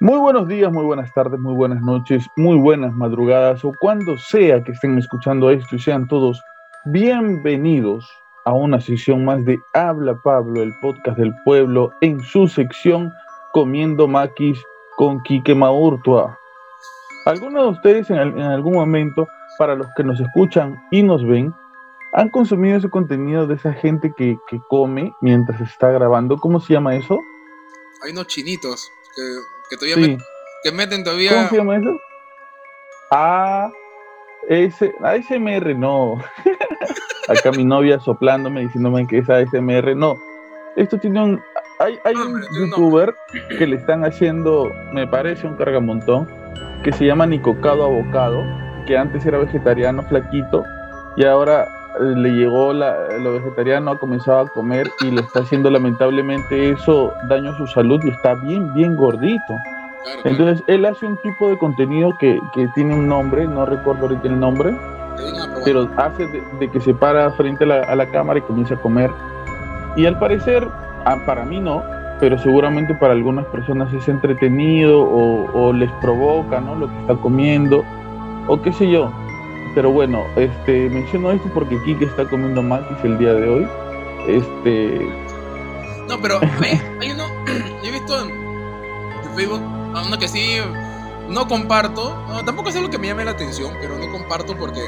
Muy buenos días, muy buenas tardes, muy buenas noches, muy buenas madrugadas o cuando sea que estén escuchando esto y sean todos bienvenidos a una sesión más de Habla Pablo, el podcast del pueblo, en su sección Comiendo Maquis con Quique Maurtua. Algunos de ustedes en, algún momento, para los que nos escuchan y nos ven, han consumido ese contenido de esa gente que, que come mientras está grabando. ¿Cómo se llama eso? Hay unos chinitos que, que todavía met- que meten todavía. ¿Cómo se llama eso? A S ASMR no. Acá mi novia soplándome diciéndome que es ASMR no. Esto tiene un hay, hay tiene un youtuber que le están haciendo, me parece un cargamontón, que se llama Nicocado Abocado, que antes era vegetariano flaquito y ahora le llegó la- lo vegetariano, ha comenzado a comer y le está haciendo lamentablemente eso daño a su salud y está bien, bien gordito. Claro, claro, Entonces, él hace un tipo de contenido que, que tiene un nombre, no recuerdo ahorita el nombre, pero hace de, de que se para frente a la, a la cámara y comienza a comer. Y al parecer, ah, para mí no, pero seguramente para algunas personas es entretenido o, o les provoca ¿no? lo que está comiendo, o qué sé yo. Pero bueno, este, menciono esto porque Kike está comiendo maquis el día de hoy. Este, No, pero hay, hay uno. Yo he visto en, Facebook a uno que sí no comparto. no, tampoco es algo que me llame la atención, pero no comparto porque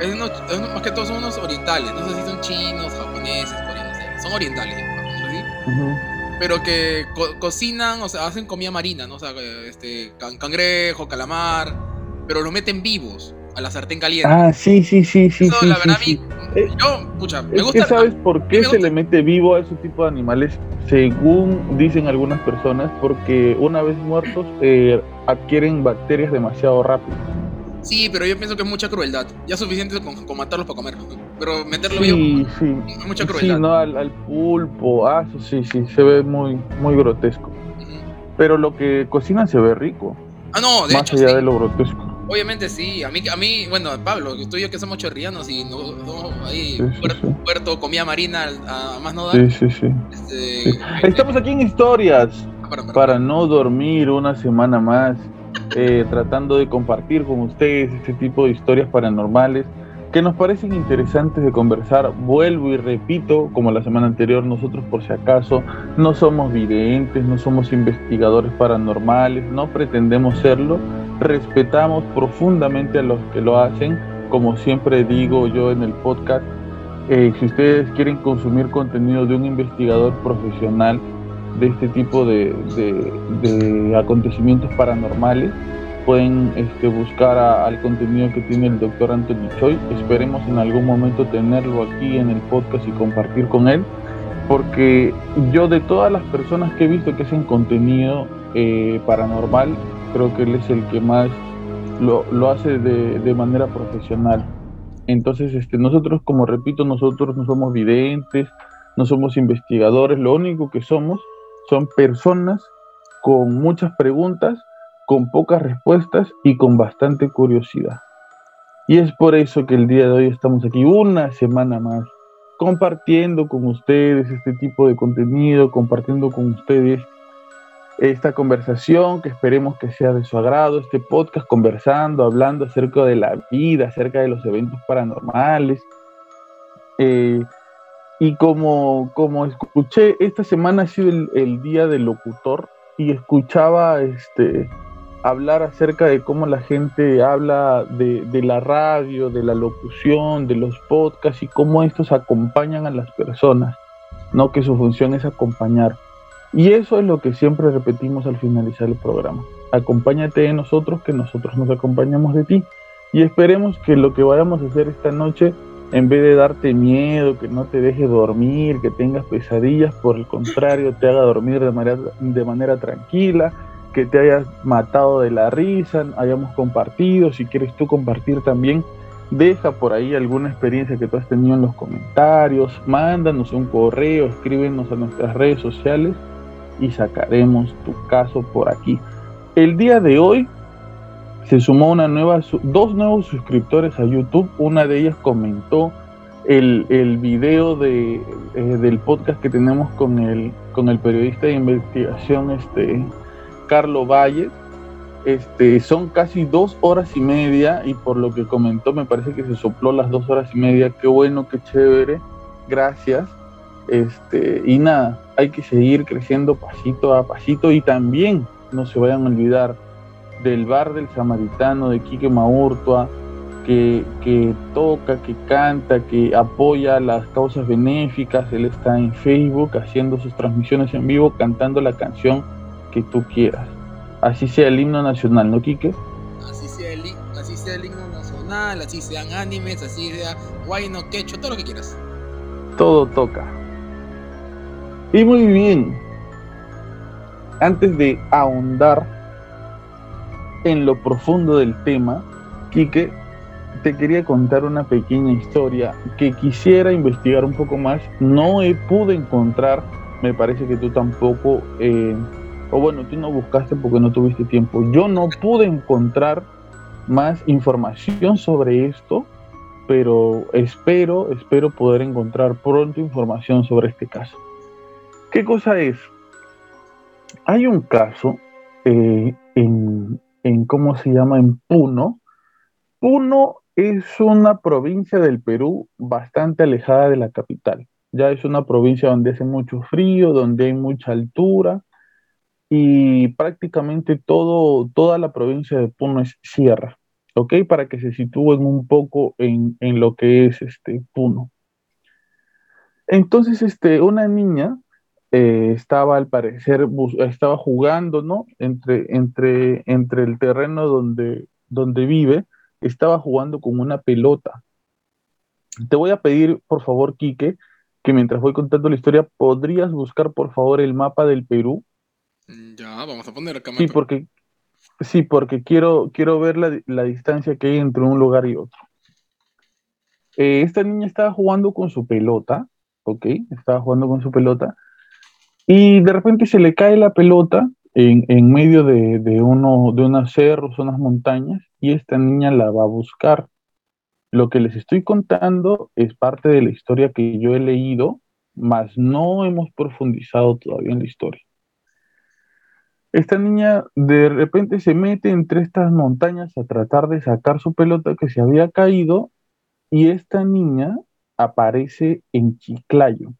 es uno- es uno- más que todo son unos orientales. No sé si son chinos, japoneses, coreanos. no sé, Son orientales. Pero que co- cocinan, o sea, hacen comida marina, ¿no? O sea, este, can- cangrejo, calamar, pero lo meten vivos a la sartén caliente. ah, sí, sí, sí, sí. Eso, sí, la sí, verdad, sí. a mí, yo, pucha, me Es gusta. que sabes por qué se le mete vivo a ese tipo de animales, según dicen algunas personas, porque una vez muertos eh, adquieren bacterias demasiado rápido. Sí, pero yo pienso que es mucha crueldad. Ya es suficiente con, con matarlos para comerlos. ¿no? Pero meterlo vivo Sí, sí. es mucha Sí, crueldad. no, al, al pulpo, ah, sí, sí, se ve muy, muy grotesco. Pero lo que cocinan se ve rico, Ah, no, de más hecho, allá sí. de lo grotesco. Obviamente sí. A mí, a mí, bueno, Pablo, tú y yo que somos chorrianos y no, no ahí, Sí, sí, puer- sí. puerto, comida marina a, más no dar. Sí, sí, sí. Este. Estamos aquí en historias. para- para- para no dormir una semana más, eh, tratando de compartir con ustedes este tipo de historias paranormales que nos parecen interesantes de conversar. Vuelvo y repito, como la semana anterior, nosotros por si acaso no somos videntes, no somos investigadores paranormales, no pretendemos serlo, respetamos profundamente a los que lo hacen, como siempre digo yo en el podcast. eh, si ustedes quieren consumir contenido de un investigador profesional, de este tipo de, de- acontecimientos paranormales, pueden este, buscar al contenido que tiene el doctor Anthony Choi. Esperemos en algún momento tenerlo aquí en el podcast y compartir con él, porque yo de todas las personas que he visto que hacen contenido eh, paranormal, creo que él es el que más lo, lo hace de, de manera profesional. Entonces, este, nosotros, como repito, nosotros no somos videntes, no somos investigadores, lo único que somos son personas con muchas preguntas, con pocas respuestas y con bastante curiosidad. Y es por eso que el día de hoy estamos aquí una semana más, compartiendo con ustedes este tipo de contenido, compartiendo con ustedes esta conversación que esperemos que sea de su agrado, este podcast conversando, hablando acerca de la vida, acerca de los eventos paranormales. Eh, y como, como escuché, esta semana ha sido el, el día del locutor y escuchaba este, hablar acerca de cómo la gente habla de, de la radio, de la locución, de los podcasts y cómo estos acompañan a las personas, no que su función es acompañar. Y eso es lo que siempre repetimos al finalizar el programa. Acompáñate de nosotros, que nosotros nos acompañamos de ti. Y esperemos que lo que vayamos a hacer esta noche en vez de darte miedo, que no te deje dormir, que tengas pesadillas, por el contrario, te haga dormir de manera, de manera tranquila, que te hayas matado de la risa, hayamos compartido, si quieres tú compartir también, deja por ahí alguna experiencia que tú has tenido en los comentarios, mándanos un correo, escríbenos a nuestras redes sociales y sacaremos tu caso por aquí. El día de hoy se sumó una nueva, dos nuevos suscriptores a YouTube. Una de ellas comentó el, el video de, eh, del podcast que tenemos con el, con el periodista de investigación este, Carlos Valles. Este, son casi dos horas y media y por lo que comentó me parece que se sopló las dos horas y media. Qué bueno, qué chévere. Gracias. Este, y nada, hay que seguir creciendo pasito a pasito y también no se vayan a olvidar del bar del samaritano de Quique Maurtua, que, que, toca, que canta, que apoya las causas benéficas. Él está en Facebook haciendo sus transmisiones en vivo, cantando la canción que tú quieras. Así sea el himno nacional, ¿no, Quique? Así sea el, así sea el himno nacional, así sean animes, así sea guayno, quecho, todo lo que quieras. Todo toca. Y muy bien. Antes de ahondar en lo profundo del tema, Quique, te quería contar una pequeña historia que quisiera investigar un poco más. No he pude encontrar, me parece que tú tampoco, eh, o bueno, tú no buscaste porque no tuviste tiempo. Yo no pude encontrar más información sobre esto, pero espero, espero poder encontrar pronto información sobre este caso. ¿Qué cosa es? Hay un caso eh, en, en, ¿cómo se llama? En Puno. Puno es una provincia del Perú bastante alejada de la capital. Ya es una provincia donde hace mucho frío, donde hay mucha altura y prácticamente todo, toda la provincia de Puno es sierra, ¿ok? Para que se sitúen un poco en, en lo que es este Puno. Entonces, este, una niña eh, estaba al parecer, estaba jugando, ¿no? Entre, entre, entre el terreno donde, donde vive, estaba jugando con una pelota. Te voy a pedir, por favor, Quique, que mientras voy contando la historia, ¿podrías buscar, por favor, el mapa del Perú? Mm, ya, vamos a poner acá. Sí, porque, sí, porque quiero, quiero ver la, la distancia que hay entre un lugar y otro. Eh, esta niña estaba jugando con su pelota, ¿ok? Estaba jugando con su pelota y de repente se le cae la pelota en, en medio de, de, uno, de unos cerros, unas montañas, y esta niña la va a buscar. Lo que les estoy contando es parte de la historia que yo he leído, mas no hemos profundizado todavía en la historia. Esta niña de repente se mete entre estas montañas a tratar de sacar su pelota que se había caído y esta niña aparece en Chiclayo.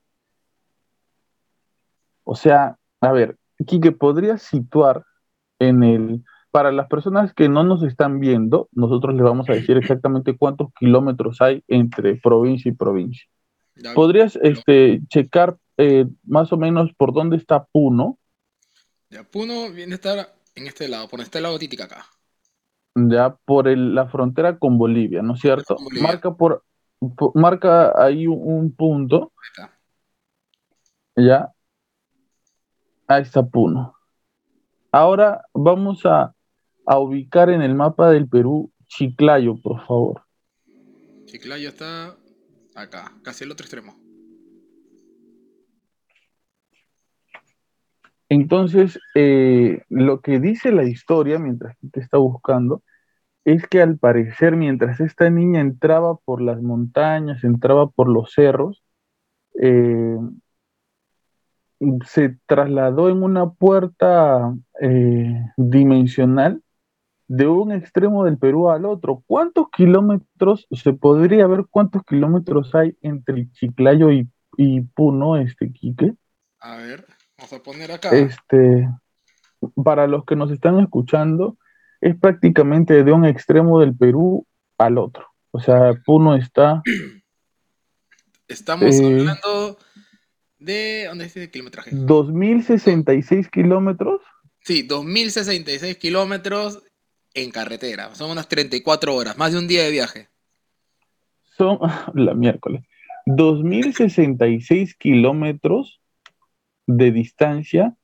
O sea, a ver, Quique, ¿podrías situar en el, para las personas que no nos están viendo, nosotros les vamos a decir exactamente cuántos kilómetros hay entre provincia y provincia. ¿Podrías este, checar eh, más o menos por dónde está Puno? Ya, Puno viene a estar en este lado, por este lado Titicaca. Ya, por el, la frontera con Bolivia, ¿no es cierto? Marca por, por, marca ahí un, un punto. Ya, Ahí está Puno. Ahora vamos a, a, ubicar en el mapa del Perú Chiclayo, por favor. Chiclayo está acá, casi el otro extremo. Entonces, eh, lo que dice la historia, mientras te está buscando, es que al parecer, mientras esta niña entraba por las montañas, entraba por los cerros, eh, se trasladó en una puerta eh, dimensional de un extremo del Perú al otro. ¿Cuántos kilómetros se podría ver cuántos kilómetros hay entre Chiclayo y, y Puno, este Quique? A ver, vamos a poner acá. Este, para los que nos están escuchando, es prácticamente de un extremo del Perú al otro. O sea, Puno está. Estamos eh, hablando de. ¿Dónde dice el kilometraje? ¿2066 kilómetros? Sí, 2066 kilómetros en carretera. Son unas 34 horas, más de un día de viaje. Son la miércoles. 2066 kilómetros de distancia,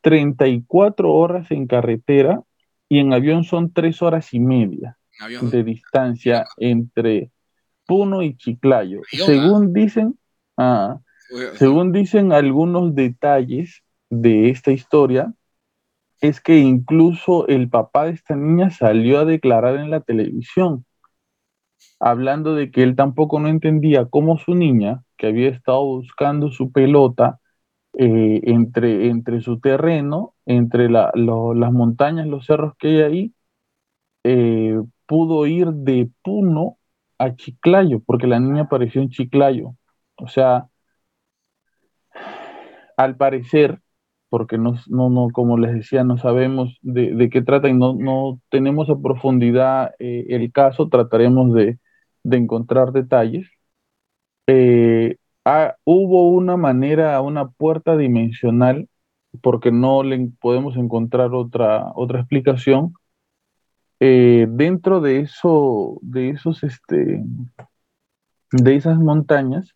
34 horas en carretera y en avión son 3 horas y media de distancia entre Puno y Chiclayo. Según dicen, ah, según dicen algunos detalles de esta historia, es que incluso el papá de esta niña salió a declarar en la televisión, hablando de que él tampoco no entendía cómo su niña, que había estado buscando su pelota eh, entre, entre su terreno, entre las montañas, los cerros que hay ahí, eh, pudo ir de Puno a Chiclayo, porque la niña apareció en Chiclayo. O sea, al parecer, porque no, no, como les decía, no sabemos de, qué trata y no, no, tenemos a profundidad eh, el caso, trataremos de, encontrar detalles. Eh, hubo una manera, una puerta dimensional, porque no le podemos encontrar otra, otra explicación. Eh, dentro de eso, de esos, este, de esas montañas,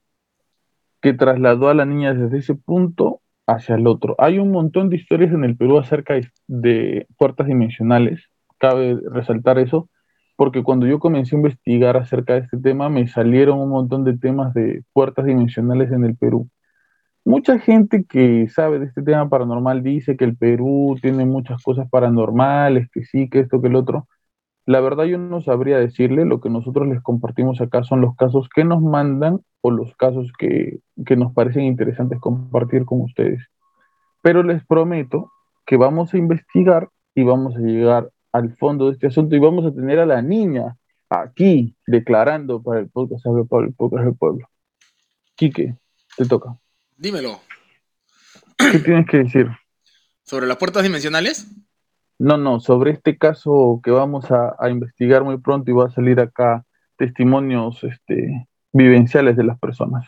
que trasladó a la niña desde ese punto hacia el otro. Hay un montón de historias en el Perú acerca de puertas dimensionales, cabe resaltar eso, porque cuando yo comencé a investigar acerca de este tema, me salieron un montón de temas de puertas dimensionales en el Perú. Mucha gente que sabe de este tema paranormal dice que el Perú tiene muchas cosas paranormales, que sí, que esto, que el otro. La verdad yo no sabría decirle, lo que nosotros les compartimos acá son los casos que nos mandan o los casos que, que nos parecen interesantes compartir con ustedes. Pero les prometo que vamos a investigar y vamos a llegar al fondo de este asunto y vamos a tener a la niña aquí declarando para el podcast del Pueblo, el podcast del pueblo. Quique, te toca. Dímelo. ¿Qué tienes que decir? ¿Sobre las puertas dimensionales? No, no, sobre este caso que vamos a, investigar muy pronto y va a salir acá testimonios este, vivenciales de las personas.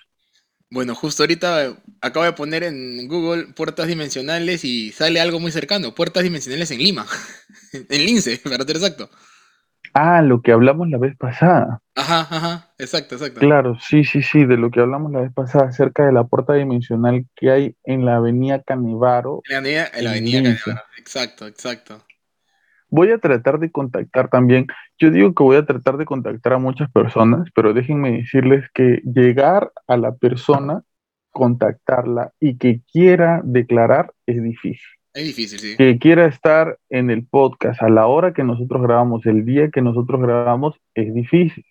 Bueno, justo ahorita acabo de poner en Google puertas dimensionales y sale algo muy cercano, puertas dimensionales en Lima, en Lince, para ser exacto. Ah, lo que hablamos la vez pasada. Ajá, ajá, exacto, exacto. Claro, sí, sí, sí, de lo que hablamos la vez pasada acerca de la puerta dimensional que hay en la avenida Canevaro. En la avenida, en la avenida Canevaro, exacto, exacto. Voy a tratar de contactar también, yo digo que voy a tratar de contactar a muchas personas, pero déjenme decirles que llegar a la persona, contactarla y que quiera declarar es difícil. Es difícil, sí. Que quiera estar en el podcast a la hora que nosotros grabamos, el día que nosotros grabamos, es difícil.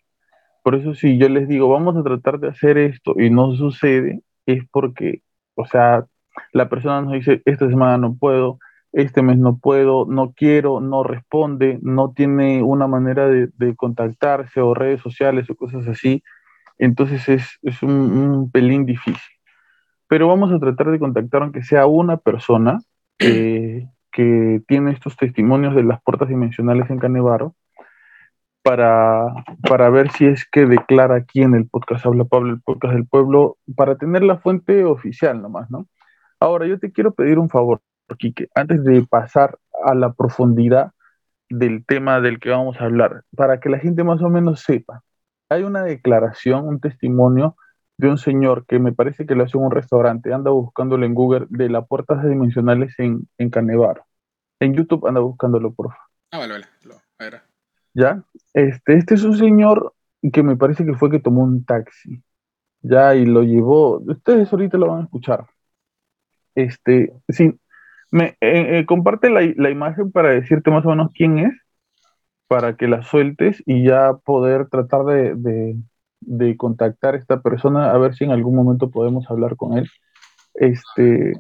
Por eso si yo les digo, vamos a tratar de hacer esto y no sucede, es porque, o sea, la persona nos dice, esta semana no puedo, este mes no puedo, no quiero, no responde, no tiene una manera de, contactarse o redes sociales o cosas así. Entonces es, un, pelín difícil. Pero vamos a tratar de contactar aunque sea una persona que tiene estos testimonios de las puertas dimensionales en Canevaro para, para ver si es que declara aquí en el podcast Habla Pablo, el podcast del pueblo, para tener la fuente oficial nomás, ¿no? Ahora, yo te quiero pedir un favor. Quique, antes de pasar a la profundidad del tema del que vamos a hablar, para que la gente más o menos sepa, hay una declaración, un testimonio de un señor que me parece que lo hace en un restaurante, anda buscándolo en Google, de las puertas dimensionales en, en. En YouTube anda buscándolo, por favor. Ah, vale, vale. a ver. Ya, este, este es un señor que me parece que fue que tomó un taxi, ya, y lo llevó, ustedes ahorita lo van a escuchar. Este, sí, me, eh, eh, comparte la, la, imagen para decirte más o menos quién es, para que la sueltes y ya poder tratar de, de, contactar a esta persona a ver si en algún momento podemos hablar con él. Este,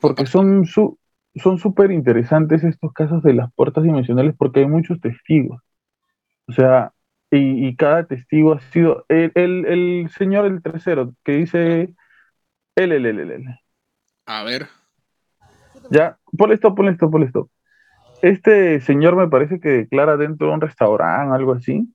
porque son su, son súper interesantes estos casos de las puertas dimensionales porque hay muchos testigos. O sea, y, y cada testigo ha sido el, el, el, señor, el tercero, que dice él, él, él. A ver. Ya, por esto, por esto, por esto. Este señor me parece que declara dentro de un restaurante, algo así.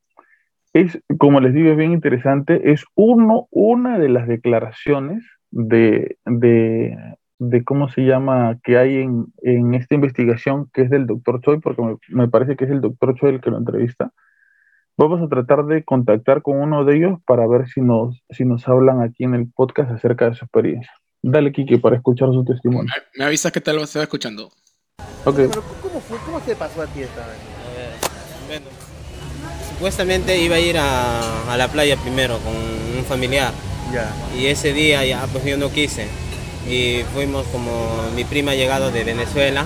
Es, como les digo, es bien interesante. Es uno, una de las declaraciones de, de, cómo se llama, que hay en, en, esta investigación, que es del doctor Choi, porque me, me, parece que es el doctor Choi el que lo entrevista. Vamos a tratar de contactar con uno de ellos para ver si nos, si nos hablan aquí en el podcast acerca de su experiencia. Dale, Kiki, para escuchar su testimonio. Me, avisa que tal se va escuchando. Ok. ¿cómo, fue, ¿Cómo te pasó a ti esta vez? Supuestamente iba a ir a, a, la playa primero con un familiar. Y ese día ya pues yo no quise. Y fuimos como mi prima ha llegado de Venezuela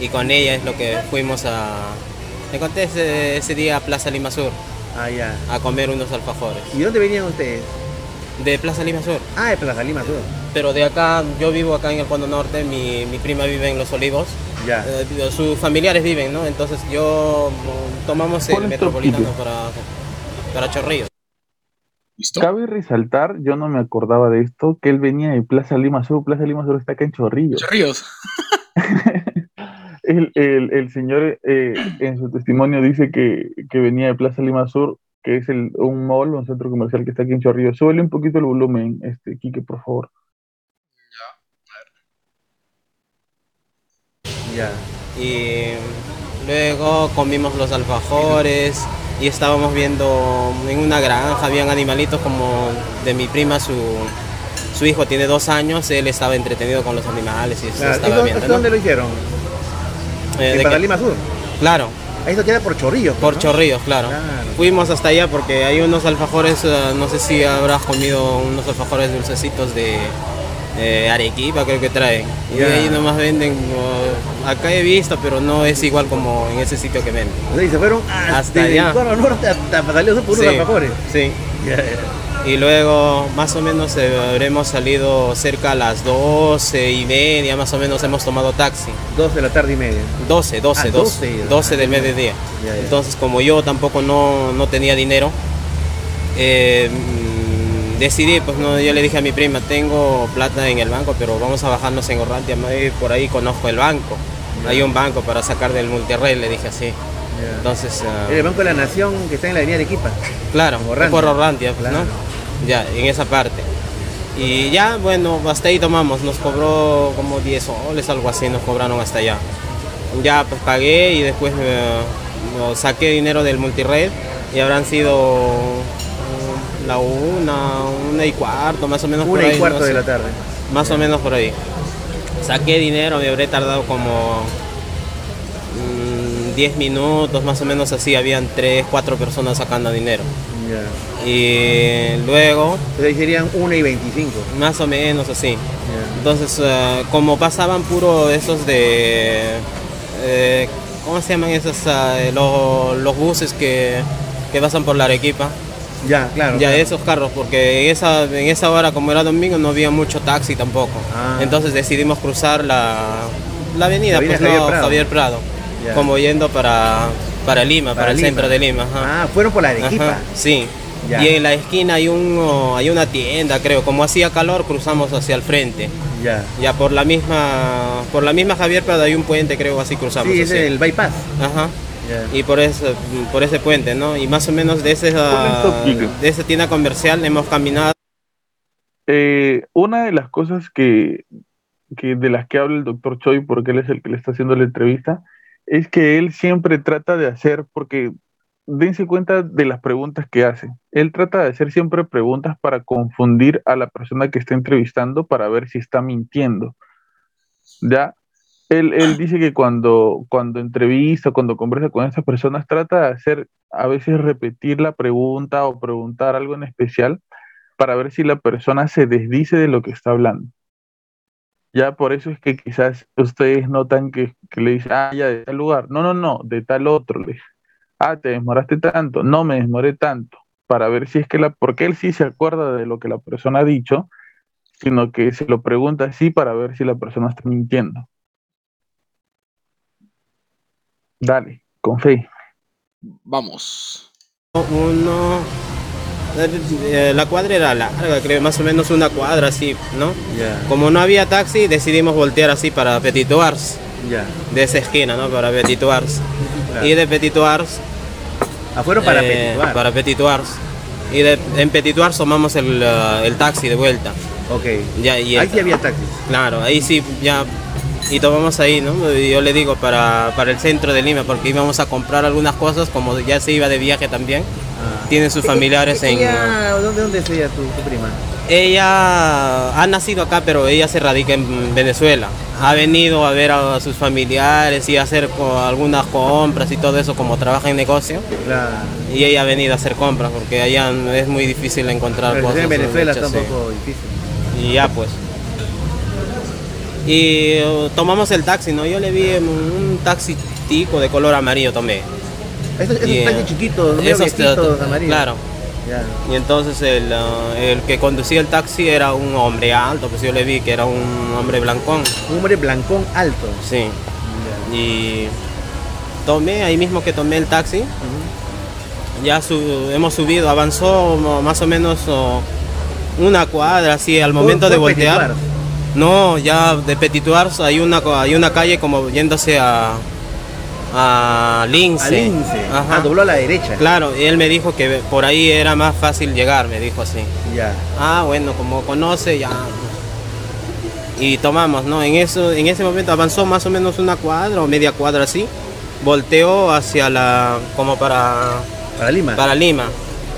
y con ella es lo que fuimos a... Le conté ese, ese día a Plaza Lima Sur. Ah, a comer unos alfajores. ¿Y dónde venían ustedes? De Plaza Lima Sur. Ah, de Plaza Lima Sur. pero de acá, yo vivo acá en el Cono Norte, mi, mi prima vive en Los Olivos. Ya. Eh, sus familiares viven, ¿no? Entonces yo tomamos el metropolitano para, para Chorrillos. Cabe resaltar, yo no me acordaba de esto, que él venía de Plaza Lima Sur. Plaza Lima Sur está acá en Chorrillos. Chorrillos. el, el, el, señor eh, en su testimonio dice que, que, venía de Plaza Lima Sur, que es el, un mall, un centro comercial que está aquí en Chorrillos. Súbele un poquito el volumen, este, Quique, por favor. Ya, Y luego comimos los alfajores y estábamos viendo en una granja, habían animalitos como de mi prima, su, su hijo tiene dos años, él estaba entretenido con los animales y estaba viendo. ¿Dónde lo hicieron? Eh, ¿En Lima Sur? Claro. Eso queda por Chorrillos. Por Chorrillos, claro. Fuimos hasta allá porque hay unos alfajores, eh, no sé si habrás comido unos alfajores dulcecitos de Arequipa creo que traen. Y ahí nomás venden, acá he visto, pero no es igual como en ese sitio que venden. O se fueron hasta allá. norte hasta por sí, alfajores. Sí. Y luego más o menos eh, habremos salido cerca a las 12 y media, más o menos hemos tomado taxi. 12 de la tarde y media. 12, 12, 12, 12, del mediodía. Entonces como yo tampoco no, no tenía dinero, eh, decidí, pues no, yo le dije a mi prima, tengo plata en el banco, pero vamos a bajarnos en Orrantia, por ahí conozco el banco. Hay un banco para sacar del multired, le dije así. Entonces, uh, el Banco de la Nación que está en la avenida de Equipa. Claro, por Orrantia, pues, ¿no? Ya, en esa parte. Y ya, bueno, hasta ahí tomamos, nos cobró como 10 soles, algo así, nos cobraron hasta allá. Ya, pues pagué y después uh, saqué dinero del multired y habrán sido la una, una y cuarto, más o menos una por ahí. y cuarto de la tarde. Más o menos por ahí. Saqué dinero, me habré tardado como 10 mm, minutos, más o menos así, habían 3, 4 personas sacando dinero. Y luego... Entonces serían 1 y 25. Más o menos así. Entonces, eh, como pasaban puro esos de... Eh, ¿Cómo se llaman esos? Eh, los, los buses que, que pasan por la Arequipa? Ya, claro. Ya esos carros, porque en esa, en esa hora, como era domingo, no había mucho taxi tampoco. Ah. Entonces decidimos cruzar la, la avenida, pues Javier Prado, como yendo para, para Lima, para, el centro de Lima. Ah, fueron por la Arequipa. sí. Y en la esquina hay un hay una tienda, creo. Como hacía calor, cruzamos hacia el frente. Ya. Ya por la misma por la misma Javier Prado hay un puente, creo, así cruzamos. Sí, es el bypass. Ajá. Y por ese, por ese puente, ¿no? Y más o menos de, ese, de esa tienda comercial hemos caminado. Eh, una de las cosas que, que, de las que habla el doctor Choi, porque él es el que le está haciendo la entrevista, es que él siempre trata de hacer, porque dense cuenta de las preguntas que hace. Él trata de hacer siempre preguntas para confundir a la persona que está entrevistando para ver si está mintiendo. ¿Ya? Él, él dice que cuando, cuando entrevista, cuando conversa con esas personas, trata de hacer, a veces repetir la pregunta o preguntar algo en especial para ver si la persona se desdice de lo que está hablando. Ya por eso es que quizás ustedes notan que, le dicen, ah, ya de tal lugar. No, no, no, de tal otro. Le ah, te demoraste tanto. No me demoré tanto. Para ver si es que la, porque él sí se acuerda de lo que la persona ha dicho, sino que se lo pregunta así para ver si la persona está mintiendo. Dale, con fe. Vamos. Uno. Eh, la cuadra era larga, creo, más o menos una cuadra así, ¿no? Como no había taxi, decidimos voltear así para Petit Ars. De esa esquina, ¿no? Para Petit Ars. Y de Petit Ars. Afuera para eh, Petit Para Petit Ars. Y de, en Petit Ars tomamos el, uh, el, taxi de vuelta. Ok. Ya, ahí sí había taxi. Claro, ahí sí ya y tomamos ahí, ¿no? Yo le digo para, el centro de Lima, porque íbamos a comprar algunas cosas, como ya se iba de viaje también. Tiene sus familiares en... ¿dónde, ¿Dónde es ella, tu, prima? Ella ha nacido acá, pero ella se radica en Venezuela. Ha venido a ver a sus familiares y a hacer algunas compras y todo eso, como trabaja en negocio. Claro. Y ella ha venido a hacer compras, porque allá es muy difícil encontrar cosas. En Venezuela está un poco difícil. Y ya pues. Y uh, tomamos el taxi, ¿no? Yo le vi un taxi tico de color amarillo tomé. Esos, esos taxis chiquitos, esos amarillos. Claro. Y entonces el, uh, el, que conducía el taxi era un hombre alto, pues yo le vi que era un hombre blancón. Un hombre blancón alto. Sí. Y tomé, ahí mismo que tomé el taxi, ya hemos subido, avanzó más o menos una cuadra, así al momento de voltear. No, ya de Petituars hay una, hay una calle como yéndose a, a Lince. A Lince. Ajá. Ah, dobló a la derecha. Claro, y él me dijo que por ahí era más fácil llegar, me dijo así. Ya. Ah, bueno, como conoce, ya. Y tomamos, ¿no? En, eso, en ese momento avanzó más o menos una cuadra o media cuadra así. Volteó hacia la. como para. Para Lima. Para Lima.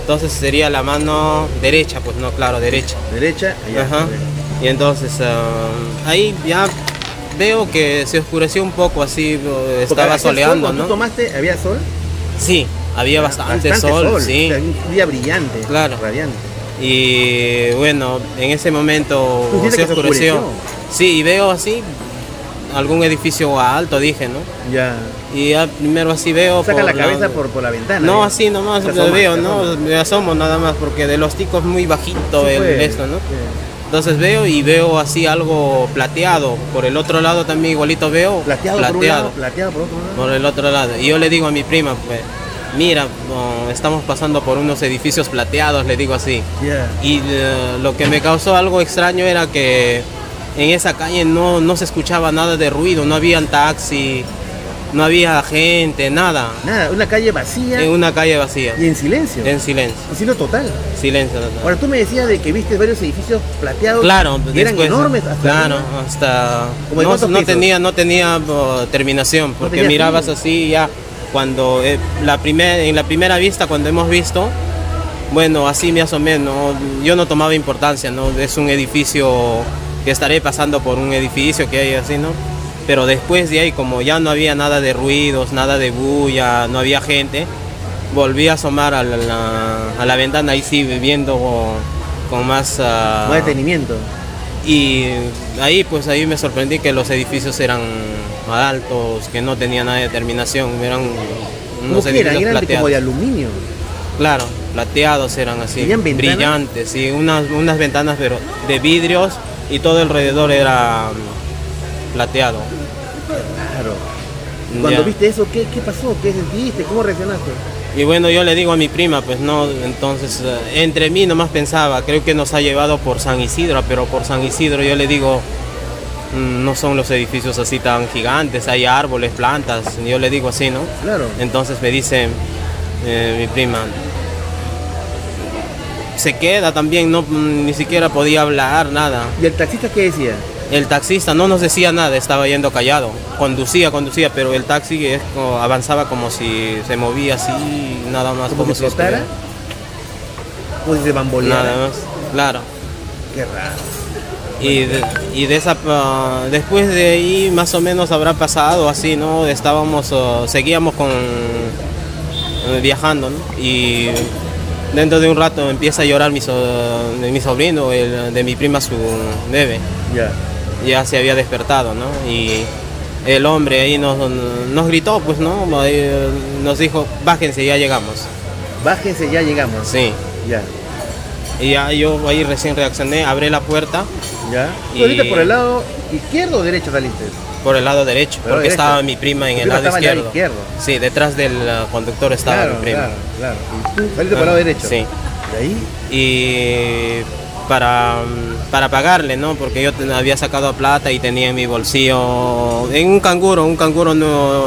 Entonces sería la mano derecha, pues no, claro, derecha. Derecha, allá. Ajá. Y entonces ah, ahí ya veo que se oscureció un poco así, estaba soleando, sol, ¿no? tomaste, había sol? Sí, había bastante, sol, sí. un día brillante, claro. radiante. Y bueno, en ese momento se oscureció. Sí, y veo así algún edificio alto, dije, ¿no? Ya. Y ya primero así veo. Saca la cabeza por, por, la ventana. No, así nomás lo veo, ¿no? Me asomo nada más, porque de los ticos muy bajito el, pues, esto, ¿no? Entonces veo y veo así algo plateado. Por el otro lado también igualito veo. Plateado, plateado. Por, plateado por otro lado. Por el otro lado. Y yo le digo a mi prima, pues, mira, estamos pasando por unos edificios plateados, le digo así. Y eh, lo que me causó algo extraño era que en esa calle no, no se escuchaba nada de ruido, no habían taxi, no había gente, nada. Nada, una calle vacía. En una calle vacía. Y en silencio. En silencio. En silencio total. Silencio total. Ahora tú me decías de que viste varios edificios plateados. Claro, que eran enormes hasta. Claro, hasta. No, tenía, no tenía terminación, porque mirabas así ya cuando eh, la en la primera vista cuando hemos visto, bueno, así más o menos, yo no tomaba importancia, ¿no? Es un edificio que estaré pasando por un edificio que hay así, ¿no? Pero después de ahí como ya no había nada de ruidos, nada de bulla, no había gente, volví a asomar a la, ventana ahí sí viendo con, más... Uh, más detenimiento. Y ahí pues ahí me sorprendí que los edificios eran altos, que no tenían nada de terminación, eran unos edificios eran? ¿Eran como de aluminio? Claro, plateados eran así, brillantes, y unas, unas ventanas pero de vidrios y todo alrededor era plateado. Claro. Cuando viste eso, ¿qué, pasó? ¿Qué sentiste? ¿Cómo reaccionaste? Y bueno, yo le digo a mi prima, pues no, entonces eh, entre mí nomás pensaba, creo que nos ha llevado por San Isidro, pero por San Isidro yo le digo, mm, no son los edificios así tan gigantes, hay árboles, plantas, yo le digo así, ¿no? Claro. Entonces me dice eh, mi prima, se queda también, no, mm, ni siquiera podía hablar, nada. ¿Y el taxista qué decía? El taxista no nos decía nada, estaba yendo callado. Conducía, conducía, pero el taxi avanzaba como si se movía así, nada más. ¿Como, si flotara? ¿Como si se bamboleara? Nada más, claro. Qué raro. Y de, esa, ah, después de ahí más o menos habrá pasado así, ¿no? Estábamos, ah, seguíamos con, eh, viajando, ¿no? Y dentro de un rato empieza a llorar mi, mi sobrino, el, de mi prima, su bebé. Ya ya se había despertado, ¿no? Y el hombre ahí nos, nos gritó, pues, ¿no? Nos dijo, bájense, ya llegamos. Bájense, ya llegamos. Sí. Ya. Y ya yo ahí recién reaccioné, abrí la puerta. Ya. Y... por el lado izquierdo o derecho saliste? Por el lado derecho, porque estaba mi prima en el lado izquierdo. izquierdo. Sí, detrás del conductor estaba mi prima. Claro, claro. ¿Y tú saliste por el lado derecho? Sí. ¿De ahí? Y para, para pagarle, ¿no? Porque yo había sacado plata y tenía en mi bolsillo, en un canguro, un canguro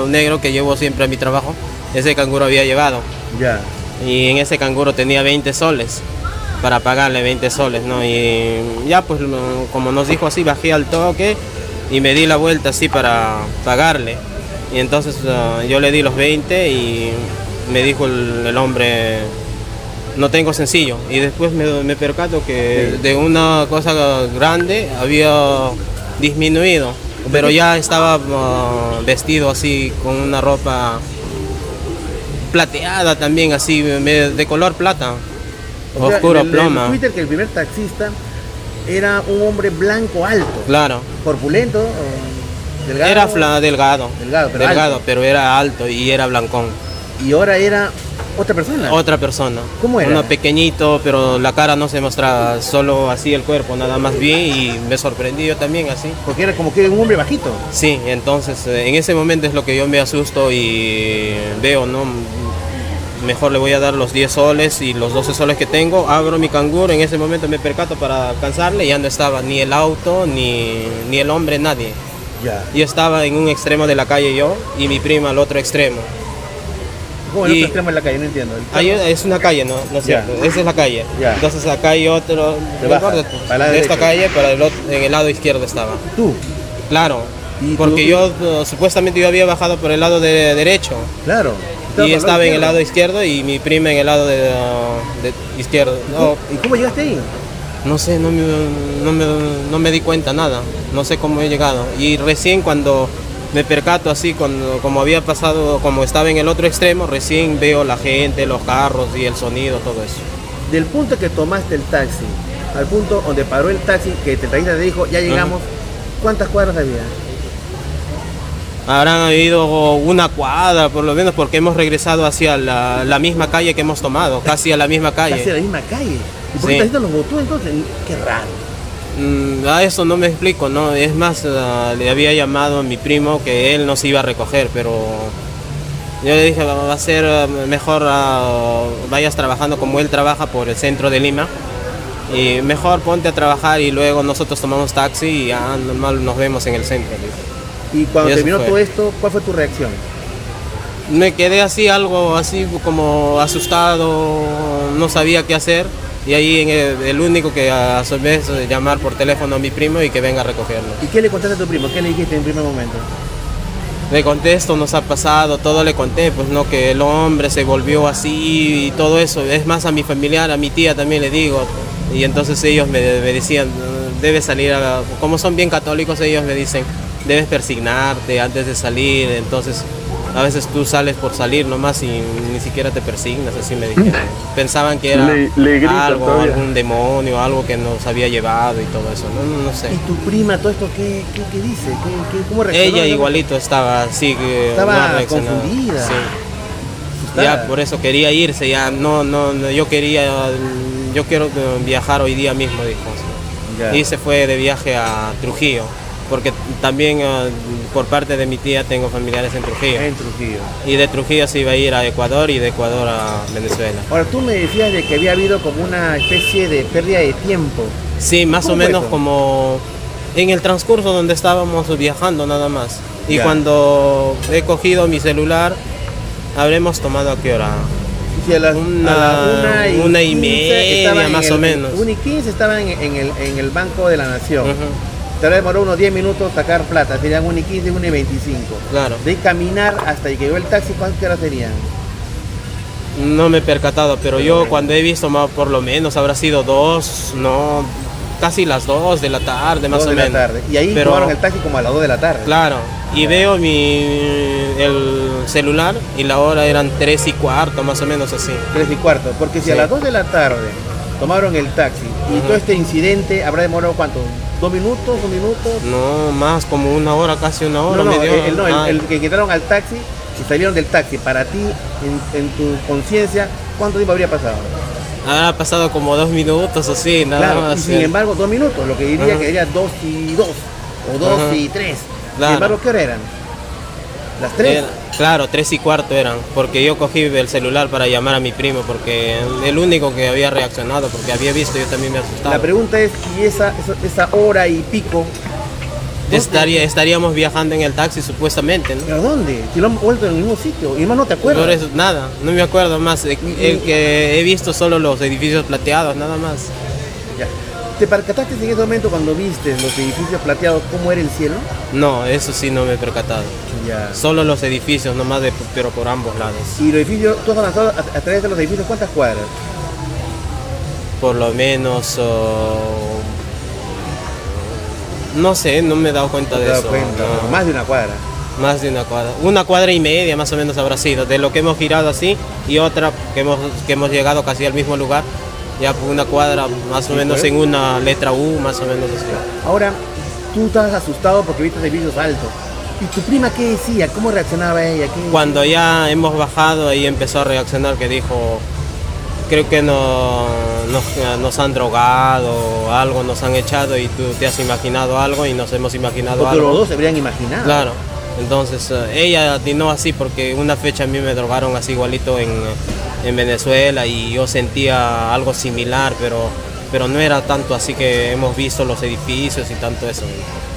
negro que llevo siempre a mi trabajo, ese canguro había llevado. Ya. Y en ese canguro tenía 20 soles para pagarle 20 soles, ¿no? Y ya pues como nos dijo así, bajé al toque y me di la vuelta así para pagarle. Y entonces ah, yo le di los 20 y me dijo el hombre, no tengo sencillo. Y después me, percato que de una cosa grande había disminuido, pero ya estaba uh, vestido así con una ropa plateada también, así de color plata, oscuro ploma. Twitter que el primer taxista era un hombre blanco alto. Claro. Corpulento. Delgado. Era delgado. Delgado, pero, delgado pero era alto y era blancón. Y ahora era ¿Otra persona? Otra persona. ¿Cómo era? Uno pequeñito, pero la cara no se mostraba, solo así el cuerpo, nada más bien y me sorprendí yo también así. Porque era como que era un hombre bajito. Sí, entonces eh, en ese momento es lo que yo me asusto y veo, ¿no? Mejor le voy a dar los 10 soles y los 12 soles que tengo, abro mi canguro, en ese momento me percato para alcanzarle, ya no estaba ni el auto, ni, ni el hombre, nadie. Ya. Yo estaba en un extremo de la calle yo y mi prima al otro extremo. ¿Cómo Y- otro extremo en la calle? No entiendo. El Ahí es una calle, ¿no? ¿No es cierto? Esa es la calle. Ya. Entonces acá hay otro. No bajas, importa, para de esta calle, para el otro, en el lado izquierdo estaba. Tú, Claro. ¿Y Porque tú- yo supuestamente yo había bajado por el lado de derecho. claro. y estaba en el lado izquierdo. y mi prima en el lado de, de izquierdo. No, ¿Y cómo llegaste ahí? no sé, no me, no, me, no me di cuenta nada. No sé cómo he llegado. Y recién cuando me percato así, cuando, como había pasado, como estaba en el otro extremo, recién veo la gente, los carros y el sonido, todo eso. Del punto que tomaste el taxi al punto donde paró el taxi, que te trajiste te dijo, ya llegamos, ¿cuántas cuadras había? Habrán habido una cuadra, por lo menos, porque hemos regresado hacia la, la misma calle que hemos tomado, casi a la misma Casi a calle. la misma calle. ¿Y por Sí. el taxista los entonces? Qué raro. Mm, a eso no me explico, ¿no? Es más, ah, le había llamado a mi primo que él nos iba a recoger, pero yo le dije, va a ser ah, mejor ah, vayas trabajando como él trabaja por el centro de Lima. Y mejor ponte a trabajar y luego nosotros tomamos taxi y ya normal nos vemos en el centro. Y cuando Y terminó fue. todo esto, ¿cuál fue tu reacción? Me quedé así, algo así como asustado, no sabía qué hacer. Y ahí en el, el único que a su vez eh, llamar por teléfono a mi primo y que venga a recogerlo. ¿Y qué le contaste a tu primo? ¿Qué le dijiste en primer momento? Le conté esto nos ha pasado, todo le conté, pues no, que el hombre se volvió así y todo eso. Es más a mi familiar, a mi tía también le digo. Y entonces ellos me, me decían, debes salir, a, como son bien católicos, ellos me dicen, debes persignarte antes de salir. Entonces a veces tú sales por salir nomás y ni siquiera te persignas, así me dijeron. Pensaban que era Le- le gritan algo, todavía. algún demonio, algo que nos había llevado y todo eso. No, no, no sé. ¿Y tu prima todo esto qué, qué, qué dice? ¿Qué, qué- cómo reaccionó? Ella igualito estaba así que Estaba no confundida. Sí. Ya por eso quería irse, ya no, no, no, yo quería, yo quiero eh, viajar hoy día mismo, dijo. Ya. Y se fue de viaje a Trujillo, porque también eh, por parte de mi tía tengo familiares en Trujillo. En Trujillo. Y de Trujillo se iba a ir a Ecuador y de Ecuador a Venezuela. Ahora, tú me decías de que había habido como una especie de pérdida de tiempo. Sí, más o ¿Cómo fue menos eso? como en el transcurso donde estábamos viajando nada más. Y Ya. cuando he cogido mi celular, habremos tomado a qué hora. Y a las, Una- a las una y, una y 15 media, más el- o menos. Una y 15 estaban en, en el, en el Banco de la Nación. Ujú, Te demoró unos 10 minutos sacar plata, serían 1 y 15, 1 y 25. Claro, De caminar hasta que llegó el taxi, ¿cuántas horas serían? no me he percatado, pero yo cuando he visto más por lo menos habrá sido dos, no, casi las dos de la tarde más Dos o de la menos. tarde. Y ahí Pero- tomaron el taxi como a las 2 de la tarde. Claro, y veo mi el celular y la hora eran tres y cuarto más o menos así. 3 y cuarto. Porque si a las 2 de la tarde tomaron el taxi y todo este incidente habrá demorado cuánto? ¿Dos minutos? ¿Un minuto? No, más como una hora, casi una hora. No, no, media el, hora. el- no, el- Ah, el que entraron al taxi y salieron del taxi. Para ti, en, en tu conciencia, ¿cuánto tiempo habría pasado? Habrá pasado como dos minutos así, nada claro, y más. sin sí. embargo, dos minutos, lo que diría Ajá. que sería dos y dos, o dos Ajá. y tres. Claro. Sin embargo, ¿qué hora eran? Las tres. Era- claro, tres y cuarto eran, porque yo cogí el celular para llamar a mi primo, porque el único que había reaccionado, porque había visto, yo también me asustaba. La pregunta es, ¿y esa, esa, esa hora y pico? Estaría, estaríamos viajando en el taxi supuestamente, ¿no? ¿Pero dónde? Si lo han vuelto en el mismo sitio. Y más no te acuerdas. Por eso, nada, no me acuerdo más. El, el que he visto solo los edificios plateados, nada más. Ya. ¿Te percataste en ese momento cuando viste los edificios plateados cómo era el cielo? No, eso sí no me he percatado. Ya. Solo los edificios, nomás, de, pero por ambos lados. Y los edificios, tú has avanzado a, a través de los edificios, ¿cuántas cuadras? Por lo menos. oh, no sé, no me he dado cuenta ¿Te de das eso. cuenta? no. Más de una cuadra. Más de una cuadra. Una cuadra y media más o menos habrá sido. De lo que hemos girado así y otra que hemos, que hemos llegado casi al mismo lugar. Ya por una cuadra más o menos en una letra U, más o menos así. Ahora, tú estás asustado porque viste edificios altos. ¿Y tu prima qué decía? ¿Cómo reaccionaba ella? Cuando ya hemos bajado, ahí empezó a reaccionar que dijo, creo que no, nos, han drogado algo, nos han echado y tú te has imaginado algo y nos hemos imaginado porque algo. los dos se habrían imaginado. Claro. Entonces eh, ella atinó así porque una fecha a mí me drogaron así igualito en, en Venezuela y yo sentía algo similar, pero, pero no era tanto así que hemos visto los edificios y tanto eso.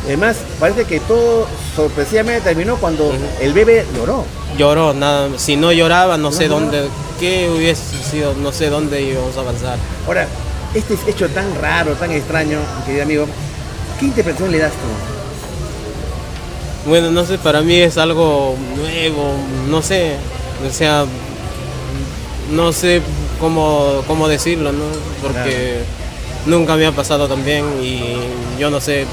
Además, parece que todo sorpresivamente terminó cuando el bebé lloró. Lloró, nada, si no lloraba no, sé dónde, qué hubiese sido, no sé dónde íbamos a avanzar. Ahora, este hecho tan raro, tan extraño, querido amigo, ¿qué interpretación le das tú? Bueno, no sé, para mí es algo nuevo, no sé, o sea, no sé cómo, cómo decirlo, ¿no? Porque nunca me ha pasado también y yo no sé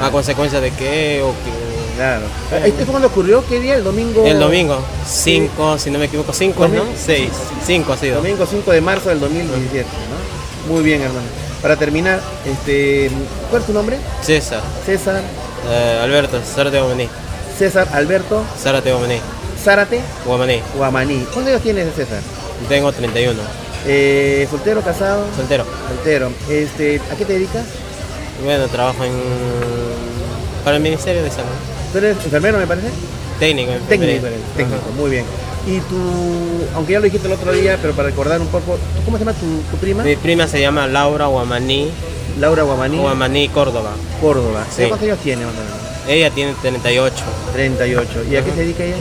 a consecuencia de qué o qué. Claro. ¿Este fue cuando ocurrió? ¿Qué día? ¿El domingo? El domingo, 5, si no me equivoco, 5, ¿no? 6, 5 ha sido. Domingo 5 de marzo del 2017, ¿no? Muy bien, hermano. Para terminar, este, ¿cuál es tu nombre? César. César. Eh, Alberto, Zárate Guamaní. César Alberto. Zárate Guamaní. Zárate. Guamaní. Guamaní. ¿Cuántos años tienes, César? Tengo 31. Eh, ¿Soltero, casado? Soltero. Soltero. Este, ¿A qué te dedicas? Bueno, trabajo en para el Ministerio de Salud. ¿Tú eres enfermero, me parece? Técnico. Técnico, técnico, muy bien. Y tú, aunque ya lo dijiste el otro día, pero para recordar un poco, ¿cómo se llama tu, prima? Mi prima se llama Laura Guamaní. Laura Guamaní. Guamaní, Córdoba. Córdoba. ¿Cuántos años tiene? Ella tiene 38. 38. ¿Y a qué se dedica ella?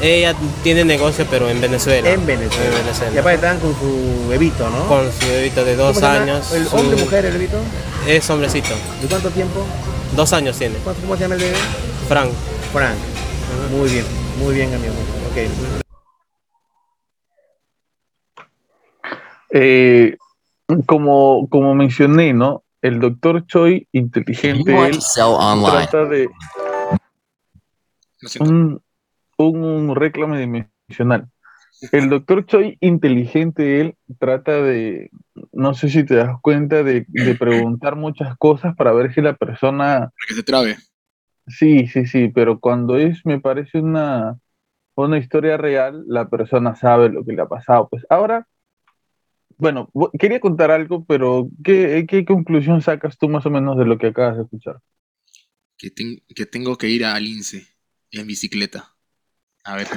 Ella tiene negocio, pero en Venezuela. En Venezuela. En Venezuela. Y aparte están con su bebito, ¿no? Con su bebito de dos años. ¿El hombre, mujer, el bebito? Es hombrecito. ¿De cuánto tiempo? Dos años tiene. ¿Cómo se llama el bebé? Frank. Frank. Muy bien, muy bien, amigo. Ok. Eh, como, como mencioné, ¿no? El doctor Choi, inteligente, él trata de un, un, reclame dimensional. El doctor Choi, inteligente, él trata de, no sé si te das cuenta, de, de preguntar muchas cosas para ver si la persona... Para que se trabe. Sí, sí, sí, pero cuando es, me parece una, una historia real, la persona sabe lo que le ha pasado. Pues ahora, bueno, quería contar algo, pero ¿qué, qué conclusión sacas tú más o menos de lo que acabas de escuchar? Que, que tengo que ir a Lince en bicicleta. A ver.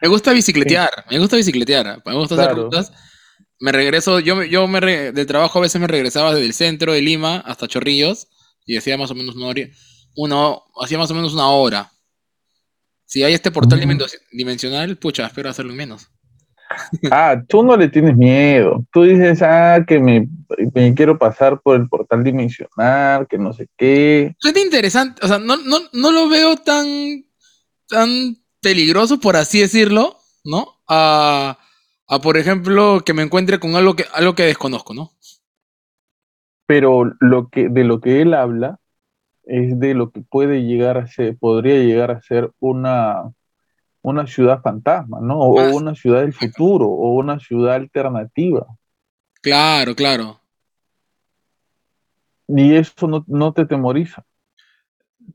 me gusta bicicletear, me gusta bicicletear, me gusta hacer rutas. Me regreso, yo, yo me del trabajo a veces me regresaba desde el centro de Lima hasta Chorrillos y hacía más o menos una hora hacía más o menos una hora. Si hay este portal dimensional, pucha, espero hacerlo menos. Ah, tú no le tienes miedo. Tú dices, ah, que me, quiero pasar por el portal dimensional, que no sé qué. Es interesante, o sea, no, no, lo veo tan, tan peligroso, por así decirlo, ¿no? A, a, por ejemplo, que me encuentre con algo que, algo que desconozco, ¿no? Pero lo que, de lo que él habla es de lo que puede llegar a ser, podría llegar a ser una, una ciudad fantasma, ¿no? O una ciudad del futuro, o una ciudad alternativa. Claro, claro. Y eso no, te temoriza.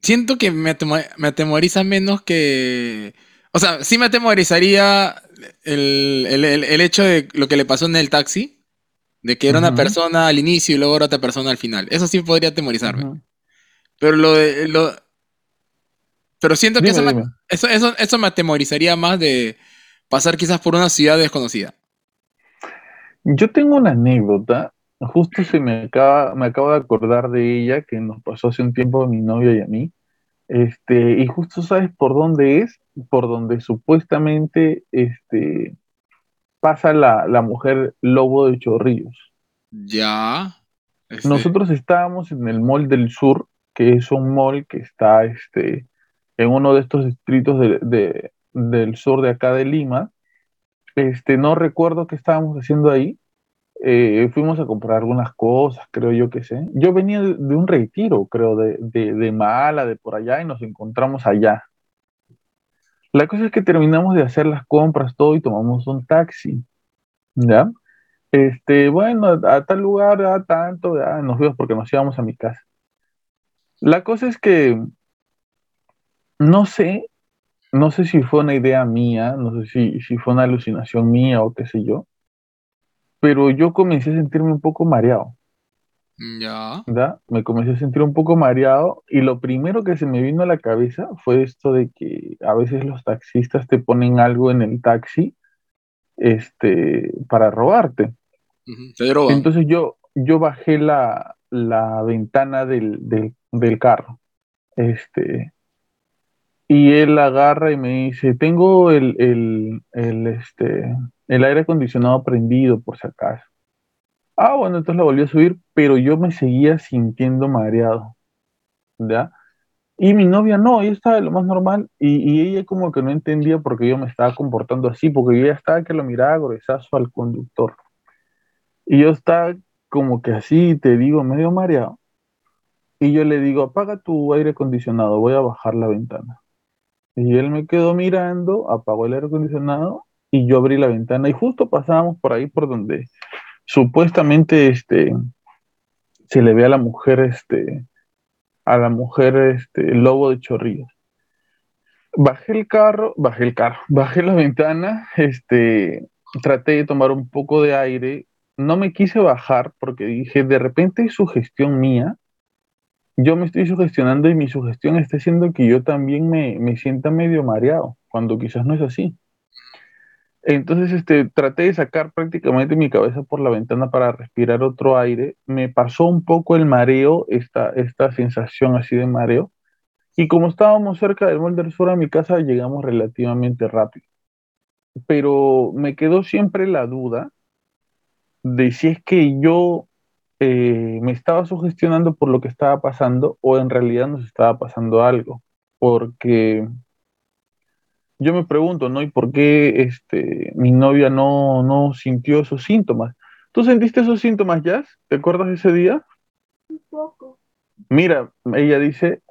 Siento que me, atemoriza menos que... O sea, sí me atemorizaría el, hecho de lo que le pasó en el taxi, de que era una persona al inicio y luego era otra persona al final. Eso sí podría atemorizarme. Pero lo de. Lo... Pero siento que eso, Me, eso, eso, me atemorizaría más de pasar quizás por una ciudad desconocida. Yo tengo una anécdota, justo se me acaba, me acabo de acordar de ella, que nos pasó hace un tiempo a mi novia y a mí. Este, y justo sabes por dónde es, por donde supuestamente este, pasa la, la mujer lobo de Chorrillos. Ya. Este Nosotros estábamos en el Mall del Sur, que es un mall que está este, en uno de estos distritos de, del sur de acá de Lima. Este, no recuerdo qué estábamos haciendo ahí. Eh, fuimos a comprar algunas cosas, creo yo que sé. Yo venía de, un retiro, creo, de, de, Mala, de por allá, y nos encontramos allá. La cosa es que terminamos de hacer las compras, todo, y tomamos un taxi. ¿Ya? Este, bueno, a, tal lugar, a tanto, ya, nos vimos porque nos íbamos a mi casa. La cosa es que no sé, no sé si fue una idea mía, no sé si, si fue una alucinación mía o qué sé yo, pero yo comencé a sentirme un poco mareado. Ya. ¿verdad? Me comencé a sentir un poco mareado y lo primero que se me vino a la cabeza fue esto de que a veces los taxistas te ponen algo en el taxi este, para robarte. Entonces yo, yo bajé la, ventana del, del, carro. Este, y él agarra y me dice, tengo el, el, este, el aire acondicionado prendido por si acaso. Ah, bueno, entonces la volví a subir, pero yo me seguía sintiendo mareado. ¿Ya? Y mi novia no, ella estaba lo más normal y, ella como que no entendía por qué yo me estaba comportando así, porque yo ya estaba que lo miraba gruesazo al conductor. Y yo estaba como que así, te digo, medio mareado. Y yo le digo, apaga tu aire acondicionado, voy a bajar la ventana. Y él me quedó mirando, apagó el aire acondicionado y yo abrí la ventana y justo pasábamos por ahí por donde supuestamente este, se le ve a la mujer, este, a la mujer, este, lobo de chorrillos. Bajé el carro, bajé el carro, bajé la ventana, este, traté de tomar un poco de aire, no me quise bajar porque dije, de repente es sugestión mía, yo me estoy sugestionando y mi sugestión está haciendo que yo también me, me sienta medio mareado, cuando quizás no es así. Entonces, este, traté de sacar prácticamente mi cabeza por la ventana para respirar otro aire. Me pasó un poco el mareo, esta, esta sensación así de mareo. Y como estábamos cerca del Molder Sur a mi casa, llegamos relativamente rápido. Pero me quedó siempre la duda de si es que yo eh, me estaba sugestionando por lo que estaba pasando o en realidad nos estaba pasando algo. Porque yo me pregunto, ¿no? ¿Y por qué este, mi novia no, no sintió esos síntomas? ¿Tú sentiste esos síntomas, ya? ¿Te acuerdas de ese día? Un poco. Mira, ella dice,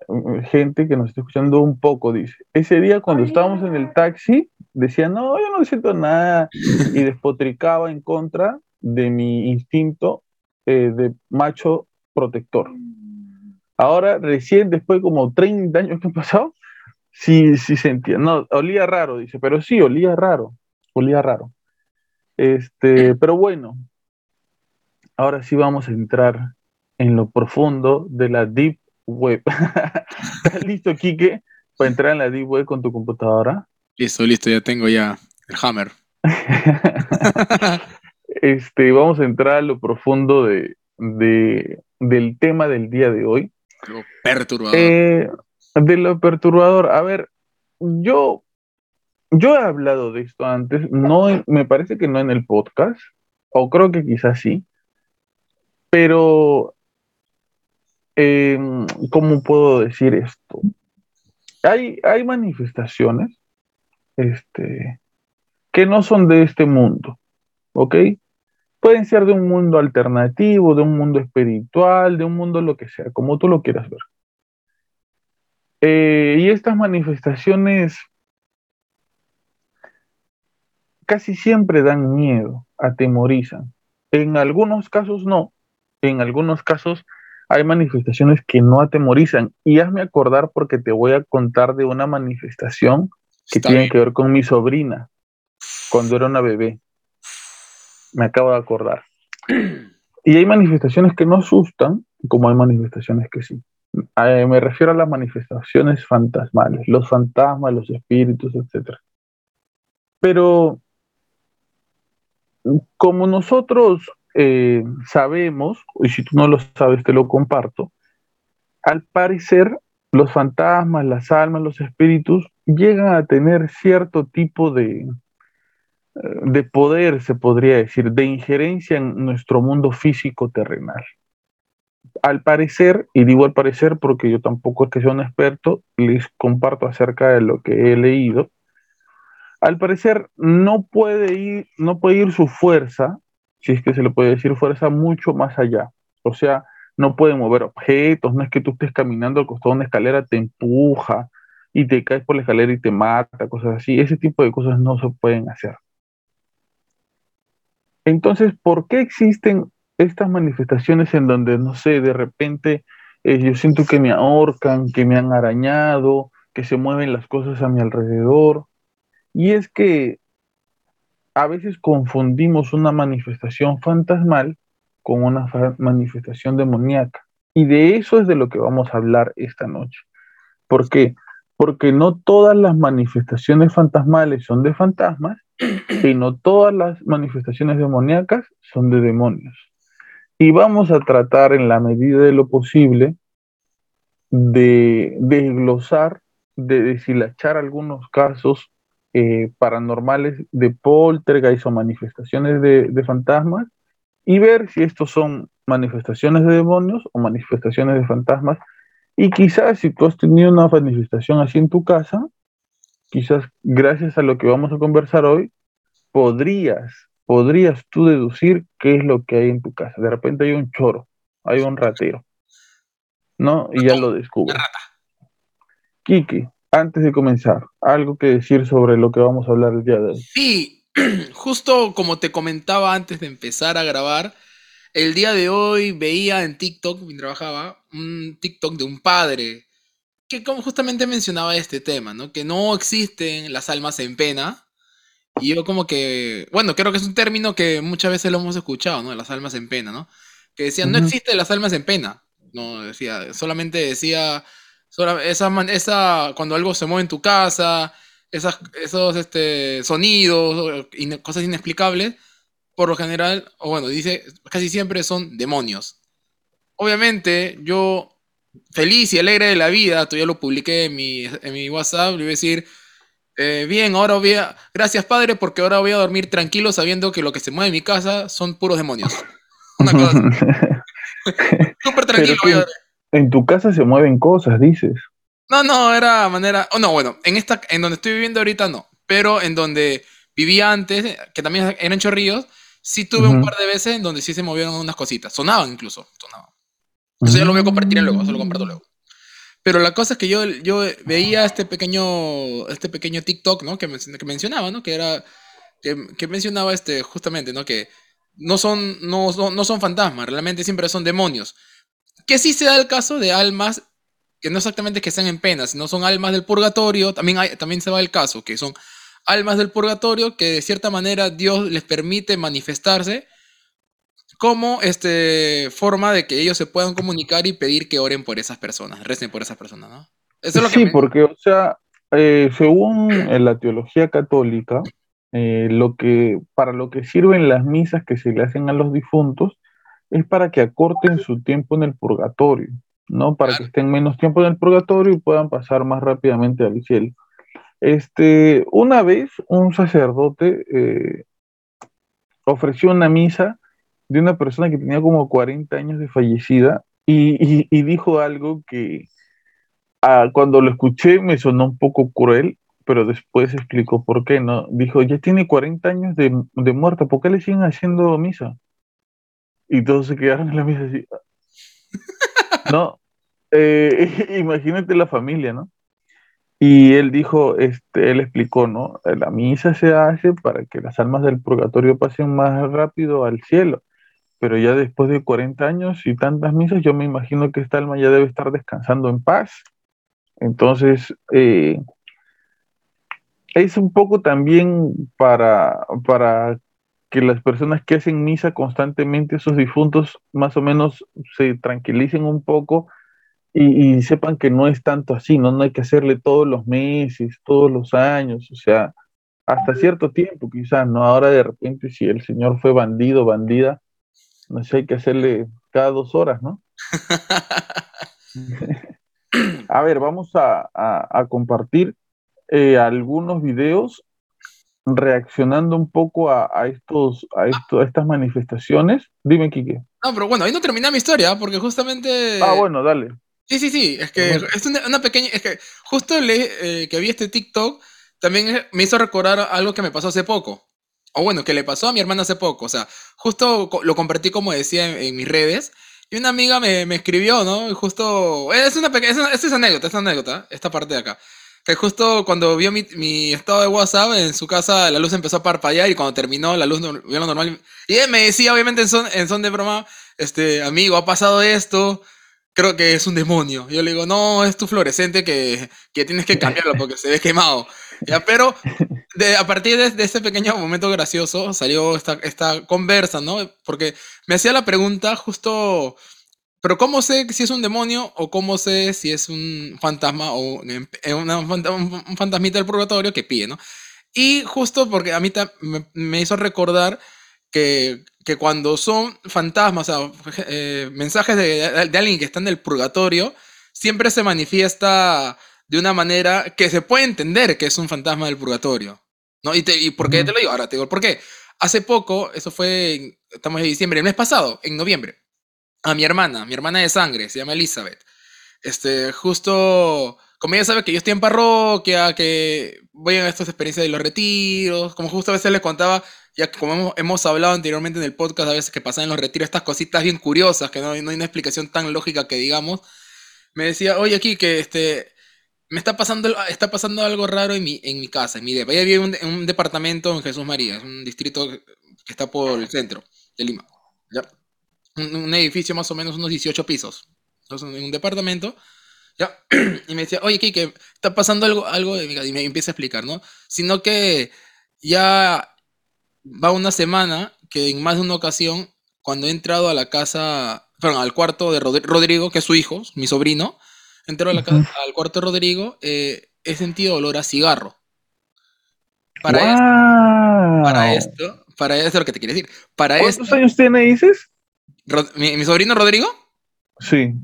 gente que nos está escuchando un poco, dice, ese día cuando estábamos en el taxi, decía, no, yo no siento nada, y despotricaba en contra de mi instinto eh, de macho protector. Ahora, recién, después de como 30 años que han pasado, Sí, sí sentía. No, olía raro, dice, pero sí, olía raro. Olía raro. Este, pero bueno, ahora sí vamos a entrar en lo profundo de la Deep Web. ¿Estás listo, Kike, para entrar en la Deep Web con tu computadora? Listo, listo, ya tengo ya el hammer. este, vamos a entrar a lo profundo de, del tema del día de hoy. Lo perturbador. Eh, de lo perturbador. A ver, yo, yo he hablado de esto antes, no, me parece que no en el podcast, o creo que quizás sí, pero, em, ¿cómo puedo decir esto? Hay, hay manifestaciones este, que no son de este mundo, ¿ok? Pueden ser de un mundo alternativo, de un mundo espiritual, de un mundo lo que sea, como tú lo quieras ver. Eh, y estas manifestaciones casi siempre dan miedo, atemorizan. En algunos casos no, en algunos casos hay manifestaciones que no atemorizan. Y hazme acordar porque te voy a contar de una manifestación que tiene que ver con mi sobrina cuando era una bebé. Me acabo de acordar. Y hay manifestaciones que no asustan, como hay manifestaciones que sí. Me refiero a las manifestaciones fantasmales, los fantasmas, los espíritus, etc. Pero como nosotros eh, sabemos, y si tú no lo sabes te lo comparto, al parecer los fantasmas, las almas, los espíritus llegan a tener cierto tipo de, eh, de poder, se podría decir, de injerencia en nuestro mundo físico terrenal al parecer, y digo al parecer porque yo tampoco es que sea un experto, les comparto acerca de lo que he leído. Al parecer no puede ir, no puede ir su fuerza, si es que se le puede decir fuerza, mucho más allá. O sea, no puede mover objetos, no es que tú estés caminando al costado de una escalera, te empuja y te caes por la escalera y te mata, cosas así. Ese tipo de cosas no se pueden hacer. Entonces, ¿por qué existen estas manifestaciones en donde, no sé, de repente eh, yo siento que me ahorcan, que me han arañado, que se mueven las cosas a mi alrededor. Y es que a veces confundimos una manifestación fantasmal con una manifestación demoníaca. Y de eso es de lo que vamos a hablar esta noche. ¿Por qué? Porque no todas las manifestaciones fantasmales son de fantasmas y no todas las manifestaciones demoníacas son de demonios. Y vamos a tratar en la medida de lo posible de desglosar, de deshilachar algunos casos eh, paranormales de poltergeist o manifestaciones de, de fantasmas y ver si estos son manifestaciones de demonios o manifestaciones de fantasmas. Y quizás si tú has tenido una manifestación así en tu casa, quizás gracias a lo que vamos a conversar hoy, podrías, podrías tú deducir qué es lo que hay en tu casa. De repente hay un choro, hay un ratero, ¿no? Y ya lo descubres. Kiki, antes de comenzar, algo que decir sobre lo que vamos a hablar el día de hoy. Sí, justo como te comentaba antes de empezar a grabar, el día de hoy veía en TikTok, mientras trabajaba, un TikTok de un padre que como justamente mencionaba este tema, ¿no? Que no existen las almas en pena. Y yo como que, bueno, creo que es un término que muchas veces lo hemos escuchado, ¿no? Las almas en pena, ¿no? Que decían, no existen las almas en pena. No, decía, solamente decía, esa, esa, cuando algo se mueve en tu casa, esas, esos este, sonidos, cosas inexplicables, por lo general, o bueno, dice, casi siempre son demonios. Obviamente, yo, feliz y alegre de la vida, todavía lo publiqué en mi, en mi WhatsApp, le voy a decir, eh, bien, ahora voy a, gracias padre, porque ahora voy a dormir tranquilo sabiendo que lo que se mueve en mi casa son puros demonios. Una cosa. Súper tranquilo. En tu casa se mueven cosas, dices. No, no, era manera. Oh, no, bueno, en esta, en donde estoy viviendo ahorita no. Pero en donde vivía antes, que también eran chorrillos, sí tuve un par de veces en donde sí se movieron unas cositas. Sonaban incluso. Sonaban. Eso ya lo voy a compartir luego, eso lo comparto luego. Pero la cosa es que yo, yo veía este pequeño, este pequeño TikTok, ¿no? Que, que mencionaba, ¿no? Que era, que, mencionaba este, justamente, ¿no? Que no son, no, no, son fantasmas, realmente siempre son demonios. Que sí se da el caso de almas que no exactamente que sean en pena, sino son almas del purgatorio. También, hay, también se va el caso, que son almas del purgatorio que de cierta manera Dios les permite manifestarse como este, forma de que ellos se puedan comunicar y pedir que oren por esas personas, recen por esas personas, ¿no? Eso es lo sí, porque, o sea, eh, según la teología católica, eh, lo que, para lo que sirven las misas que se le hacen a los difuntos es para que acorten su tiempo en el purgatorio, ¿no? Para que estén menos tiempo en el purgatorio y puedan pasar más rápidamente al cielo. Este, una vez un sacerdote eh, ofreció una misa de una persona que tenía como 40 años de fallecida y, dijo algo que ah, cuando lo escuché me sonó un poco cruel, pero después explicó por qué, ¿no? Dijo, ya tiene 40 años de, de muerto, ¿por qué le siguen haciendo misa? Y todos se quedaron en la misa así. No, eh, imagínate la familia, ¿no? Y él dijo, este, él explicó, ¿no? La misa se hace para que las almas del purgatorio pasen más rápido al cielo, pero ya después de 40 años y tantas misas, yo me imagino que esta alma ya debe estar descansando en paz. Entonces, eh, es un poco también para, para que las personas que hacen misa constantemente, esos difuntos, más o menos se tranquilicen un poco y, sepan que no es tanto así, ¿no? No hay que hacerle todos los meses, todos los años, o sea, hasta cierto tiempo quizás, ¿no? Ahora de repente si el señor fue bandido, bandida, no sé, hay que hacerle cada dos horas, ¿no? a ver, vamos a, compartir eh, algunos videos reaccionando un poco a, estos, a, esto, a estas manifestaciones. Dime, Quique. No, pero bueno, ahí no termina mi historia, porque justamente... Ah, bueno, dale. Sí, sí, sí, es que es una, pequeña, es que justo le, eh, que vi este TikTok también me hizo recordar algo que me pasó hace poco. O bueno, que le pasó a mi hermana hace poco. O sea, justo lo compartí como decía en, mis redes. Y una amiga me, me, escribió, ¿no? Y justo... Es una pequeña... Es, es anécdota, es anécdota, esta parte de acá. Que justo cuando vio mi, mi, estado de WhatsApp, en su casa la luz empezó a parpadear y cuando terminó la luz vio lo normal. Y él me decía, obviamente en son, en son de broma, este, amigo, ha pasado esto, creo que es un demonio. Yo le digo, no, es tu fluorescente que, que tienes que cambiarlo porque se ve quemado. ¿Ya? Pero de, a partir de, de, ese pequeño momento gracioso salió esta, esta conversa, ¿no? Porque me hacía la pregunta justo, pero ¿cómo sé si es un demonio o cómo sé si es un fantasma o un, un fantasmita del purgatorio que pide, ¿no? Y justo porque a mí me, me hizo recordar que, que, cuando son fantasmas, o sea, eh, mensajes de, de, alguien que está en el purgatorio, siempre se manifiesta de una manera que se puede entender que es un fantasma del purgatorio. ¿no? ¿Y, te, y por qué te lo digo? Ahora te digo por qué. Hace poco, eso fue, estamos en diciembre, el mes pasado, en noviembre, a mi hermana, mi hermana de sangre, se llama Elizabeth. Este, justo, como ella sabe que yo estoy en parroquia, que voy a estas experiencias de los retiros, como justo a veces le contaba, ya que como hemos, hemos, hablado anteriormente en el podcast, a veces que pasan en los retiros estas cositas bien curiosas, que no, no hay una explicación tan lógica que digamos, me decía, oye, aquí que este, me está pasando, está pasando algo raro en mi, en mi casa, en mi depa. Ella vive un, en un departamento en Jesús María, es un distrito que está por el centro de Lima. ¿ya? Un, un, edificio más o menos unos 18 pisos. Entonces, en un departamento. ¿ya? Y me decía, oye, Kike, está pasando algo, algo de mi casa. Y me empieza a explicar, ¿no? Sino que ya va una semana que en más de una ocasión, cuando he entrado a la casa, perdón, al cuarto de Rodrigo, que es su hijo, mi sobrino, Entro a la casa, al cuarto de Rodrigo, eh, he sentido olor a cigarro. Para wow. esto, para esto, para esto es lo que te quiere decir. Para ¿Cuántos esto, años tiene, dices? Mi, mi, sobrino Rodrigo? Sí.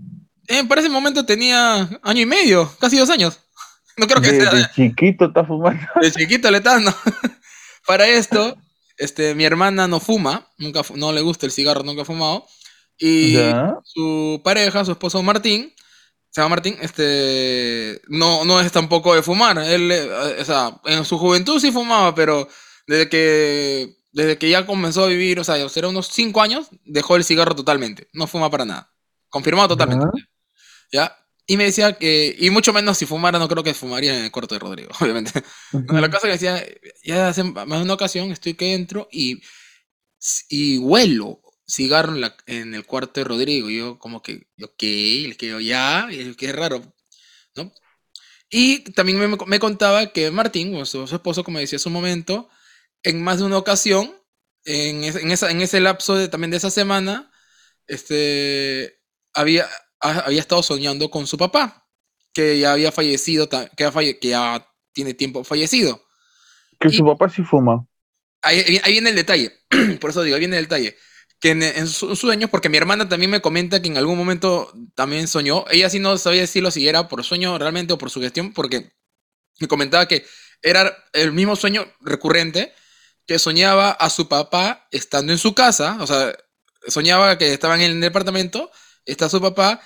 Eh, para ese momento tenía año y medio, casi dos años. No creo que de, sea. De chiquito está fumando. De chiquito le está, no. para esto, este, mi hermana no fuma, nunca, no le gusta el cigarro, nunca ha fumado. Y ¿Ya? su pareja, su esposo Martín, se llama Martín, este, no, no es tampoco de fumar. Él, o sea, en su juventud sí fumaba, pero desde que, desde que ya comenzó a vivir, o sea, será unos 5 años, dejó el cigarro totalmente. No fuma para nada. Confirmado totalmente. ¿Ya? ¿Ya? Y me decía que, y mucho menos si fumara, no creo que fumaría en el cuarto de Rodrigo, obviamente. Uh -huh. La cosa que decía, ya hace más de una ocasión estoy que entro y, y huelo cigarro en, la, en, el cuarto de Rodrigo. Yo como que, ok, le quedo ya, y qué raro, ¿no? Y también me, me contaba que Martín, o su, su, esposo, como decía hace un momento, en más de una ocasión, en, en, esa, en ese lapso de, también de esa semana, este, había, había estado soñando con su papá, que ya había fallecido, que ya, falle, que ya tiene tiempo fallecido. Que y, su papá sí fuma. Ahí, ahí viene el detalle, por eso digo, ahí viene el detalle que en, en, sus sueños, porque mi hermana también me comenta que en algún momento también soñó, ella sí no sabía decirlo si era por sueño realmente o por sugestión, porque me comentaba que era el mismo sueño recurrente, que soñaba a su papá estando en su casa, o sea, soñaba que estaban en el departamento, está su papá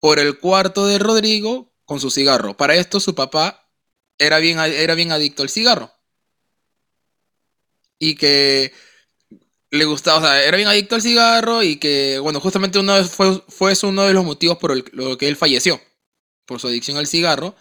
por el cuarto de Rodrigo con su cigarro. Para esto su papá era bien, era bien adicto al cigarro. Y que le gustaba, o sea, era bien adicto al cigarro y que, bueno, justamente uno fue, fue uno de los motivos por el, lo que él falleció, por su adicción al cigarro,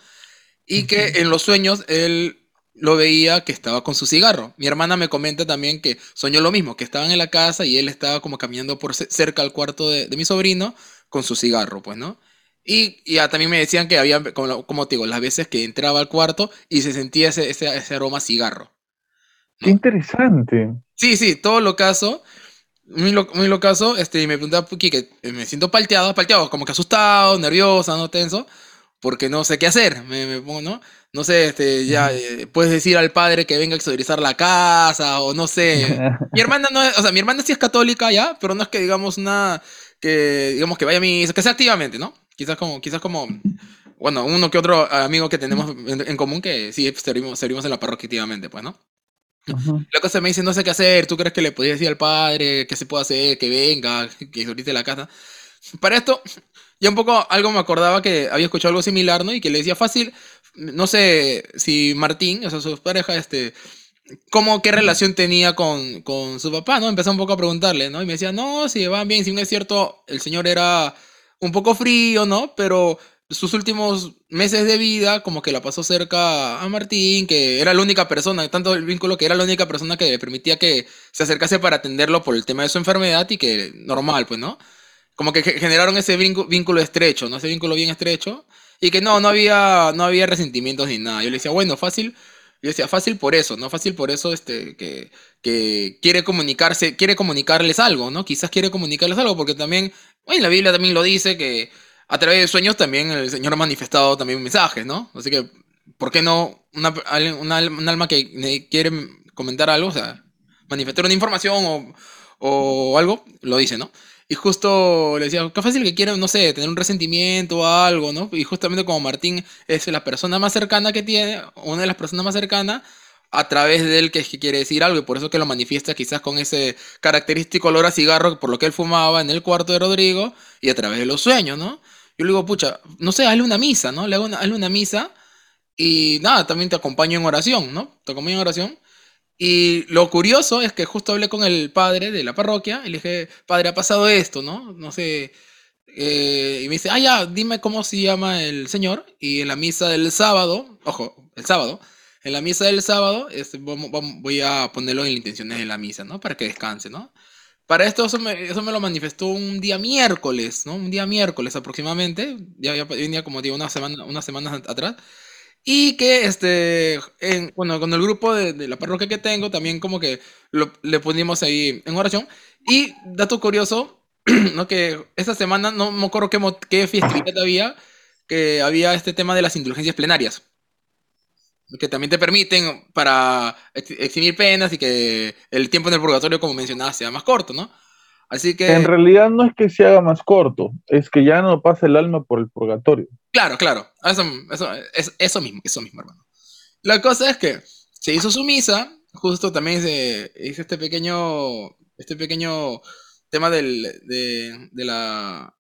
y que en los sueños él lo veía que estaba con su cigarro. Mi hermana me comenta también que soñó lo mismo, que estaban en la casa y él estaba como caminando por cerca al cuarto de, de mi sobrino con su cigarro, pues, ¿no? Y ya también me decían que había, como, como te digo, las veces que entraba al cuarto y se sentía ese, ese, ese aroma a cigarro. Qué interesante. Sí, sí, todo lo caso. Muy, lo, muy lo caso. Este, y me preguntaba que me siento palteado, palteado, como que asustado, nerviosa, no tenso, porque no sé qué hacer. Me, me pongo, ¿no? No sé, este, ya eh, puedes decir al padre que venga a exorcizar la casa, o no sé. mi hermana no es, o sea, mi hermana sí es católica ya, pero no es que digamos una, que digamos que vaya a misa, que sea activamente, ¿no? Quizás como, quizás como, bueno, uno que otro amigo que tenemos en, en común que sí servimos, servimos en la parroquia activamente, pues, ¿no? -huh. La cosa me dice, no sé qué hacer, ¿tú crees que le podías decir al padre qué se puede hacer, que venga, que ahorita la casa? Para esto, ya un poco algo me acordaba que había escuchado algo similar, ¿no? Y que le decía fácil, no sé si Martín, o sea, su pareja, este, cómo, qué relación tenía con, con su papá, ¿no? Empecé un poco a preguntarle, ¿no? Y me decía, no, si van bien, si bien es cierto, el señor era un poco frío, ¿no? Pero sus últimos meses de vida, como que la pasó cerca a Martín, que era la única persona, tanto el vínculo que era la única persona que le permitía que se acercase para atenderlo por el tema de su enfermedad y que normal, pues, ¿no? como que generaron ese vínculo estrecho, ¿no? Ese vínculo bien estrecho. Y que no, no había, no había resentimientos ni nada. Yo le decía, bueno, fácil. Yo decía, fácil por eso, ¿no? Fácil por eso, este, que, que quiere comunicarse, quiere comunicarles algo, ¿no? Quizás quiere comunicarles algo, porque también, en la Biblia también lo dice que a través de sueños también el Señor ha manifestado también mensajes, ¿no? Así que, ¿por qué no una, una, un alma que quiere comentar algo, o sea, manifestar una información o, o algo, lo dice, ¿no? Y justo le decía, qué fácil que quiera, no sé, tener un resentimiento o algo, ¿no? Y justamente como Martín es la persona más cercana que tiene, una de las personas más cercanas, a través de él que, que quiere decir algo y por eso que lo manifiesta quizás con ese característico olor a cigarro por lo que él fumaba en el cuarto de Rodrigo y a través de los sueños, ¿no? Yo le digo, pucha, no sé, hazle una misa, ¿no? Le hago una, hazle una misa y nada, también te acompaño en oración, ¿no? Te acompaño en oración y lo curioso es que justo hablé con el padre de la parroquia y le dije, padre, ha pasado esto, ¿no? No sé. Eh, y me dice, ah, ya, dime cómo se llama el Señor. Y en la misa del sábado, ojo, el sábado, en la misa del sábado, este, voy a ponerlo en las intenciones de la misa, ¿no? Para que descanse, ¿no? Para esto, eso me, eso me lo manifestó un día miércoles, ¿no? Un día miércoles aproximadamente, ya, ya venía como digo, una semana, unas semanas atrás. Y que, este, en, bueno, con el grupo de, la parroquia que tengo, también como que le ponimos ahí en oración. Y, dato curioso, ¿no? Que esta semana, no me acuerdo qué, qué festividad había, que había este tema de las indulgencias plenarias. Que también te permiten para eximir penas y que el tiempo en el purgatorio, como mencionaba, sea más corto, ¿no? Así que... En realidad no es que se haga más corto, es que ya no pasa el alma por el purgatorio. Claro, claro. Eso, eso, mismo, eso mismo, hermano. La cosa es que se hizo su misa, justo también se hizo este pequeño, este pequeño tema del, de, de la,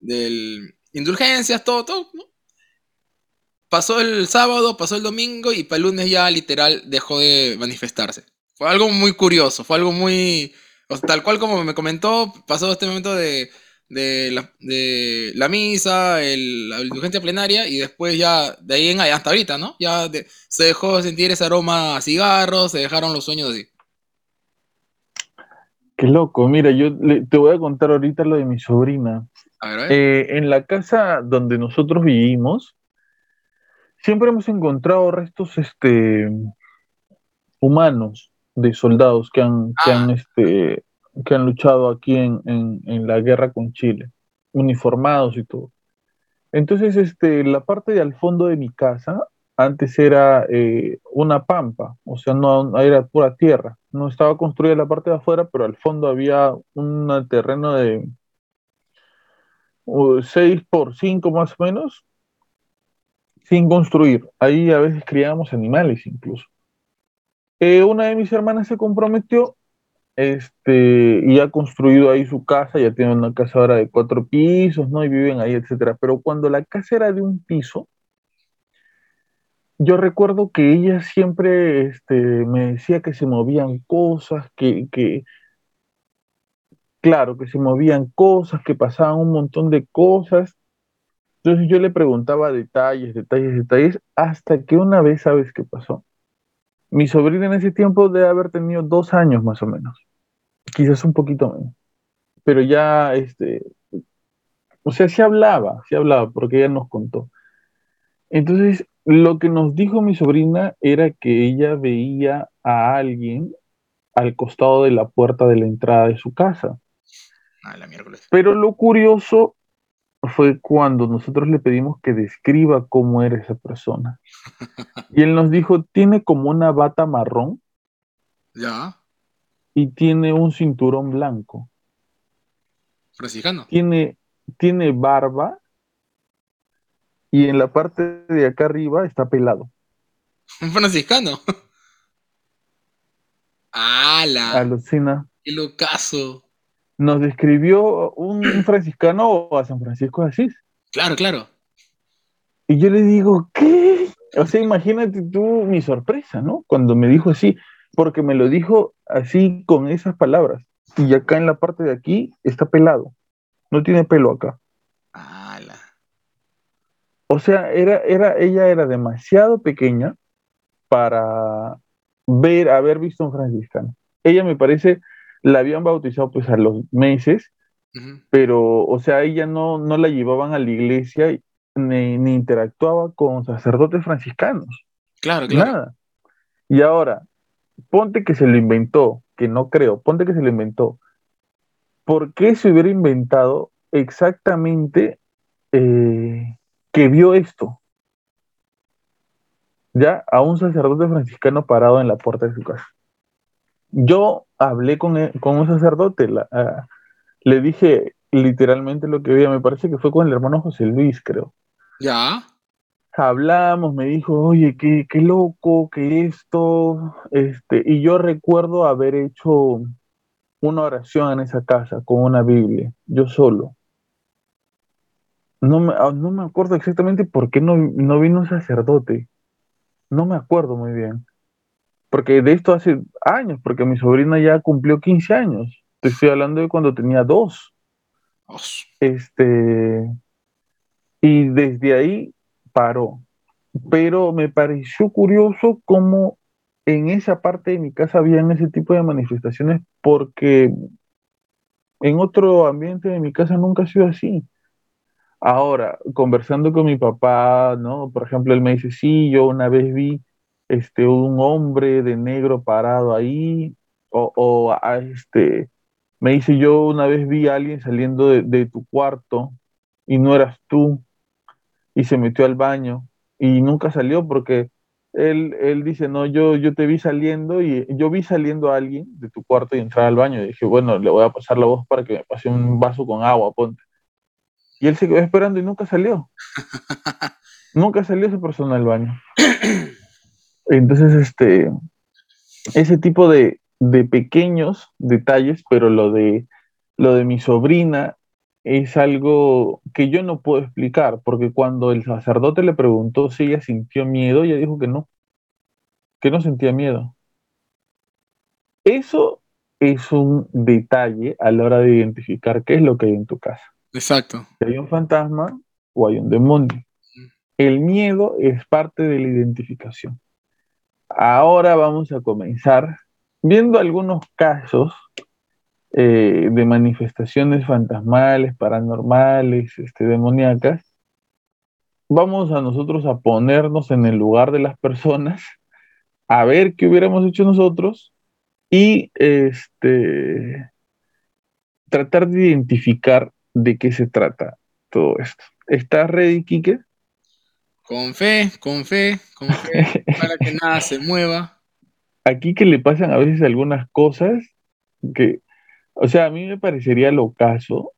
del indulgencias, todo, todo, Pasó el sábado, pasó el domingo y para el lunes ya literal dejó de manifestarse. Fue algo muy curioso, fue algo muy, tal cual como me comentó, pasó este momento de, la, misa, la indulgencia plenaria, y después ya, de ahí en hasta ahorita, ¿no? Ya se dejó sentir ese aroma a cigarros, se dejaron los sueños así. Qué loco, mira, yo te voy a contar ahorita lo de mi sobrina. Eh, en la casa donde nosotros vivimos, siempre hemos encontrado restos este, humanos de soldados que han, que han, ah. este, que han luchado aquí en, en, la guerra con Chile, uniformados y todo. Entonces, este, la parte de al fondo de mi casa antes era eh, una pampa, o sea, no era pura tierra. No estaba construida la parte de afuera, pero al fondo había un terreno de 6 por 5 más o menos, sin construir. Ahí a veces criábamos animales incluso. Eh, una de mis hermanas se comprometió este, y ha construido ahí su casa, ya tiene una casa ahora de cuatro pisos, ¿no? Y viven ahí, etcétera. Pero cuando la casa era de un piso, yo recuerdo que ella siempre este, me decía que se movían cosas, que, que, claro, que se movían cosas, que pasaban un montón de cosas. Entonces yo le preguntaba detalles, detalles, detalles, hasta que una vez, ¿sabes qué pasó? Mi sobrina en ese tiempo debe haber tenido dos años más o menos, quizás un poquito menos, pero ya, este, o sea, se hablaba, se hablaba, porque ella nos contó. Entonces, lo que nos dijo mi sobrina era que ella veía a alguien al costado de la puerta de la entrada de su casa. Ah, la miércoles. Pero lo curioso fue cuando nosotros le pedimos que describa cómo era esa persona. Y él nos dijo, tiene como una bata marrón. Ya. Y tiene un cinturón blanco. Franciscano. Tiene, tiene barba. Y en la parte de acá arriba está pelado. Un franciscano. ¡Hala! Alucina. ¡Qué locazo! Nos describió un, franciscano a San Francisco de Asís. Claro, claro. Y yo le digo, ¿qué? O sea, imagínate tú mi sorpresa, ¿no? Cuando me dijo así, porque me lo dijo así con esas palabras. Y acá en la parte de aquí está pelado. No tiene pelo acá. ¡Hala! O sea, era, era, ella era demasiado pequeña para ver, haber visto un franciscano. Ella me parece la habían bautizado pues a los meses pero, o sea, ella no, no la llevaban a la iglesia ni, interactuaba con sacerdotes franciscanos. Claro, claro. Nada. Y ahora, ponte que se lo inventó, que no creo, ponte que se lo inventó. ¿Por qué se hubiera inventado exactamente eh, que vio esto? Ya a un sacerdote franciscano parado en la puerta de su casa. Yo hablé con, con un sacerdote, ah, le dije literalmente lo que veía, me parece que fue con el hermano José Luis, creo. Ya. Hablamos, me dijo, oye, qué, qué loco, qué esto, este, y yo recuerdo haber hecho una oración en esa casa con una Biblia, yo solo. No me, ah, no me acuerdo exactamente por qué no, no vino un sacerdote. No me acuerdo muy bien. Porque de esto hace años, porque mi sobrina ya cumplió 15 años. Te estoy hablando de cuando tenía dos. Este, y desde ahí paró. Pero me pareció curioso cómo en esa parte de mi casa habían ese tipo de manifestaciones porque en otro ambiente de mi casa nunca ha sido así. Ahora, conversando con mi papá, ¿no? Por ejemplo, él me dice, sí, yo una vez vi este, un hombre de negro parado ahí, o, a, este, me dice, yo una vez vi a alguien saliendo de, tu cuarto y no eras tú, y se metió al baño y nunca salió porque él, él dice, no, yo, yo te vi saliendo y yo vi saliendo a alguien de tu cuarto y entrar al baño y dije, bueno, le voy a pasar la voz para que me pase un vaso con agua, ponte. Y él se quedó esperando y nunca salió. nunca salió esa persona al baño. Entonces, este, ese tipo de, pequeños detalles, pero lo de, lo de mi sobrina es algo que yo no puedo explicar, porque cuando el sacerdote le preguntó si ella sintió miedo, ella dijo que no, que no sentía miedo. Eso es un detalle a la hora de identificar qué es lo que hay en tu casa. Exacto. Si hay un fantasma o hay un demonio. El miedo es parte de la identificación. Ahora vamos a comenzar viendo algunos casos eh, de manifestaciones fantasmales, paranormales, este, demoníacas. Vamos a nosotros a ponernos en el lugar de las personas, a ver qué hubiéramos hecho nosotros y este, tratar de identificar de qué se trata todo esto. ¿Estás ready, Kike? Con fe, con fe, con fe, para que nada se mueva. Aquí que le pasan a veces algunas cosas que, o sea, a mí me parecería lo caso,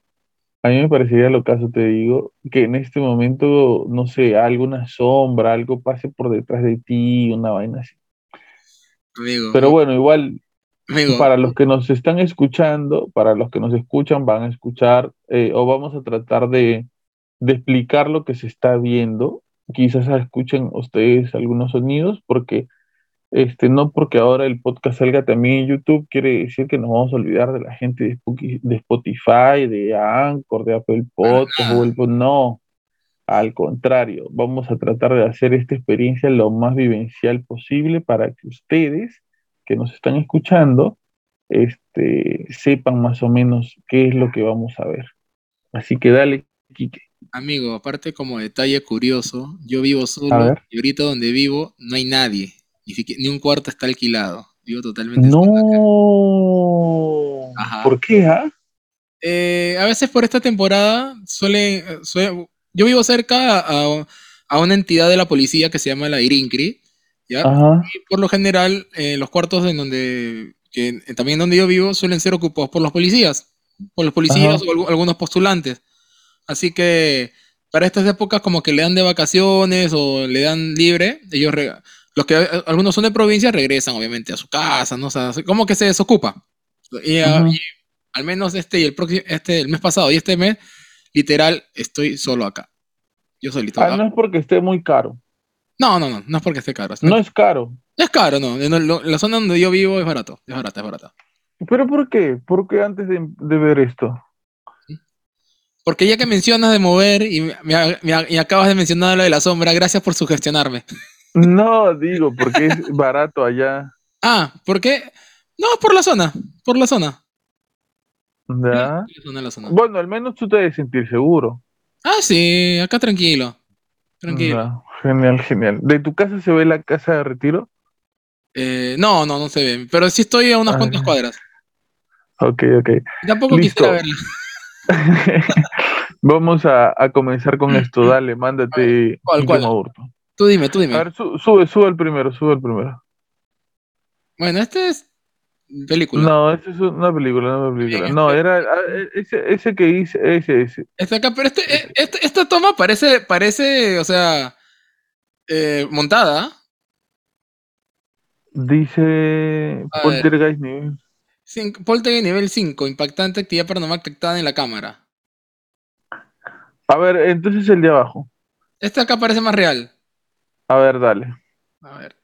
a mí me parecería lo caso, te digo, que en este momento, no sé, alguna sombra, algo pase por detrás de ti, una vaina así. Pero bueno, igual, para los que nos están escuchando, para los que nos escuchan, van a escuchar eh, o vamos a tratar de, de explicar lo que se está viendo quizás escuchen ustedes algunos sonidos, porque este, no porque ahora el podcast salga también en YouTube, quiere decir que nos vamos a olvidar de la gente de, de Spotify, de Anchor, de Apple Podcast, no, al contrario, vamos a tratar de hacer esta experiencia lo más vivencial posible para que ustedes que nos están escuchando este, sepan más o menos qué es lo que vamos a ver. Así que dale, Kike. Amigo, aparte como detalle curioso, yo vivo solo y ahorita donde vivo no hay nadie, ni, ni un cuarto está alquilado. Vivo totalmente no. ¿Por qué? Ah? Eh, a veces por esta temporada suele, yo vivo cerca a, una entidad de la policía que se llama la IRINCRI, ¿ya? Y por lo general eh, los cuartos en donde, que, también donde yo vivo suelen ser ocupados por los policías, por los policías o algunos postulantes. Así que para estas épocas como que le dan de vacaciones o le dan libre, ellos los que algunos son de provincia regresan obviamente a su casa, ¿no? O sea, como que se desocupa. Y, al menos este y el próximo este el mes pasado y este mes literal estoy solo acá. Yo solito. Ah, no es porque esté muy caro. No, no, no, no es porque esté caro. No es caro. Es caro, no. En la zona donde yo vivo es barato, es barato, es barato. ¿Pero por qué? ¿Por qué antes de ver esto? Porque ya que mencionas de mover y, me, acabas de mencionar lo de la sombra, gracias por sugestionarme. No, digo, porque es barato allá. Ah, ¿por qué? No, por la zona, por la zona. ¿Ya? Bueno, al menos tú te debes sentir seguro. Ah, sí, acá tranquilo. Tranquilo. genial, genial. ¿De tu casa se ve la casa de retiro? Eh, no, no, no se ve. Pero sí estoy a unas ah, cuantas cuadras. Ok, ok. Tampoco quisiera verla. Vamos a, comenzar con esto. Dale, mándate. ¿Cuál, cuál? Tú dime, tú dime. A ver, sube, sube el primero, sube el primero. Bueno, este es película. No, este es una película, una película. no, era ah, ese, ese que hice, ese, ese. Este acá, pero este, este, esta toma parece, parece, o sea, eh, montada. Dice Poltergeist Poltergeist nivel 5, impactante actividad paranormal detectada en la cámara. A ver, entonces el de abajo. Este acá parece más real. A ver, dale. A ver.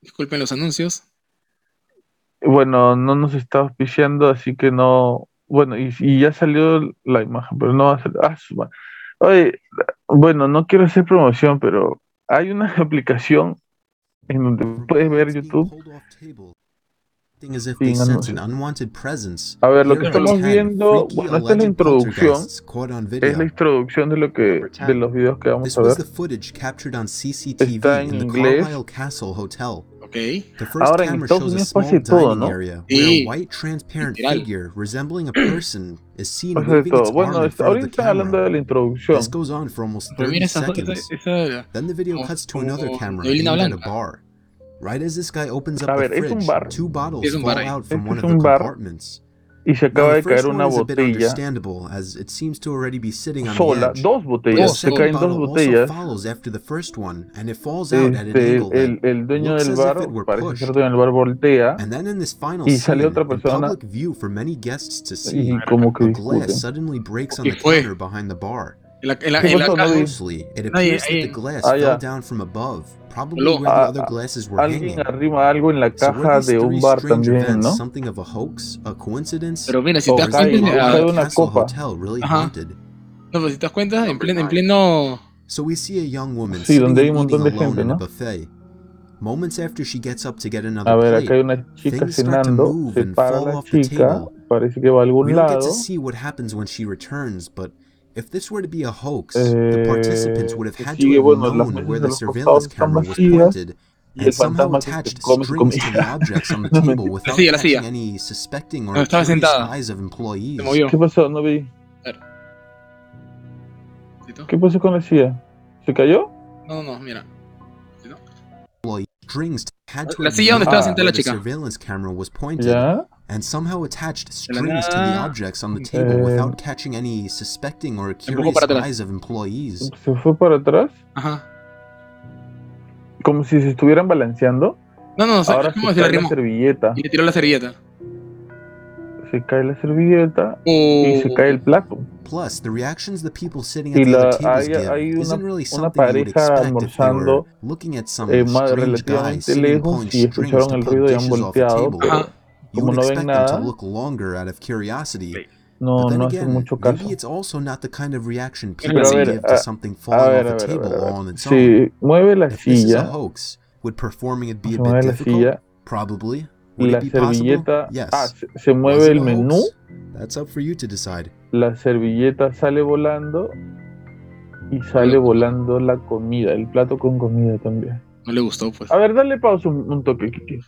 Disculpen los anuncios. Bueno, no nos está auspiciando, así que no. Bueno, y, ya salió la imagen, pero no va a ser. Ah, Oye, bueno, no quiero hacer promoción, pero hay una aplicación en donde puedes ver YouTube a ver, lo que estamos viendo, bueno, esta es la introducción, es la introducción de lo que, de los videos que vamos a ver. Está en inglés. Ahora en Estados Unidos pasa todo, ¿no? Sí. Pasa todo. Bueno, ahorita están hablando de la introducción. Pero mira esa, esa, esa, Then the video cuts to another camera at a bar. Right as this guy opens up a ver, the fridge, es un bar. two bottles es un bar fall out from este one of the compartments. Y se acaba de caer una botella as it seems to already be sitting on sola, dos botellas, se caen dos botellas. follows after the first one, and it falls out at an Este, angle el, el dueño del as if bar, it were parece pushed. ser dueño del bar, voltea And then in this final y sale scene, otra persona public view for many guests to see, y como que a Closely, it Ahí, appears that the glass Ah, fell down from above, probably where the Ah, other ah, glasses were Alguien hanging. arrima algo en la caja these de un three bar strange también, events ¿no? something of a hoax, a coincidence? Pero mira, si te das cuenta, una Castle copa. Hotel really Ajá. haunted. no, pero si te das cuenta, en pleno, en pleno So we see a young woman Sí, sitting donde hay un montón de alone gente, in a ¿no? buffet. Moments after she gets up to get A another ver, acá hay plate, una chica things start to cenando, move se and para fall la off the chica, table. parece que va a algún we don't get lado. to see what happens when she returns, but if this were to be a hoax, Eh, the participants would have had to sigue, have bueno, las known where the surveillance camera was pointed y and somehow attached strings to the objects on the table without silla, la catching silla. any suspecting or No, curious eyes of employees. se movió. ¿Qué pasó? No vi. ¿Listo? ¿Qué pasó con la silla? ¿Se cayó? No, no, no, mira. Strings had to La silla donde estaba sentada la the chica. surveillance camera was pointed ¿Ya? And somehow attached strings to the objects on the table Eh. without catching any suspecting or curious eyes of employees. ¿Se fue para atrás? Ajá. Como si se estuvieran balanceando. No, no, o sea, Ahora es como se si la cae la servilleta. Y le tiró la servilleta. Se cae la servilleta Oh. y se cae el plato. Plus, the reactions the people sitting Y at the la- other tables hay- give hay una- isn't really una something you would pareja almorzando, were looking at some eh, más strange guy relativamente sitting lejos pulling y strings escucharon to el ruido y han dishes off a volteado, table. pero. You como would no ven expect them to look longer out of curiosity. no, but then no again, mucho caso. maybe it's also not the kind of reaction people ver, give to a- something A falling ver, off a a ver, a table a on its own. Mueve la If this is a silla, hoax, would performing it be si a bit mueve la difficult? silla, Probably. Would la it be possible? servilleta, Yes. ah, se, se mueve el a menú, hoax? That's up for you to decide. la servilleta sale volando y sale volando la comida, el plato con comida también. No le gustó, pues. A ver, dale pausa un, un toque, Kiki.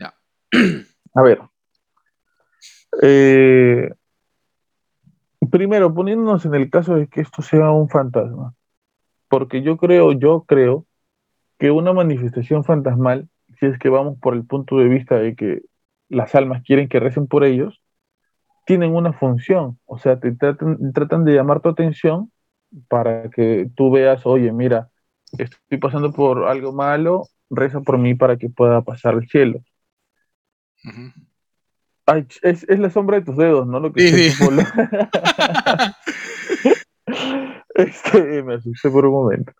Ya. A ver. Eh, primero, poniéndonos en el caso de que esto sea un fantasma. Porque yo creo, yo creo que una manifestación fantasmal, si es que vamos por el punto de vista de que las almas quieren que recen por ellos, tienen una función. O sea, te tratan, tratan de llamar tu atención para que tú veas, oye, mira, estoy pasando por algo malo, reza por mí para que pueda pasar al cielo. Ay, es, es la sombra de tus dedos, ¿no? Lo que Sí, sí. Este, me asusté por un momento.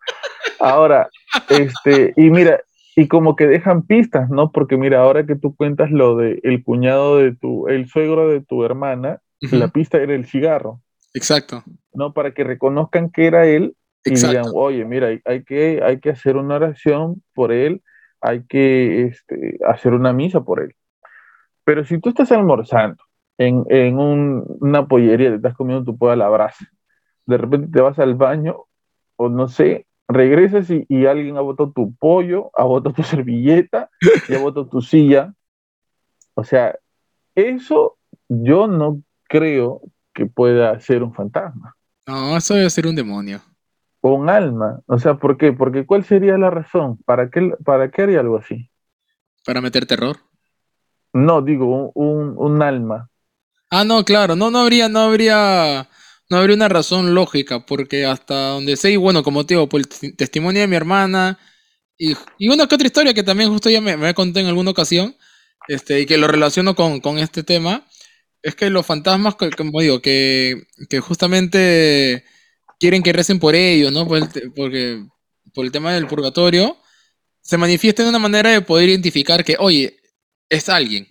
Ahora, este, y mira, y como que dejan pistas, ¿no? Porque mira, ahora que tú cuentas lo de el cuñado de tu, el suegro de tu hermana, la pista era el cigarro, Exacto. ¿no? Para que reconozcan que era él y digan, oye, mira, hay, hay que, hay que hacer una oración por él, hay que este, hacer una misa por él. Pero si tú estás almorzando en, en una pollería, te estás comiendo tu pollo a la brasa. De repente te vas al baño, o no sé, regresas y, y alguien ha botado tu pollo, ha botado tu servilleta y ha botado tu silla. O sea, eso yo no creo que pueda ser un fantasma. No, eso debe ser un demonio. O un alma. O sea, ¿por qué? Porque ¿cuál sería la razón? ¿Para qué, para qué haría algo así? ¿Para meter terror? No, digo, un, un alma. Ah, no, claro, no, no habría, no habría, no habría una razón lógica, porque hasta donde sé, y bueno, como te digo, por el testimonio de mi hermana, y, y una que otra historia que también justo ya me, me conté en alguna ocasión, este, y que lo relaciono con, con este tema, es que los fantasmas, como digo, que, que justamente quieren que recen por ellos, ¿no? Por el, porque, por el tema del purgatorio, se manifiesta de una manera de poder identificar que, oye, es alguien,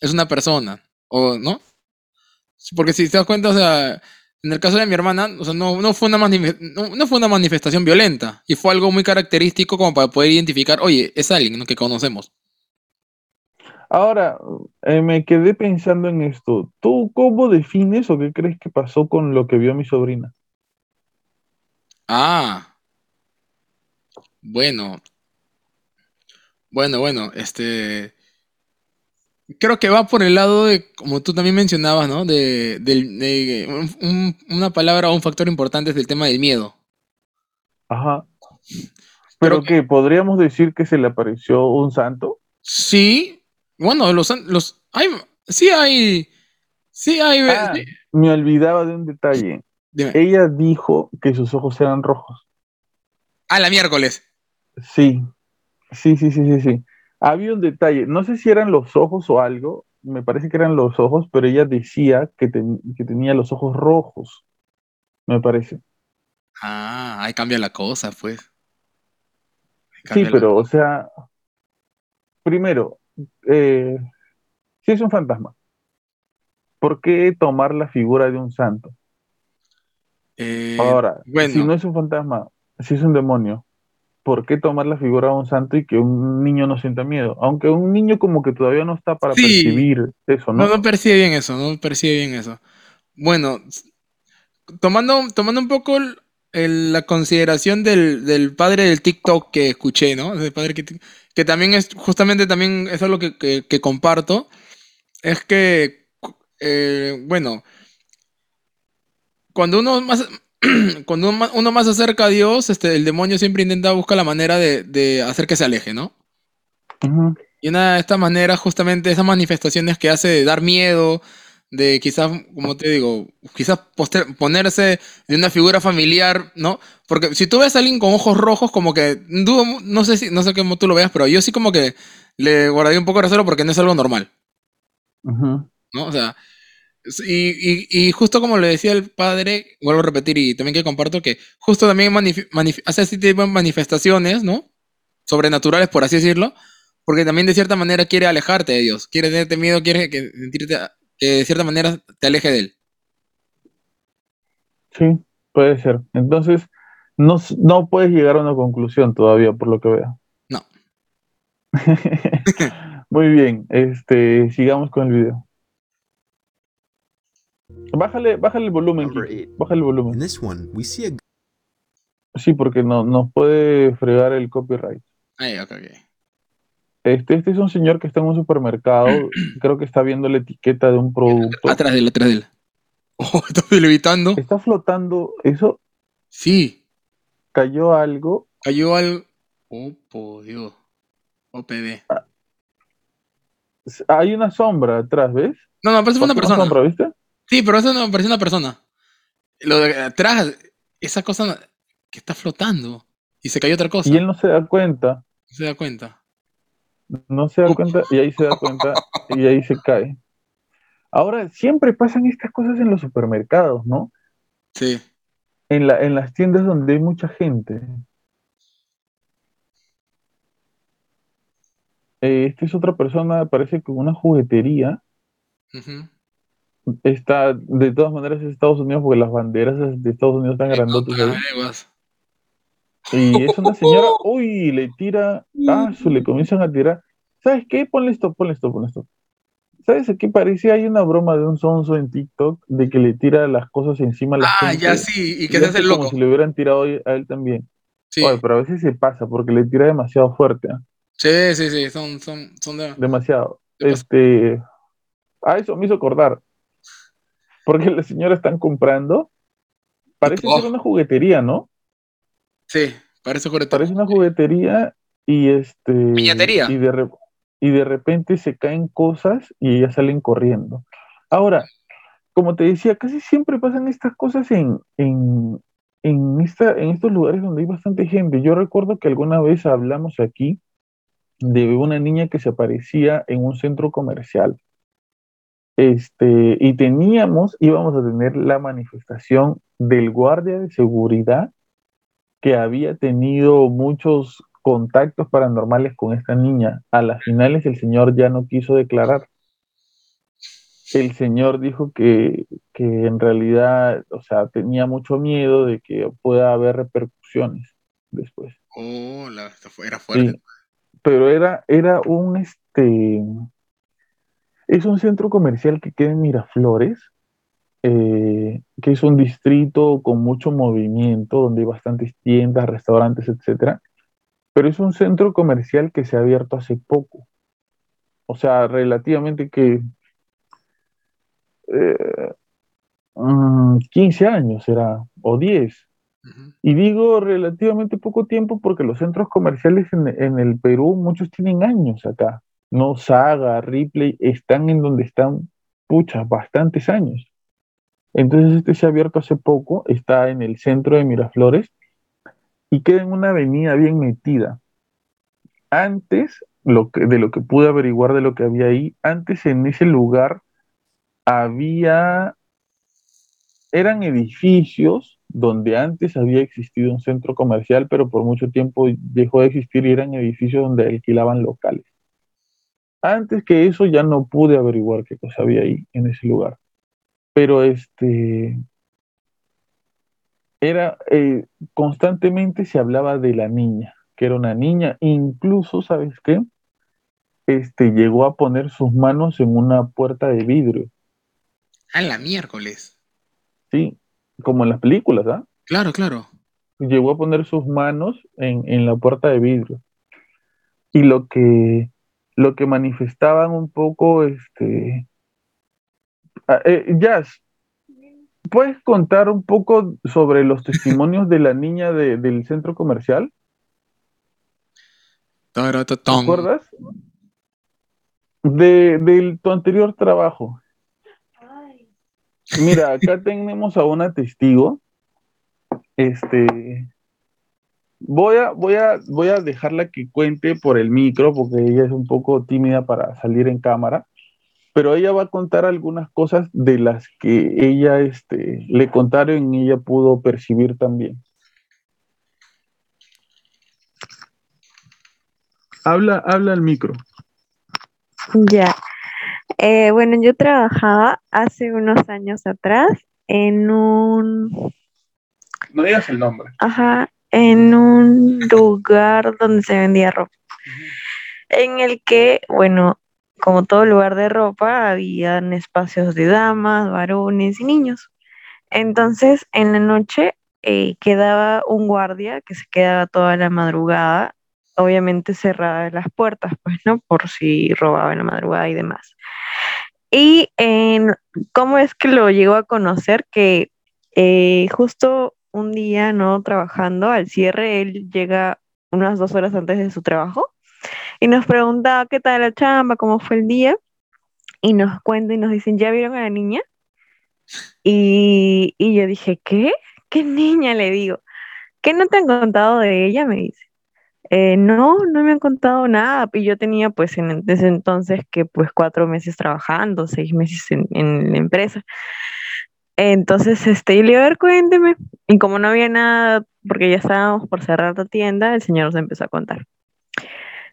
es una persona, o no. Porque si te das cuenta, o sea, en el caso de mi hermana, o sea, no, no, fue una no, fue una manifestación violenta, y fue algo muy característico como para poder identificar, oye, es alguien que conocemos. Ahora, eh, me quedé pensando en esto. ¿Tú cómo defines o qué crees que pasó con lo que vio mi sobrina? Ah, bueno, bueno, bueno, este, creo que va por el lado de, como tú también mencionabas, ¿no? De, una palabra o un factor importante es el tema del miedo. Ajá. ¿Pero qué? ¿Podríamos decir que se le apareció un santo? Sí. Bueno, los, los hay, sí hay, sí hay. Ah, me olvidaba de un detalle. Ella dijo que sus ojos eran rojos. Ah, la miércoles. Sí, sí, sí, sí, sí, sí. Había un detalle, no sé si eran los ojos o algo, me parece que eran los ojos, pero ella decía que, tenía los ojos rojos, me parece. Ah, ahí cambia la cosa, pues. Sí, pero, o sea, primero, eh, si es un fantasma, ¿por qué tomar la figura de un santo? Eh, Ahora, si no es un fantasma, si es un demonio, ¿por qué tomar la figura de un santo y que un niño no sienta miedo? Aunque un niño como que todavía no está para percibir eso, ¿no? No, percibe bien eso, no percibe bien eso. Bueno, tomando, tomando un poco la consideración del, padre del TikTok que escuché, ¿no? El padre que, también es, justamente también es algo que, que, comparto, es que, eh, bueno, cuando uno más, cuando uno más se acerca a Dios, este, el demonio siempre intenta buscar la manera de, hacer que se aleje, ¿no? Y una de estas maneras, justamente, esas manifestaciones que hace de dar miedo, de quizás, como te digo, quizás ponerse de una figura familiar, ¿no? Porque si tú ves a alguien con ojos rojos, como que, no sé si, no sé cómo tú lo veas, pero yo sí como que le guardaría un poco de recelo porque no es algo normal. ¿No? O sea, y, justo como le decía el padre, vuelvo a repetir y también que comparto que justo también hace este tipo de manifestaciones, ¿no? Sobrenaturales, por así decirlo, porque también de cierta manera quiere alejarte de Dios, quiere tenerte miedo, quiere que, sentirte, que de cierta manera te aleje de Él. Sí, puede ser. Entonces, no, no puedes llegar a una conclusión todavía, por lo que veo. No. Muy bien, este, sigamos con el video. Bájale, bájale el volumen. Bájale el volumen. Sí, porque no, nos puede fregar el copyright. Este, este es un señor que está en un supermercado. creo que está viendo la etiqueta de un producto. Atrás de él, atrás de él. Oh, está levitando. Está flotando. Eso. Sí. Cayó algo. Cayó algo. Oh, por Dios. OPD. Ah. Hay una sombra atrás, ¿ves? No, no, parece una persona. Una sombra, ¿viste? Sí, pero eso no parece una persona. Lo de atrás, esa cosa que está flotando. Y se cayó otra cosa. Y él no se da cuenta. No se da cuenta. No se da cuenta y ahí se da cuenta y ahí se cae. Ahora, siempre pasan estas cosas en los supermercados, ¿no? Sí. En, la, en las tiendas donde hay mucha gente. Eh, esta es otra persona, parece que una juguetería está, de todas maneras, es Estados Unidos porque las banderas de Estados Unidos están grandotas Y es una señora, uy, le tira, ah, le comienzan a tirar. ¿Sabes qué? Ponle esto, ponle esto, ponle esto. ¿Sabes a qué parecía? Hay una broma de un sonso en TikTok de que le tira las cosas encima a la Ah, ya sí, y que se hace loco. Como si le hubieran tirado a él también. Sí. pero a veces se pasa porque le tira demasiado fuerte. ¿ah? Sí, sí, sí, son, son, son demasiado. Este, ah, eso me hizo acordar. Porque la señora están comprando. Parece ser una juguetería, ¿no? Sí, parece juguetería. Parece una juguetería y este. Piñatería. Y de, y de repente se caen cosas y ellas salen corriendo. Ahora, como te decía, casi siempre pasan estas cosas en, en, en, esta, en estos lugares donde hay bastante gente. Yo recuerdo que alguna vez hablamos aquí de una niña que se aparecía en un centro comercial. Este, y teníamos, íbamos a tener la manifestación del guardia de seguridad que había tenido muchos contactos paranormales con esta niña. A las finales el señor ya no quiso declarar. El señor dijo que, en realidad, o sea, tenía mucho miedo de que pueda haber repercusiones después. Oh, la, era fuerte. pero era, era un, este, es un centro comercial que queda en Miraflores, eh, que es un distrito con mucho movimiento, donde hay bastantes tiendas, restaurantes, etcétera pero es un centro comercial que se ha abierto hace poco. O sea, relativamente que 15 eh, mm, años será, o 10. Y digo relativamente poco tiempo porque los centros comerciales en, el Perú, muchos tienen años acá. No Saga, Ripley, están en donde están, puchas, bastantes años. Entonces este se ha abierto hace poco, está en el centro de Miraflores y queda en una avenida bien metida. Antes, lo que, de lo que pude averiguar de lo que había ahí, antes en ese lugar había, eran edificios donde antes había existido un centro comercial, pero por mucho tiempo dejó de existir y eran edificios donde alquilaban locales. Antes que eso ya no pude averiguar qué cosa había ahí en ese lugar. Pero este, era eh, constantemente se hablaba de la niña, que era una niña, incluso, ¿sabes qué? Este llegó a poner sus manos en una puerta de vidrio. A la miércoles. Sí, como en las películas, ¿ah? Claro, claro. Llegó a poner sus manos en, la puerta de vidrio. Y lo que, lo que manifestaban un poco, este, ah, eh, Jazz, ¿Puedes contar un poco sobre los testimonios de la niña del centro comercial? ¿Te acuerdas? De, tu anterior trabajo. Mira, acá tenemos a una testigo. Este. Voy a, voy, a, voy a dejarla que cuente por el micro, porque ella es un poco tímida para salir en cámara pero ella va a contar algunas cosas de las que ella este, le contaron y ella pudo percibir también. Habla, habla al micro. Ya. Eh, bueno, yo trabajaba hace unos años atrás en un... No digas el nombre. Ajá, en un lugar donde se vendía ropa. En el que, bueno, como todo lugar de ropa, habían espacios de damas, varones y niños. Entonces, en la noche eh, quedaba un guardia que se quedaba toda la madrugada, obviamente cerrada las puertas, pues, ¿no? Por si robaba en la madrugada y demás. Y en, cómo es que lo llegó a conocer, que eh, justo un día, ¿no? Trabajando al cierre, él llega unas dos horas antes de su trabajo y nos preguntaba qué tal la chamba, cómo fue el día, y nos cuenta y nos dicen, ¿ya vieron a la niña? Y, yo dije, ¿qué? ¿Qué niña? Le digo, ¿qué no te han contado de ella? Me dice. Eh, no, no me han contado nada. Y yo tenía pues ese entonces que pues cuatro meses trabajando, seis meses en, en la empresa. Entonces, este, yo le digo, a ver, cuénteme. Y como no había nada, porque ya estábamos por cerrar la tienda, el señor nos empezó a contar.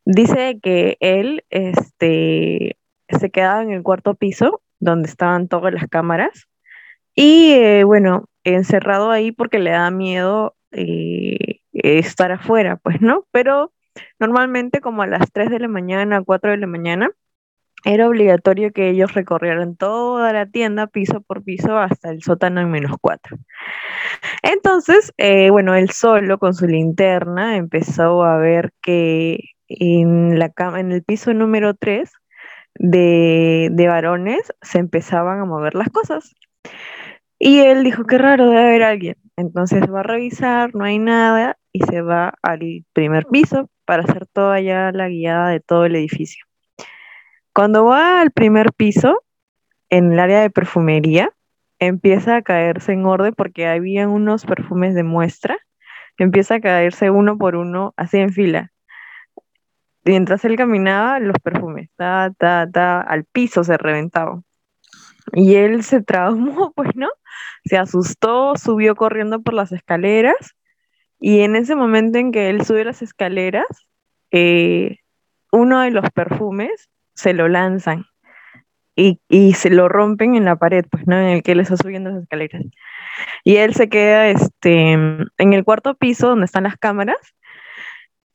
Dice que él este, se quedaba en el cuarto piso, donde estaban todas las cámaras, y eh, bueno, encerrado ahí porque le da miedo eh, estar afuera, pues, ¿no? Pero normalmente como a las 3 de la mañana, 4 de la mañana, era obligatorio que ellos recorrieran toda la tienda piso por piso hasta el sótano en menos cuatro. Entonces, eh, bueno, él solo con su linterna empezó a ver que en, la cama, en el piso número 3 de, de varones se empezaban a mover las cosas. Y él dijo, qué raro, debe haber alguien. Entonces va a revisar, no hay nada, y se va al primer piso para hacer toda ya la guiada de todo el edificio. Cuando va al primer piso, en el área de perfumería, empieza a caerse en orden porque había unos perfumes de muestra, empieza a caerse uno por uno, así en fila. Mientras él caminaba, los perfumes, ta, ta, ta, al piso se reventaban. Y él se traumó, pues, ¿no? Se asustó, subió corriendo por las escaleras y en ese momento en que él sube las escaleras, eh, uno de los perfumes se lo lanzan y, se lo rompen en la pared, pues, ¿no? En el que él está subiendo las escaleras. Y él se queda este, en el cuarto piso donde están las cámaras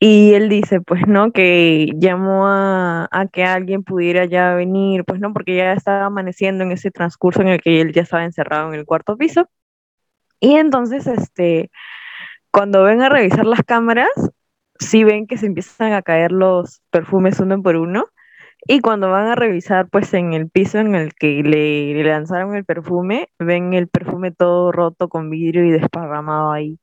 y él dice, pues, ¿no? Que llamó a, a, que alguien pudiera ya venir, pues, ¿no? Porque ya estaba amaneciendo en ese transcurso en el que él ya estaba encerrado en el cuarto piso. Y entonces, este, cuando ven a revisar las cámaras, sí ven que se empiezan a caer los perfumes uno por uno. Y cuando van a revisar, pues en el piso en el que le, lanzaron el perfume, ven el perfume todo roto con vidrio y desparramado ahí.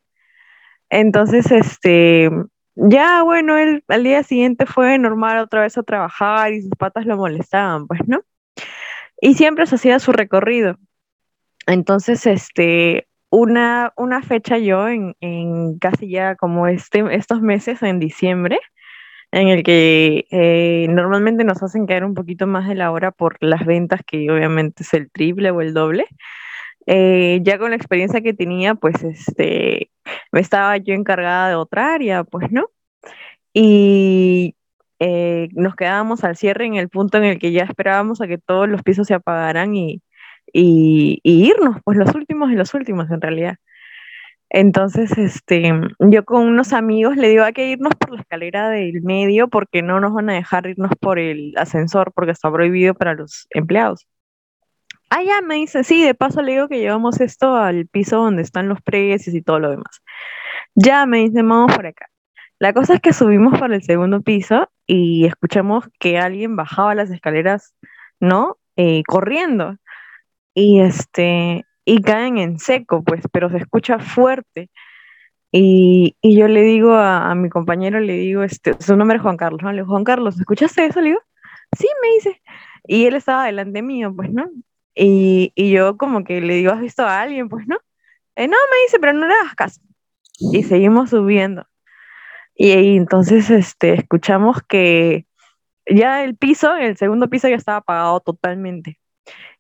Entonces, este, ya bueno, él al día siguiente fue normal otra vez a trabajar y sus patas lo molestaban, pues, ¿no? Y siempre se hacía su recorrido. Entonces, este, una, una fecha yo en, en casi ya como este, estos meses, en diciembre, en el que eh, normalmente nos hacen caer un poquito más de la hora por las ventas, que obviamente es el triple o el doble. Eh, ya con la experiencia que tenía, pues este, me estaba yo encargada de otra área, pues, ¿no? Y eh, nos quedábamos al cierre en el punto en el que ya esperábamos a que todos los pisos se apagaran y, y, irnos, pues los últimos y los últimos en realidad. Entonces, este, yo con unos amigos le digo, hay que irnos por la escalera del medio porque no nos van a dejar irnos por el ascensor porque está prohibido para los empleados. Ah, ya, me dice, sí, de paso le digo que llevamos esto al piso donde están los precios y todo lo demás. Ya, me dice, vamos por acá. La cosa es que subimos para el segundo piso y escuchamos que alguien bajaba las escaleras, ¿no? Eh, corriendo y este, y caen en seco, pues, pero se escucha fuerte. Y, y yo le digo a, a, mi compañero, le digo, este, su nombre es Juan Carlos, ¿no? Le digo, Juan Carlos, ¿escuchaste eso? Le digo, sí, me dice. Y él estaba delante mío, pues, ¿no? Y, y yo como que le digo, ¿has visto a alguien? Pues, ¿no? Eh, no, me dice, pero no le hagas caso. Y seguimos subiendo. Y, y entonces, este, escuchamos que ya el piso, el segundo piso ya estaba apagado totalmente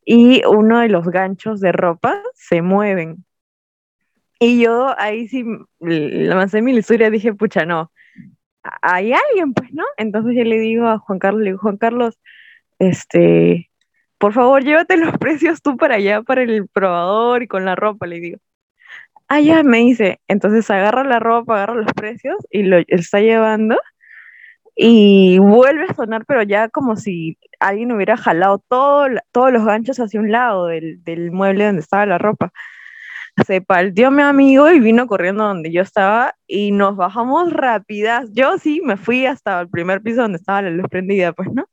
y uno de los ganchos de ropa se mueven. Y yo ahí sí lancé mi historia, dije, pucha, no, hay alguien, pues, ¿no? Entonces yo le digo a Juan Carlos, le digo, Juan Carlos, este, por favor, llévate los precios tú para allá, para el probador y con la ropa, le digo. Ah, ya, me dice, entonces agarra la ropa, agarra los precios y lo está llevando y vuelve a sonar, pero ya como si alguien hubiera jalado todo, todos los ganchos hacia un lado del, del mueble donde estaba la ropa. Se partió mi amigo y vino corriendo donde yo estaba y nos bajamos rápidas. Yo sí me fui hasta el primer piso donde estaba la luz prendida, pues, ¿no?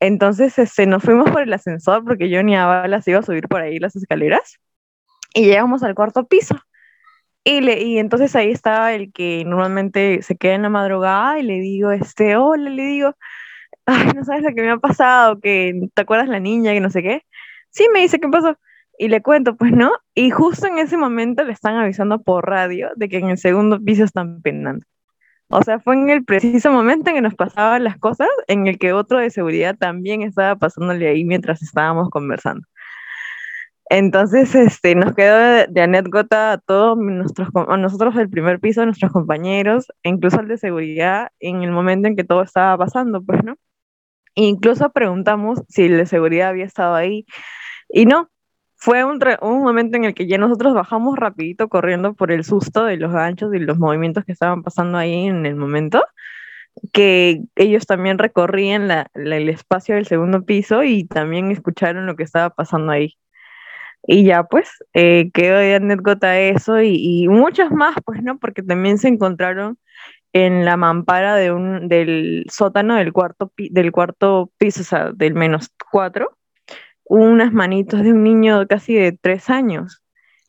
Entonces este, nos fuimos por el ascensor porque yo ni a balas iba a subir por ahí las escaleras y llegamos al cuarto piso. Y, le, y entonces ahí estaba el que normalmente se queda en la madrugada y le digo, este, hola, le digo, ay, no sabes lo que me ha pasado, que te acuerdas la niña, que no sé qué. Sí, me dice, ¿qué pasó? Y le cuento, pues no, y justo en ese momento le están avisando por radio de que en el segundo piso están penando. O sea, fue en el preciso momento en que nos pasaban las cosas, en el que otro de seguridad también estaba pasándole ahí mientras estábamos conversando. Entonces, este, nos quedó de, anécdota a todos nuestros, a nosotros del primer piso, a nuestros compañeros, e incluso al de seguridad, en el momento en que todo estaba pasando, pues, ¿no? Incluso preguntamos si el de seguridad había estado ahí, y no, fue un, un, momento en el que ya nosotros bajamos rapidito corriendo por el susto de los ganchos y los movimientos que estaban pasando ahí en el momento, que ellos también recorrían el espacio del segundo piso y también escucharon lo que estaba pasando ahí. Y ya pues eh, quedó de anécdota eso y, y, muchas más, pues, ¿no? Porque también se encontraron en la mampara de un, del sótano del cuarto, del cuarto piso, o sea, del menos cuatro, unas manitos de un niño casi de tres años.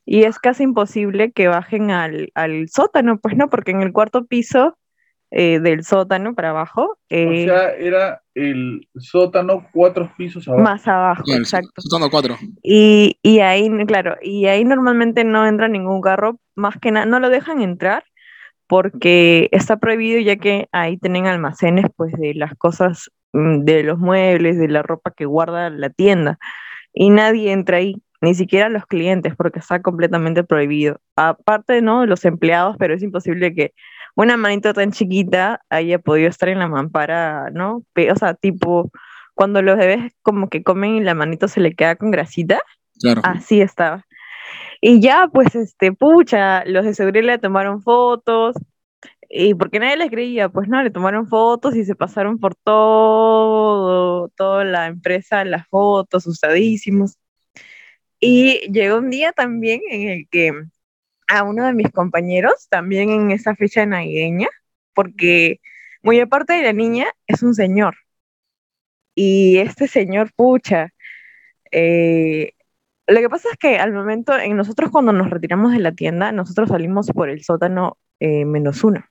Y es casi imposible que bajen al, al sótano, pues no, porque en el cuarto piso eh, del sótano para abajo. Eh, o sea, era el sótano cuatro pisos abajo. Más abajo, exacto. Sótano cuatro. Y, y, ahí, claro, y ahí normalmente no entra ningún carro, más que nada, no lo dejan entrar porque está prohibido ya que ahí tienen almacenes pues de las cosas, mm, de los muebles, de la ropa que guarda la tienda. Y nadie entra ahí, ni siquiera los clientes, porque está completamente prohibido. Aparte, ¿no? Los empleados, pero es imposible que una manito tan chiquita haya podido estar en la mampara, ¿no? O sea, tipo, cuando los bebés como que comen y la manito se le queda con grasita, así estaba. Y ya, pues, este, pucha, los de seguridad le tomaron fotos, y porque nadie les creía, pues no, le tomaron fotos y se pasaron por todo, toda la empresa, las fotos, usadísimos. Y llegó un día también en el que a uno de mis compañeros, también en esa fecha navideña, porque muy aparte de la niña, es un señor. Y este señor, pucha, eh, lo que pasa es que al momento, en nosotros cuando nos retiramos de la tienda, nosotros salimos por el sótano eh, menos uno.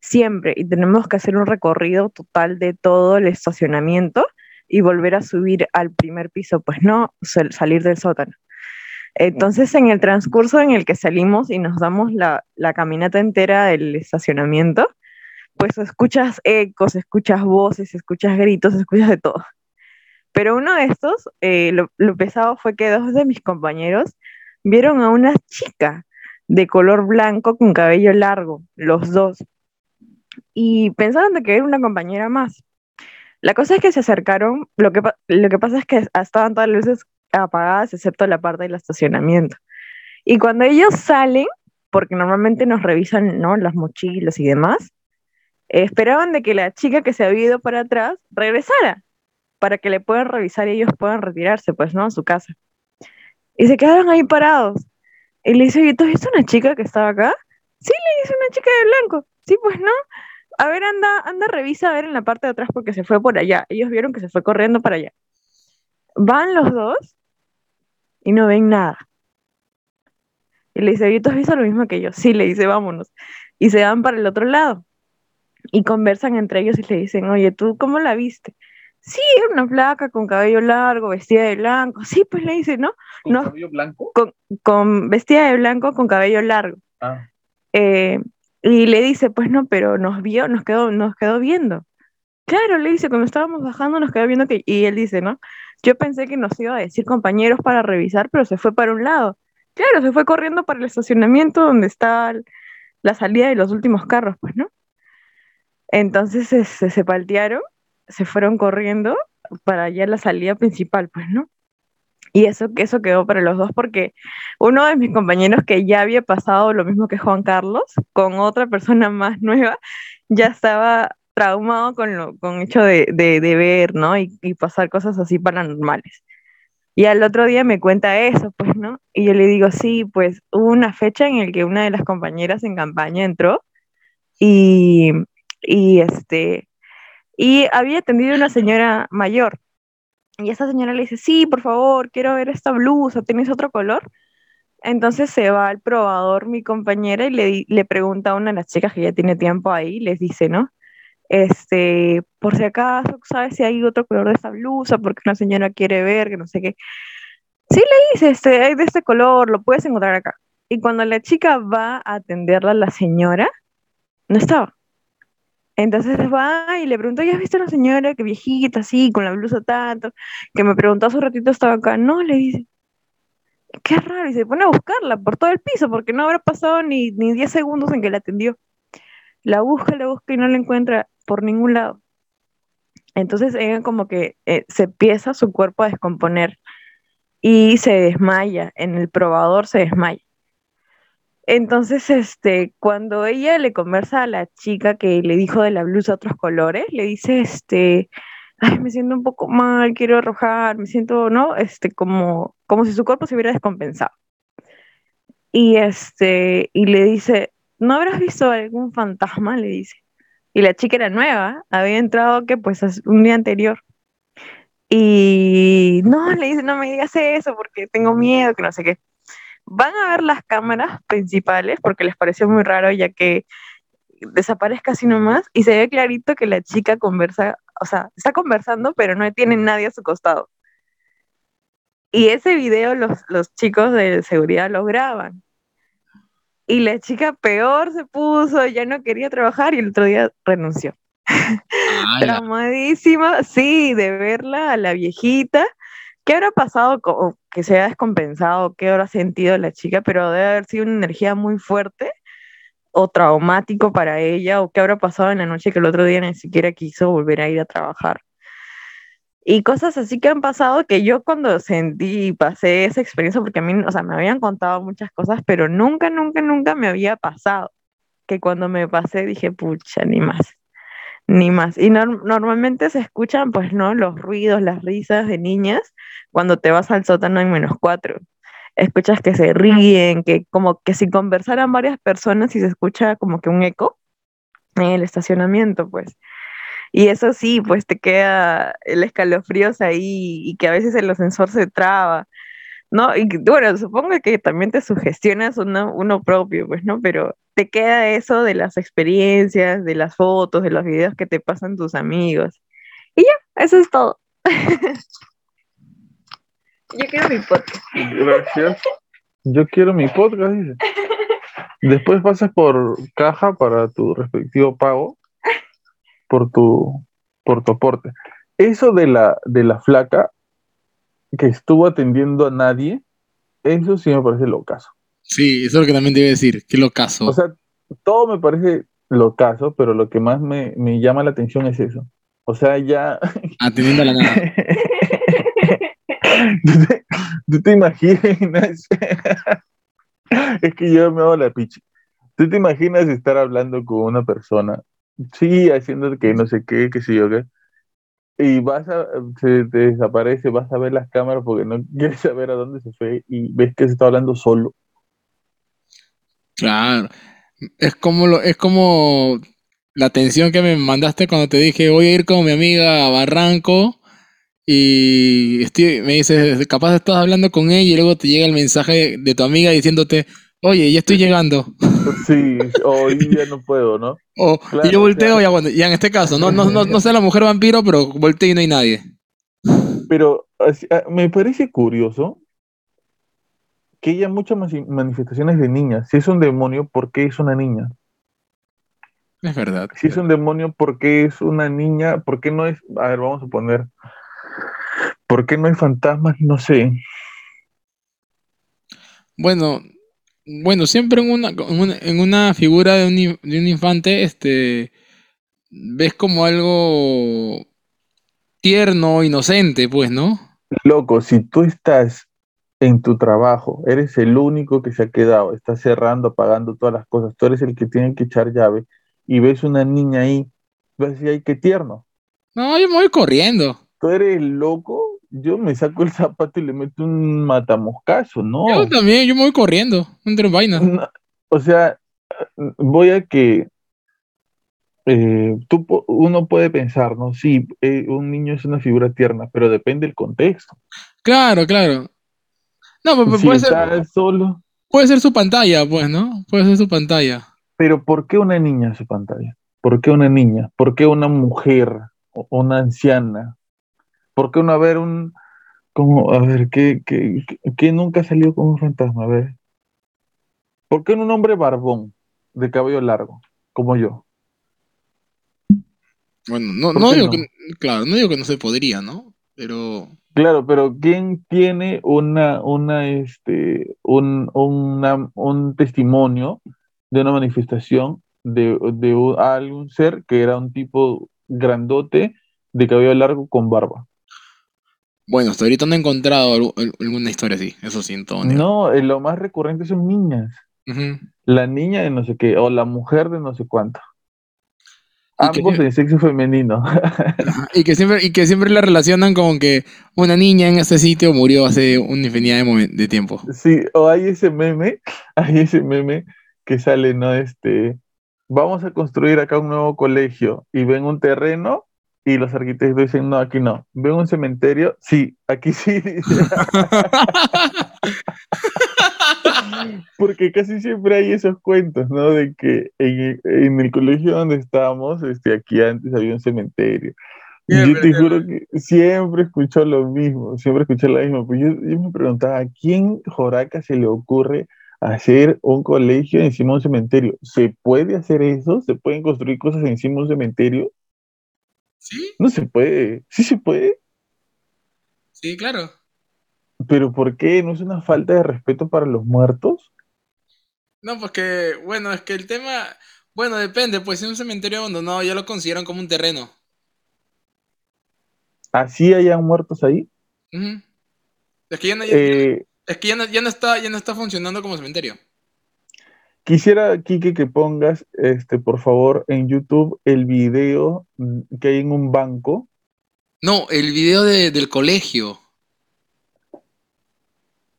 Siempre. Y tenemos que hacer un recorrido total de todo el estacionamiento y volver a subir al primer piso, pues no salir del sótano. Entonces, en el transcurso en el que salimos y nos damos la, caminata entera del estacionamiento, pues escuchas ecos, escuchas voces, escuchas gritos, escuchas de todo. Pero uno de estos, eh, lo, pesado fue que dos de mis compañeros vieron a una chica de color blanco con cabello largo, los dos, y pensaron de que era una compañera más. La cosa es que se acercaron, lo que, lo que pasa es que estaban todas las luces apagadas excepto la parte del estacionamiento. Y cuando ellos salen, porque normalmente nos revisan ¿no? las mochilas y demás, esperaban de que la chica que se había ido para atrás regresara para que le puedan revisar y ellos puedan retirarse, pues, ¿no? A su casa. Y se quedaron ahí parados. Y le dice, oye, ¿tú has una chica que estaba acá? Sí, le dice una chica de blanco. Sí, pues, ¿no? A ver, anda, anda, revisa a ver en la parte de atrás porque se fue por allá. Ellos vieron que se fue corriendo para allá. Van los dos y no ven nada. Y le dice, ¿tú has visto lo mismo que yo? Sí, le dice, vámonos. Y se van para el otro lado. Y conversan entre ellos y le dicen, oye, ¿tú cómo la viste? Sí, era una flaca con cabello largo, vestida de blanco. Sí, pues le dice, ¿no? ¿Con cabello blanco? Con, vestida de blanco con cabello largo. Ah. Eh, y le dice, pues no, pero nos vio, nos quedó, nos quedó viendo. Claro, le dice, cuando estábamos bajando nos quedó viendo que, y él dice, ¿no? Yo pensé que nos iba a decir compañeros para revisar, pero se fue para un lado. Claro, se fue corriendo para el estacionamiento donde está la salida de los últimos carros, pues, ¿no? Entonces se, se, paltearon, se fueron corriendo para allá la salida principal, pues, ¿no? Y eso, eso quedó para los dos porque uno de mis compañeros que ya había pasado lo mismo que Juan Carlos, con otra persona más nueva, ya estaba traumado con lo con hecho de, de, ver, ¿no? Y, pasar cosas así paranormales. Y al otro día me cuenta eso, pues, ¿no? Y yo le digo, sí, pues hubo una fecha en la que una de las compañeras en campaña entró y, y este, y había atendido una señora mayor. Y esa señora le dice, sí, por favor, quiero ver esta blusa, ¿tienes otro color? Entonces se va al probador mi compañera y le, le pregunta a una de las chicas que ya tiene tiempo ahí, les dice, ¿no? Este, por si acaso, ¿sabes si hay otro color de esta blusa? Porque una señora quiere ver, que no sé qué. Sí, le dice, este, hay de este color, lo puedes encontrar acá. Y cuando la chica va a atenderla, la señora, no estaba. Entonces va y le pregunta, ¿ya has visto a una señora que viejita así, con la blusa tanto? Que me preguntó hace un ratito, estaba acá. No, le dice. Qué raro. Y se pone a buscarla por todo el piso, porque no habrá pasado ni, ni 10 segundos en que la atendió. La busca, la busca y no la encuentra por ningún lado. Entonces ella como que eh, se empieza su cuerpo a descomponer y se desmaya, en el probador se desmaya. Entonces, este, cuando ella le conversa a la chica que le dijo de la blusa otros colores, le dice, este, ay, me siento un poco mal, quiero arrojar, me siento, ¿no? Este, como, como si su cuerpo se hubiera descompensado. Y este, y le dice, ¿no habrás visto algún fantasma? Le dice. Y la chica era nueva, había entrado que pues un día anterior. Y no, le dice, no me digas eso porque tengo miedo, que no sé qué. Van a ver las cámaras principales porque les pareció muy raro ya que desaparezca así nomás y se ve clarito que la chica conversa, o sea, está conversando pero no tiene nadie a su costado. Y ese video los, los chicos de seguridad lo graban. Y la chica peor se puso, ya no quería trabajar y el otro día renunció. Traumadísima, sí, de verla a la viejita. ¿Qué habrá pasado? Que se ha descompensado, ¿qué habrá sentido la chica? Pero debe haber sido una energía muy fuerte o traumático para ella, o qué habrá pasado en la noche que el otro día ni siquiera quiso volver a ir a trabajar. Y cosas así que han pasado que yo cuando sentí y pasé esa experiencia, porque a mí, o sea, me habían contado muchas cosas, pero nunca, nunca, nunca me había pasado. Que cuando me pasé dije, pucha, ni más, ni más. Y normalmente se escuchan, pues, ¿no? Los ruidos, las risas de niñas cuando te vas al sótano en menos cuatro. Escuchas que se ríen, que como que si conversaran varias personas y se escucha como que un eco en el estacionamiento, pues. Y eso sí, pues te queda el escalofríos ahí y que a veces el ascensor se traba, ¿no? Y bueno, supongo que también te sugestionas uno, uno propio, pues, ¿no? Pero te queda eso de las experiencias, de las fotos, de los videos que te pasan tus amigos. Y ya, eso es todo. Yo quiero mi podcast. Gracias. Yo quiero mi podcast, dice. Después pasas por caja para tu respectivo pago por tu, por tu aporte. Eso de la, de la flaca que estuvo atendiendo a nadie, eso sí me parece locazo. Sí, eso es lo que también debe decir, que locazo. O sea, todo me parece locazo, pero lo que más me, llama la atención es eso. O sea, ya... Atendiendo a la nada. ¿Tú, te, imaginas? es que yo me hago la pichi. ¿Tú te imaginas estar hablando con una persona Sí, haciendo que no sé qué, qué sé yo qué. Y vas a, se te desaparece, vas a ver las cámaras porque no quieres saber a dónde se fue y ves que se está hablando solo. Claro. Es como lo, es como la atención que me mandaste cuando te dije voy a ir con mi amiga a Barranco y estoy, me dices, capaz estás hablando con ella y luego te llega el mensaje de tu amiga diciéndote, oye, ya estoy llegando. Sí, hoy ya no puedo, ¿no? y yo volteo, ya, bueno, ya en este caso, no, no, no, no sé la mujer vampiro, pero volteo y no hay nadie. Pero ah, me parece curioso que haya muchas manifestaciones de niñas. Si es un demonio, ¿por qué es una niña? Es verdad. Si es un demonio, ¿por qué es una niña? ¿Por qué no es.? A ver, vamos a poner. ¿Por qué no hay fantasmas? No sé. Bueno, bueno, siempre en una, en una, figura de un, de un infante, este, ves como algo tierno, inocente, pues, ¿no? Loco, si tú estás en tu trabajo, eres el único que se ha quedado, estás cerrando, apagando todas las cosas, tú eres el que tiene que echar llave y ves una niña ahí, vas a decir, ay, qué tierno. No, yo me voy corriendo. Tú eres loco yo me saco el zapato y le meto un matamoscazo, ¿no? Yo también, yo me voy corriendo, entre vainas. o sea, voy a que eh, tú, uno puede pensar, ¿no? Sí, eh, un niño es una figura tierna, pero depende del contexto. Claro, claro. No, pues, puede ser. solo. Puede ser su pantalla, pues, ¿no? Puede ser su pantalla. Pero ¿por qué una niña su pantalla? ¿Por qué una niña? ¿Por qué una mujer o una anciana? ¿Por qué no haber un, como, a ver, ¿qué, qué, nunca salió como un fantasma? A ver. ¿Por qué no un hombre barbón, de cabello largo, como yo? Bueno, no, no digo que, claro, no digo que no se podría, ¿no? Pero... Claro, pero ¿quién tiene una, una, este, un, un testimonio de una manifestación de, de algún ser que era un tipo grandote de cabello largo con barba? Bueno, hasta ahorita no he encontrado alguna historia así, eso siento. No, eh, lo más recurrente son niñas. la niña de no sé qué, o la mujer de no sé cuánto. Ambos en sexo femenino. y, que siempre, y que siempre la relacionan con que una niña en ese sitio murió hace una infinidad de, de tiempo. Sí, o hay ese meme, hay ese meme que sale, ¿no? Este, vamos a construir acá un nuevo colegio y ven un terreno y los arquitectos dicen, no, aquí no. ¿Ven un cementerio? Sí, aquí sí. Porque casi siempre hay esos cuentos, ¿no? De que en, el colegio donde estábamos, este, aquí antes había un cementerio. yo te juro que siempre escucho lo mismo, siempre escuché lo mismo. Pues yo, yo me preguntaba, ¿a quién Joraca se le ocurre hacer un colegio encima de un cementerio? ¿Se puede hacer eso? ¿Se pueden construir cosas encima de un cementerio? ¿Sí? No se puede. ¿Sí se puede? Sí, claro. ¿Pero por qué? ¿No es una falta de respeto para los muertos? No, porque, bueno, es que el tema, bueno, depende, pues es un cementerio abandonado ya lo consideran como un terreno. ¿Así hayan muertos ahí? Es que ya no, eh, es que ya no, está, ya no está funcionando como cementerio. Quisiera, Kike, que pongas, este, por favor, en YouTube el video mm, que hay en un banco. No, el video del colegio.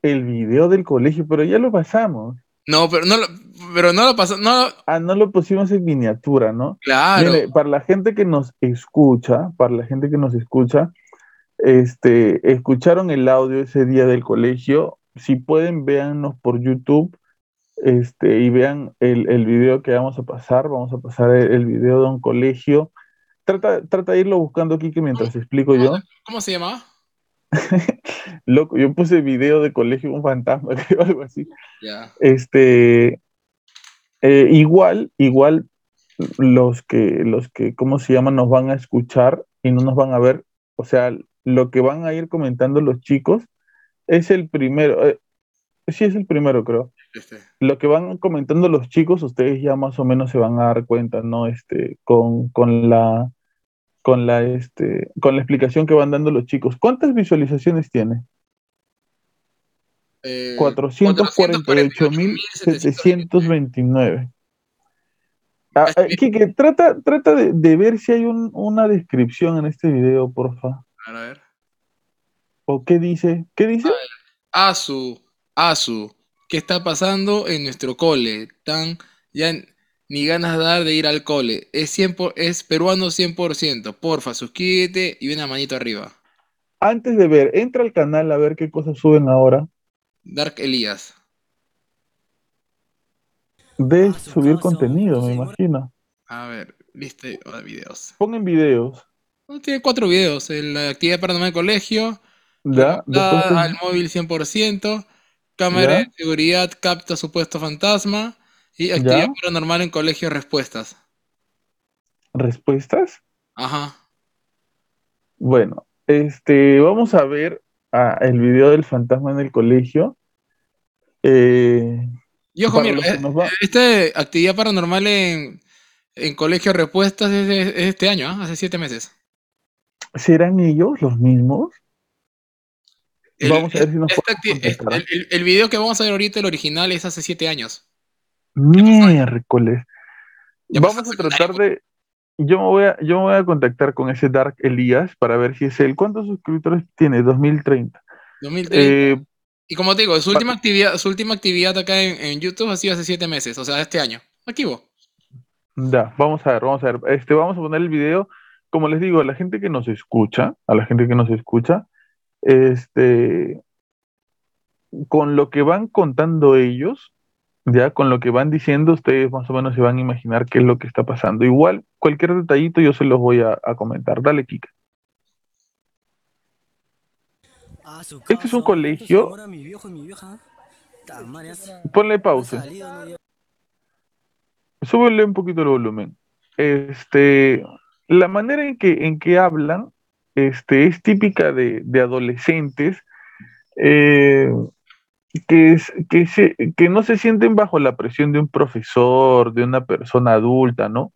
El video del colegio, pero ya lo pasamos. No, pero no lo, pero no lo pasamos. No... Ah, no lo pusimos en miniatura, ¿no? Claro. para la gente que nos escucha, para la gente que nos escucha, este, escucharon el audio ese día del colegio. Si pueden, véannos por YouTube este, y vean el, el, video que vamos a pasar. Vamos a pasar el, video de un colegio. Trata, trata de irlo buscando, aquí que mientras explico yo. ¿Cómo se llama? Loco, yo puse video de colegio un fantasma, o algo así. Este, eh, igual, igual los que, los que, ¿cómo se llama? Nos van a escuchar y no nos van a ver. O sea, lo que van a ir comentando los chicos es el primero. Eh, sí, es el primero, creo. Este. Lo que van comentando los chicos, ustedes ya más o menos se van a dar cuenta, ¿no? Este, con, la con la este con la explicación que van dando los chicos. ¿Cuántas visualizaciones tiene? Eh, 448.729. Ah, eh, trata, trata de, ver si hay una descripción en este video, porfa. A ver. ¿O qué dice? ¿Qué dice? Asu, Asu, ¿Qué está pasando en nuestro cole? Tan ya ni ganas de dar de ir al cole. Es, es peruano 100%. Porfa, suscríbete y una manito arriba. Antes de ver, entra al canal a ver qué cosas suben ahora. Dark Elías. De subir contenido, me imagino. A ver, lista de videos. Pongan videos. tiene cuatro videos. La actividad paranormal del colegio. Ya. Al móvil 100%. Cámara de seguridad capta supuesto fantasma. Y actividad paranormal en colegio respuestas. ¿Respuestas? Ajá. Bueno, este, vamos a ver el video del fantasma en el colegio. Eh, y ojo, mira, esta actividad paranormal en, en colegio respuestas es, este año, ¿ah? hace siete meses. ¿Serán ellos los mismos? El, vamos a ver si nos el, el, video que vamos a ver ahorita, el original, es hace siete años. Miércoles. Vamos a tratar de. Yo me, voy a, yo voy a contactar con ese Dark Elías para ver si es él. ¿Cuántos suscriptores tiene? 2030. 2030. Eh, y como te digo, su última actividad, su última actividad acá en, YouTube ha sido hace siete meses, o sea, este año. Activo. Ya, vamos a ver, vamos a ver. Este, vamos a poner el video. Como les digo, a la gente que nos escucha, a la gente que nos escucha, este, con lo que van contando ellos, ya con lo que van diciendo, ustedes más o menos se van a imaginar qué es lo que está pasando. Igual, cualquier detallito yo se los voy a, comentar. Dale, Kika. Este es un colegio. Ponle pausa. Súbele un poquito el volumen. Este, la manera en que, en que hablan este, es típica de, adolescentes eh, que, que, se, que no se sienten bajo la presión de un profesor, de una persona adulta, ¿no?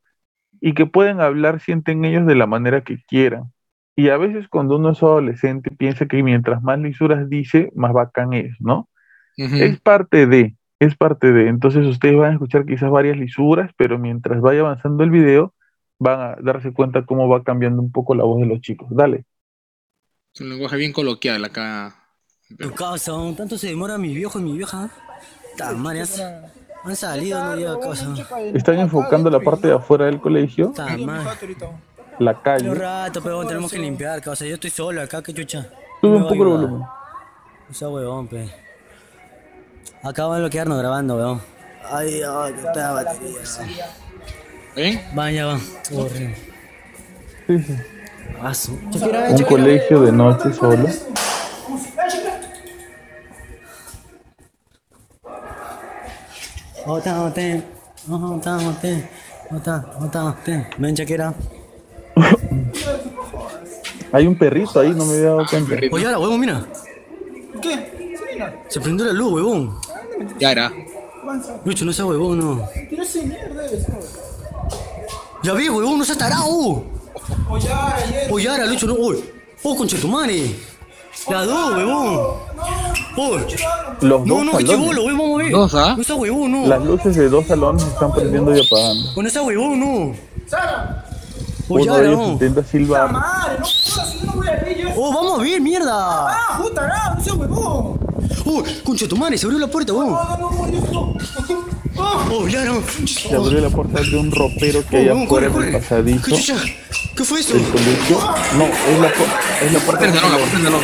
Y que pueden hablar, sienten ellos de la manera que quieran. Y a veces cuando uno es adolescente piensa que mientras más lisuras dice, más bacán es, ¿no? Es parte de, es parte de. Entonces ustedes van a escuchar quizás varias lisuras, pero mientras vaya avanzando el video, van a darse cuenta cómo va cambiando un poco la voz de los chicos. Dale. Es un lenguaje bien coloquial acá. Tu casa, tanto se demora mi viejo y mi vieja. Tamarias. Han salido, no llega a casa. Están enfocando la parte de afuera del colegio, la calle. Un rato, pero tenemos que limpiar, casa. Yo estoy solo acá, qué chucha. Sube un poco el volumen. Esa huevón, pe. Acá van a bloquearnos grabando, weón. Ay, ay, que está batería. ¿Bien? Van, ya van. Horrible. Sí, sí. Ah, su- Un colegio de noche solo. Ota, oten. Ota, oten. Ota, ota, oten. Ven, Shakira. Hay un perrito ahí, no me había dado cuenta. Oye, ahora, huevón, mira. ¿Qué? Se prendió la luz, huevón. Ya era. Lucho, no seas huevón, no. Pero ese mierda. Ya vi, huevón, no seas tarado. Oye, ahora, Lucho, no. Uy. Oh, concha tu madre. La dos, huevón. Uy. Los No, dos no, salones. bolo, huevón, vamos a ver. Dos, ¿ah? No huevón, no. Las luces de dos salones se están prendiendo y apagando. Con esa huevón, no. Uno de ahora, ellos no. intenta silbar. Madre, no jodas, yo no voy a ellos. Oh, vamos a ver, mierda. Ah, puta, no, no seas huevón. Oh, concha tu madre, se abrió la puerta, no, no. Oh, ya no. Se abrió la puerta de un ropero que Oh, hay huevón, afuera corre, del corre. pasadizo ¿Qué fue eso? No, es la, pu- es la puerta salón, la puerta del salón.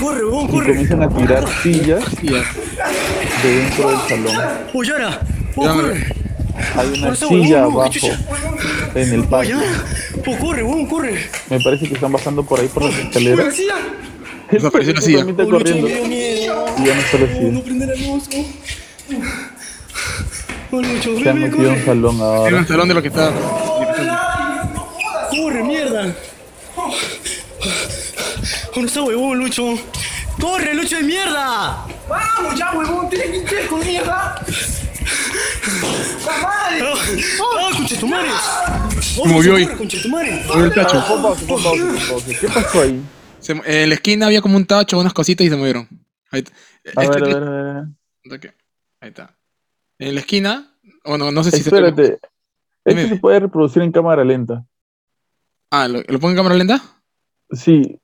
Corre, y corre. comienzan a tirar sillas de dentro del salón. Oh, Yara. Oh, corre. Hay una silla abajo en el Oh, patio. Oh, corre, huevón, corre. Me parece que están bajando por ahí por las escaleras. Desapareció la perrito silla. Oh, Lucho, me dio miedo. Y ya no está la Oh, silla. no prende la luz. Oh, oh Lucho, Se han ven, metido en un salón ahora. el salón de lo que está. Corre, mierda. Oh, no está huevón, Lucho. Corre, Lucho de mierda. Vamos ya, huevón, tienes que ir con mierda. ¡La madre! ¡Ah, concha tu madre! Oh, Movió ahí. corre, concha tu madre. Movió el tacho. ¿Qué pasó ahí? Se- en la esquina había como un tacho, unas cositas y se movieron. Ahí, A este- ver, a ver, a ver. Ahí está. En la esquina. O no, no sé si se Espérate. Este se puede reproducir en cámara lenta. Ah, ¿lo, ¿lo pongo en cámara lenta? Sí,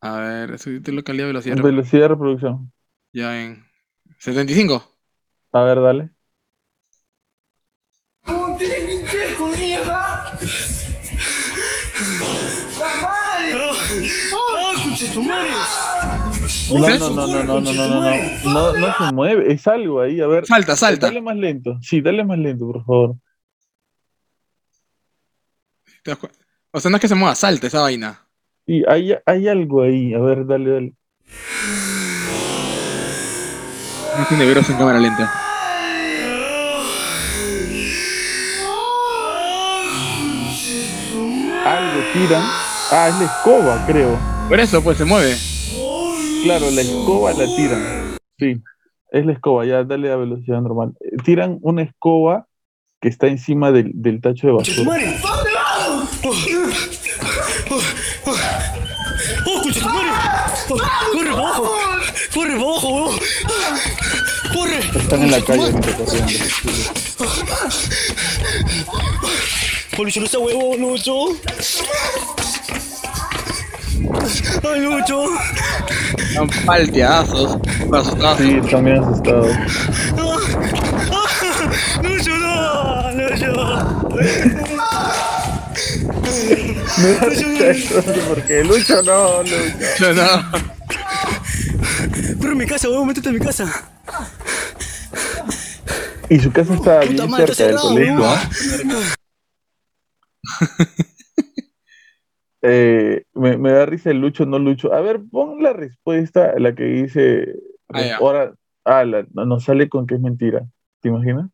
A ver, subirte localidad, velocidad. velocidad de reproducción. Ya en 75. A ver, dale. ¡Ah, concha tu madre! No, no, no, no, no, no, no, no, no, no, no se mueve, es algo ahí, a ver. Salta, salta. Dale más lento, sí, dale más lento, por favor. ¿Te das cu- O sea, no es que se mueva, salta esa vaina. Sí, hay, hay algo ahí, a ver, dale, dale. No tiene veros en cámara lenta. Algo tiran. Ah, es la escoba, creo. Por eso, pues se mueve. Claro, la escoba la tiran. Sí, es la escoba, ya dale a velocidad normal. Eh, Tiran una escoba que está encima del, del tacho de ¡Concha tu basura. ¡Oh, oh, concha tu madre! Oh, ¡Corre para abajo! ¡Corre para abajo, huevón! ¡Corre! Están en la calle madre. recorriendo. Oh, Lucho, no sea huevón, Lucho. Ay, Lucho. Están palteazos. Asustados. Sí, están bien asustados. Ah, ah, Lucho, no. Lucho. Me da risa eso, porque Lucho no, Lucho. No, no. Corre a mi casa, huevón, métete a mi casa. Y su casa está Puta bien madre, cerca del colegio. ¿ah? Eh, me, me da risa el Lucho, no Lucho. A ver, pon la respuesta, la que dice. Ah, ya. ahora, ah, la- nos sale con que es mentira. ¿Te imaginas?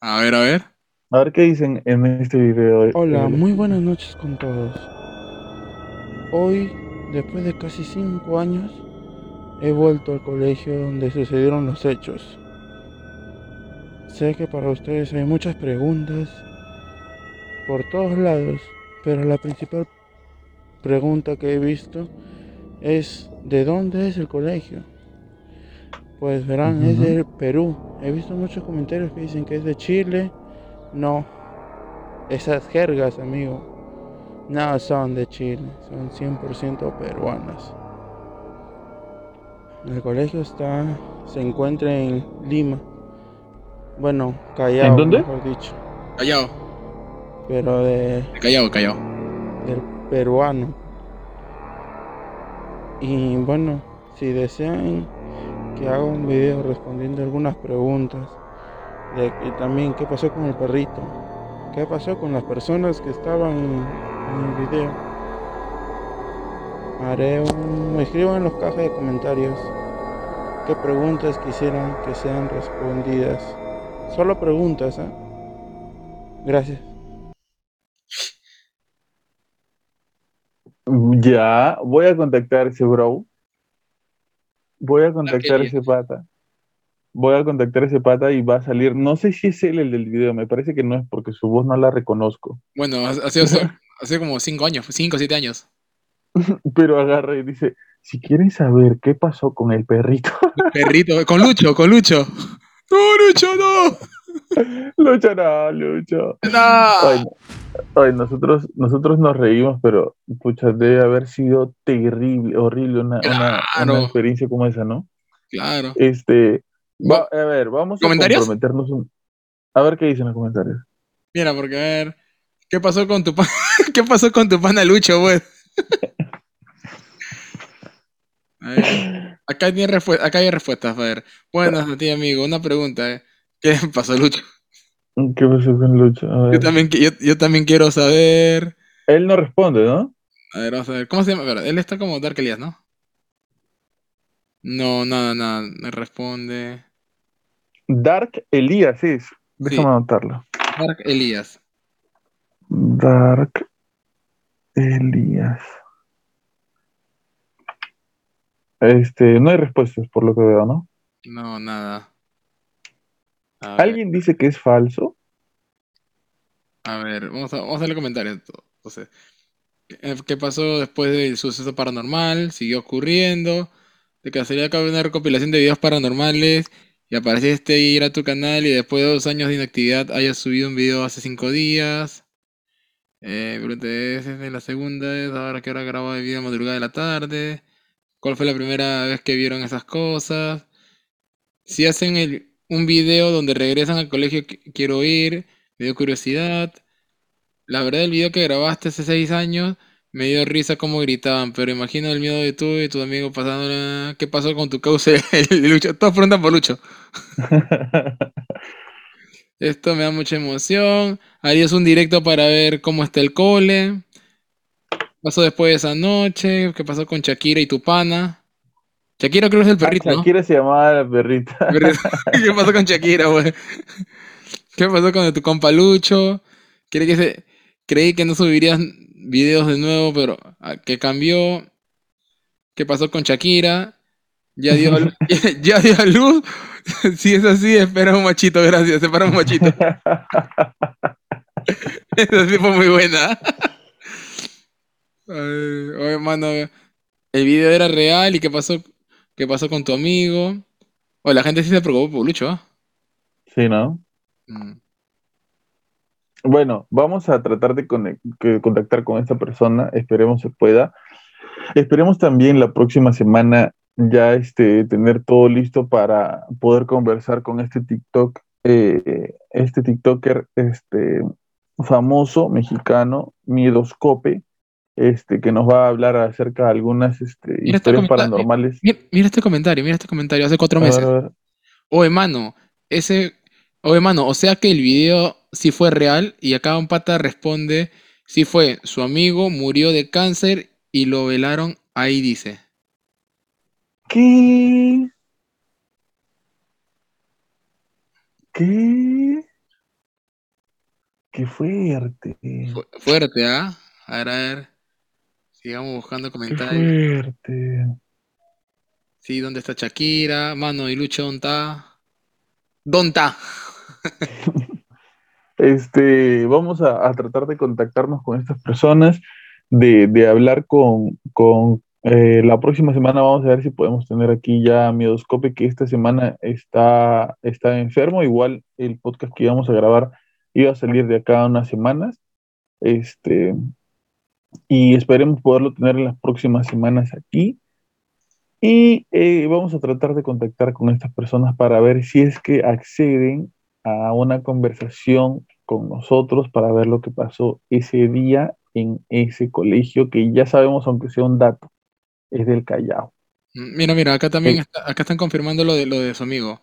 A ver, a ver. A ver qué dicen en este video. Hola, Eh, muy buenas noches con todos. Hoy, después de casi cinco años, he vuelto al colegio donde sucedieron los hechos. Sé que para ustedes hay muchas preguntas por todos lados, pero la principal pregunta que he visto es ¿de dónde es el colegio? Pues verán, es de Perú. He visto muchos comentarios que dicen que es de Chile. No. Esas jergas, amigo, no son de Chile, son 100% peruanas. El colegio está, se encuentra en Lima. Bueno, Callao, ¿En dónde? mejor dicho. Callao. Pero de Callao, Callao. del peruano. Y bueno, si desean que haga un video respondiendo algunas preguntas, de que también qué pasó con el perrito, qué pasó con las personas que estaban en el video, haré un, escriban en los cajas de comentarios qué preguntas quisieran que sean respondidas. Solo preguntas, ¿eh? Gracias. Ya, voy a contactar a ese bro. Voy a contactar a ese pata. Voy a contactar a ese pata y va a salir. No sé si es él el del video, me parece que no es porque su voz no la reconozco. Bueno, hace, hace como 5 años, 5 o 7 años. Pero agarra y dice: Si quieren saber qué pasó con el perrito, Perrito, con Lucho, con Lucho. No, Lucho, no. Lucho, no, Lucho. No. Ay, ay, nosotros, nosotros nos reímos, pero pucha, debe haber sido terrible, horrible una, una- una Claro. experiencia como esa, ¿no? Claro. Este, va- a ver, vamos a comprometernos un... A ver qué dicen los comentarios. Mira, porque a ver, ¿qué pasó con tu pan? ¿Qué pasó con tu pana Lucho, güey? A ver, acá, tiene respu- acá hay respuestas, a ver. Buenas a ti, amigo. Una pregunta, ¿eh? ¿Qué pasó, Lucho? ¿Qué pasó con Lucho? A Yo también, yo, yo también quiero saber. Él no responde, ¿no? A ver, vamos a ver. ¿Cómo se llama? A ver, él está como Dark Elias, ¿no? No, nada, nada. Me responde. Dark Elías es. Déjame Sí. anotarlo. Dark Elías. Dark Elías. Este, no hay respuestas por lo que veo, ¿no? No, nada. A ver, ¿Alguien dice que es falso? a ver, vamos a, vamos a leer comentarios. Entonces, ¿qué qué pasó después del suceso paranormal? Siguió ocurriendo. De casualidad cabe una recopilación de videos paranormales y apareciste ir a tu canal y después de dos años de inactividad hayas subido un video hace cinco días. Eh, ¿es es la segunda vez? Ahora que ahora el video a madrugada de la tarde. ¿Cuál fue la primera vez que vieron esas cosas? Si hacen el- un video donde regresan al colegio, qu- quiero ir, me dio curiosidad. La verdad, el video que grabaste hace seis años me dio risa cómo gritaban, pero imagino el miedo de tú y tu amigo pasando. ¿Qué pasó con tu causa, el Lucho? Todos preguntan por Lucho. Esto me da mucha emoción. Harías un directo para ver cómo está el cole. Pasó después de esa noche. ¿Qué pasó con Shakira y tu pana? Shakira creo que es el perrito, ¿no? Shakira se llamaba la perrita. ¿Qué pasó con Shakira, güey? ¿Qué pasó con tu compa Lucho? Creí que, se- creí que no subirías videos de nuevo, pero ah, ¿qué cambió? ¿Qué pasó con Shakira? ¿Ya dio, ya dio a luz? Si es así, espera un machito, gracias. Espera un machito. Esa sí fue muy buena. Oye, mano, el video era real y qué pasó, qué pasó con tu amigo. O la gente sí se preocupó por Lucho, ¿ah? Sí, ¿no? Mm. Bueno, vamos a tratar de contactar con esta persona, esperemos se pueda. Esperemos también la próxima semana ya este, tener todo listo para poder conversar con este TikTok, eh, este TikToker este, famoso mexicano, Miedoscope, este, que nos va a hablar acerca de algunas este, Mira este historias paranormales. Mira, mira este comentario, mira este comentario, hace cuatro meses. Oye, mano, ese. Oye, mano, o sea que el video sí fue real y acá un pata responde: sí fue, su amigo murió de cáncer y lo velaron, ahí dice. ¿Qué? ¿Qué? Qué fuerte. Fu- fuerte, ¿ah? A ver, a ver. Sigamos buscando comentarios. Sí, ¿dónde está Shakira? Mano, y Lucho, ¿dónde está? ¿Dónde está? Este, vamos a, a tratar de contactarnos con estas personas, de, de hablar con, con Eh, la próxima semana vamos a ver si podemos tener aquí ya a Miedoscope, que esta semana está, está enfermo. Igual el podcast que íbamos a grabar iba a salir de acá unas semanas. Este, y esperemos poderlo tener en las próximas semanas aquí. Y eh, vamos a tratar de contactar con estas personas para ver si es que acceden a una conversación con nosotros para ver lo que pasó ese día en ese colegio, que ya sabemos, aunque sea un dato, es del Callao. Mm, mira, mira, acá también acá están confirmando lo de lo de su amigo.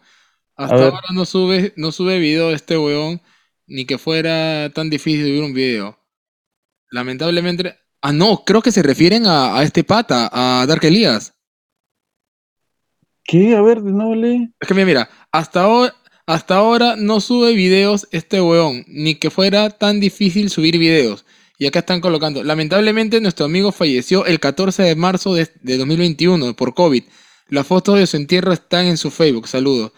Hasta ahora no sube, no sube video de este weón, ni que fuera tan difícil subir un video. Lamentablemente. Ah, no, creo que se refieren a, este pata, a Dark Elías. ¿Qué? A ver, de nuevo Es que mira, mira, hasta ahora, hasta ahora no sube videos este weón, ni que fuera tan difícil subir videos. Y acá están colocando, lamentablemente nuestro amigo falleció el 14 de marzo de, 2021 por COVID. Las fotos de su entierro están en su Facebook, saludos.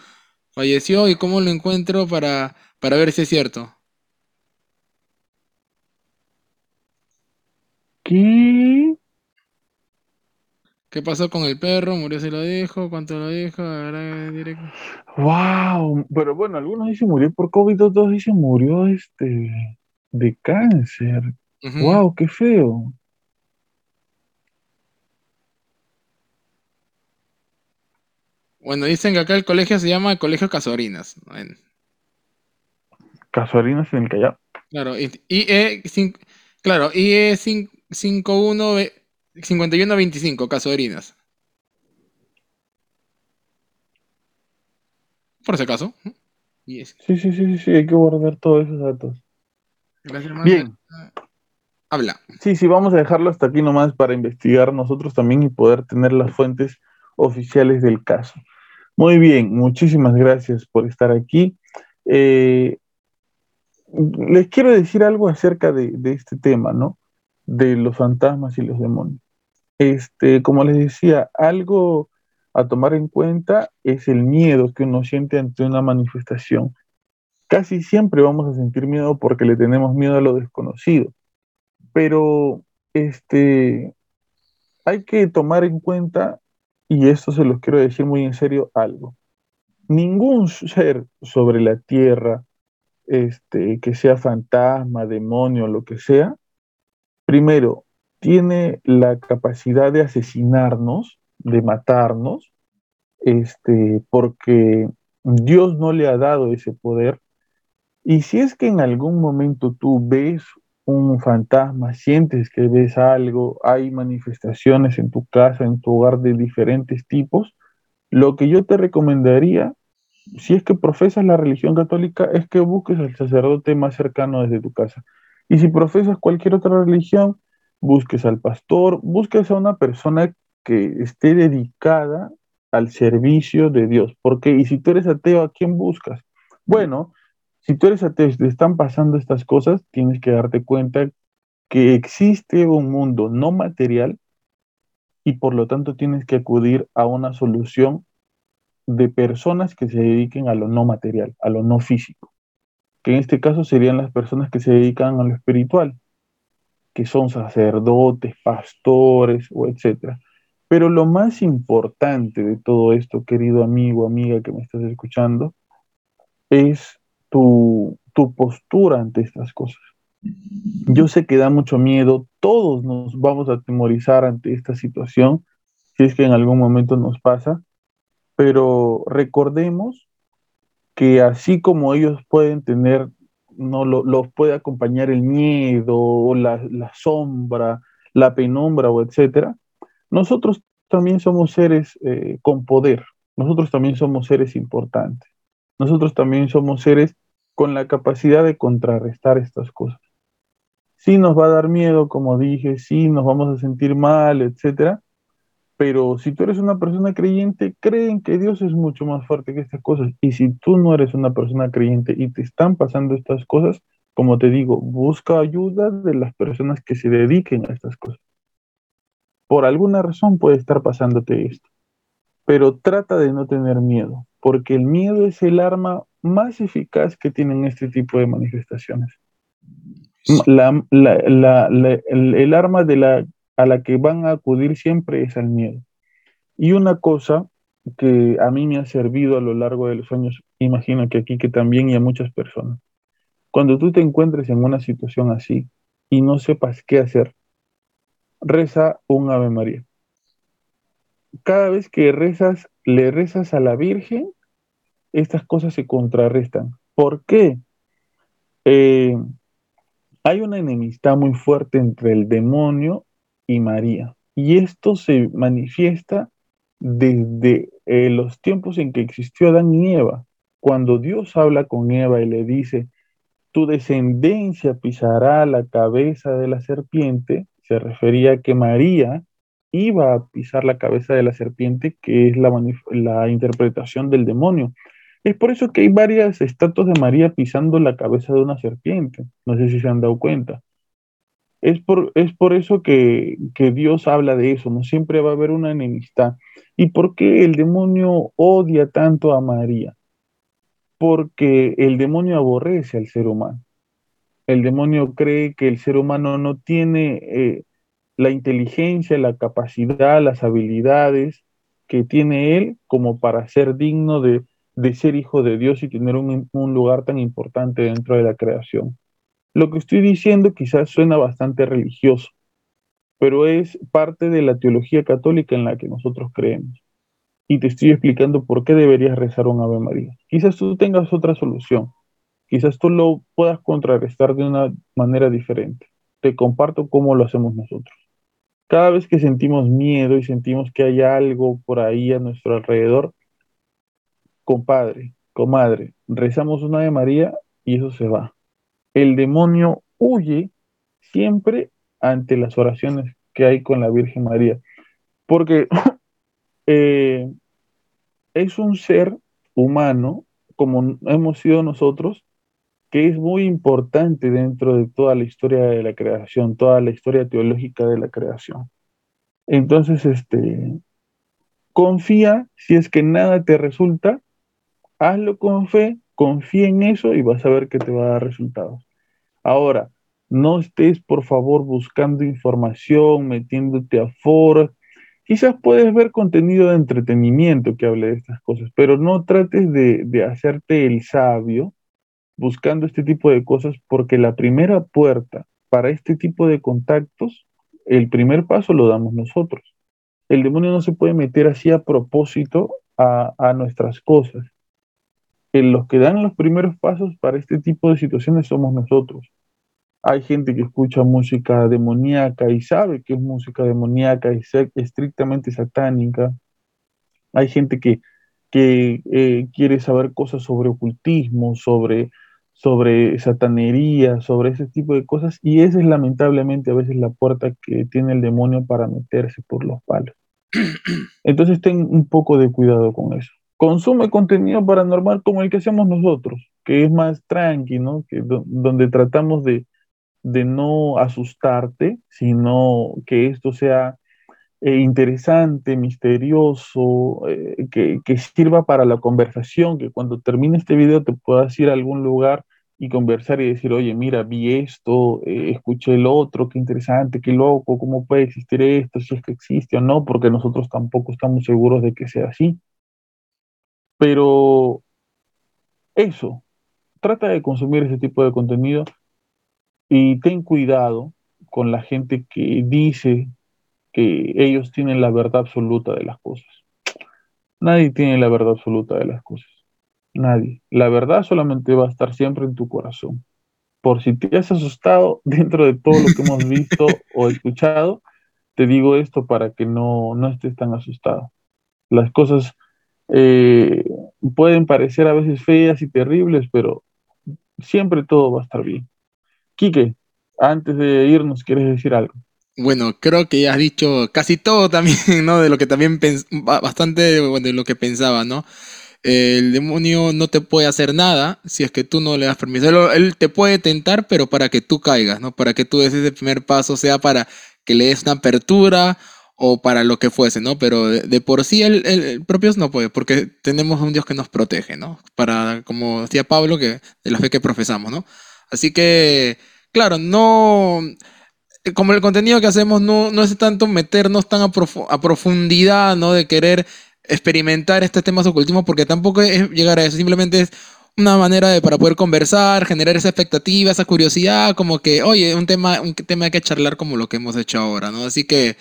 Falleció y cómo lo encuentro para, para ver si es cierto. ¿Qué? ¿Qué pasó con el perro? ¿Murió se lo dijo? ¿Cuánto lo dijo? Wow, pero bueno, algunos dicen murió por COVID, otros dicen murió este de cáncer. Wow, qué feo. Bueno, dicen que acá el colegio se llama Colegio Casuarinas. Casuarinas en el Callao. Claro, y, e, claro, IE 51 5125, Casuarinas. Por ese caso. Sí, sí, sí, sí, sí, hay que guardar todos esos datos. Bien. Habla. Sí, sí, vamos a dejarlo hasta aquí nomás para investigar nosotros también y poder tener las fuentes oficiales del caso. Muy bien, muchísimas gracias por estar aquí. Eh, les quiero decir algo acerca de, este tema, ¿no? De los fantasmas y los demonios. Este, como les decía, algo a tomar en cuenta es el miedo que uno siente ante una manifestación. Casi siempre vamos a sentir miedo porque le tenemos miedo a lo desconocido. Pero este, hay que tomar en cuenta, y esto se los quiero decir muy en serio, algo. Ningún ser sobre la tierra, este, que sea fantasma, demonio, lo que sea, primero, tiene la capacidad de asesinarnos, de matarnos, este, porque Dios no le ha dado ese poder. Y si es que en algún momento tú ves un fantasma, sientes que ves algo, hay manifestaciones en tu casa, en tu hogar de diferentes tipos, lo que yo te recomendaría, si es que profesas la religión católica, es que busques al sacerdote más cercano desde tu casa. Y si profesas cualquier otra religión, busques al pastor, busques a una persona que esté dedicada al servicio de Dios. Porque, y si tú eres ateo, ¿a quién buscas? Bueno, si tú eres ateo y te están pasando estas cosas, tienes que darte cuenta que existe un mundo no material y por lo tanto tienes que acudir a una solución de personas que se dediquen a lo no material, a lo no físico, que en este caso serían las personas que se dedican a lo espiritual, que son sacerdotes, pastores o etcétera. Pero lo más importante de todo esto, querido amigo, amiga que me estás escuchando, es tu, postura ante estas cosas. Yo sé que da mucho miedo, todos nos vamos a atemorizar ante esta situación, si es que en algún momento nos pasa, pero recordemos que así como ellos pueden tener, no los puede acompañar el miedo, o la, sombra, la penumbra o etcétera, nosotros también somos seres eh, con poder, nosotros también somos seres importantes, nosotros también somos seres con la capacidad de contrarrestar estas cosas. Sí nos va a dar miedo, como dije, sí nos vamos a sentir mal, etcétera, pero si tú eres una persona creyente, creen que Dios es mucho más fuerte que estas cosas. Y si tú no eres una persona creyente y te están pasando estas cosas, como te digo, busca ayuda de las personas que se dediquen a estas cosas. Por alguna razón puede estar pasándote esto, pero trata de no tener miedo, porque el miedo es el arma más eficaz que tienen este tipo de manifestaciones. el, arma de la a la que van a acudir siempre es al miedo. Y una cosa que a mí me ha servido a lo largo de los años, imagino que aquí que también y a muchas personas, cuando tú te encuentres en una situación así y no sepas qué hacer, reza un Ave María. Cada vez que rezas, le rezas a la Virgen, estas cosas se contrarrestan. ¿Por qué? Eh, hay una enemistad muy fuerte entre el demonio y María. Y esto se manifiesta desde eh, los tiempos en que existió Adán y Eva. Cuando Dios habla con Eva y le dice, tu descendencia pisará la cabeza de la serpiente, se refería a que María iba a pisar la cabeza de la serpiente, que es la, la interpretación del demonio. Es por eso que hay varias estatuas de María pisando la cabeza de una serpiente. No sé si se han dado cuenta. Es por, es por eso que, que Dios habla de eso, no siempre va a haber una enemistad. ¿Y por qué el demonio odia tanto a María? Porque el demonio aborrece al ser humano. El demonio cree que el ser humano no tiene eh, la inteligencia, la capacidad, las habilidades que tiene él como para ser digno de, de ser hijo de Dios y tener un, un, lugar tan importante dentro de la creación. Lo que estoy diciendo quizás suena bastante religioso, pero es parte de la teología católica en la que nosotros creemos. Y te estoy explicando por qué deberías rezar un Ave María. Quizás tú tengas otra solución, quizás tú lo puedas contrarrestar de una manera diferente. Te comparto cómo lo hacemos nosotros. Cada vez que sentimos miedo y sentimos que hay algo por ahí a nuestro alrededor, compadre, comadre, rezamos una de María y eso se va. El demonio huye siempre ante las oraciones que hay con la Virgen María, porque eh, es un ser humano, como hemos sido nosotros, que es muy importante dentro de toda la historia de la creación, toda la historia teológica de la creación. Entonces, este, confía, si es que nada te resulta, hazlo con fe, confía en eso y vas a ver que te va a dar resultados. Ahora, no estés, por favor, buscando información, metiéndote a foros. Quizás puedes ver contenido de entretenimiento que hable de estas cosas, pero no trates de, de hacerte el sabio buscando este tipo de cosas porque la primera puerta para este tipo de contactos, el primer paso lo damos nosotros. El demonio no se puede meter así a propósito a, a nuestras cosas los que dan los primeros pasos para este tipo de situaciones somos nosotros. Hay gente que escucha música demoníaca y sabe que es música demoníaca y estrictamente satánica. Hay gente que, que eh, quiere saber cosas sobre ocultismo, sobre, sobre satanería, sobre ese tipo de cosas. Y esa es lamentablemente a veces la puerta que tiene el demonio para meterse por los palos. Entonces ten un poco de cuidado con eso consume contenido paranormal como el que hacemos nosotros, que es más tranqui, ¿no? Que donde tratamos de, no asustarte, sino que esto sea eh, interesante, misterioso, eh, que, sirva para la conversación, que cuando termine este video te puedas ir a algún lugar y conversar y decir, oye, mira, vi esto, eh, escuché el otro, qué interesante, qué loco, cómo puede existir esto, si es que existe o no, porque nosotros tampoco estamos seguros de que sea así. Pero eso, trata de consumir ese tipo de contenido y ten cuidado con la gente que dice que ellos tienen la verdad absoluta de las cosas. Nadie tiene la verdad absoluta de las cosas. Nadie. La verdad solamente va a estar siempre en tu corazón. Por si te has asustado dentro de todo lo que hemos visto o escuchado, te digo esto para que no, no estés tan asustado. Las cosas eh, pueden parecer a veces feas y terribles, pero siempre todo va a estar bien. Quique, antes de irnos, ¿quieres decir algo? Bueno, creo que ya has dicho casi todo también, ¿no? De lo que también bastante de lo que pensaba, ¿no? El demonio no te puede hacer nada si es que tú no le das permiso. Él, te puede tentar, pero para que tú caigas, ¿no? Para que tú des ese primer paso, sea para que le des una apertura o para lo que fuese, ¿no? Pero de, por sí el, el, propios no puede, porque tenemos un Dios que nos protege, ¿no? Para, como decía Pablo, que de la fe que profesamos, ¿no? Así que, claro, no... como el contenido que hacemos no, no es tanto meternos tan a, a profundidad, ¿no? De querer experimentar este tema de ocultismo, porque tampoco es llegar a eso, simplemente es una manera de, para poder conversar, generar esa expectativa, esa curiosidad, como que, oye, un tema, un tema que charlar como lo que hemos hecho ahora, ¿no? Así que,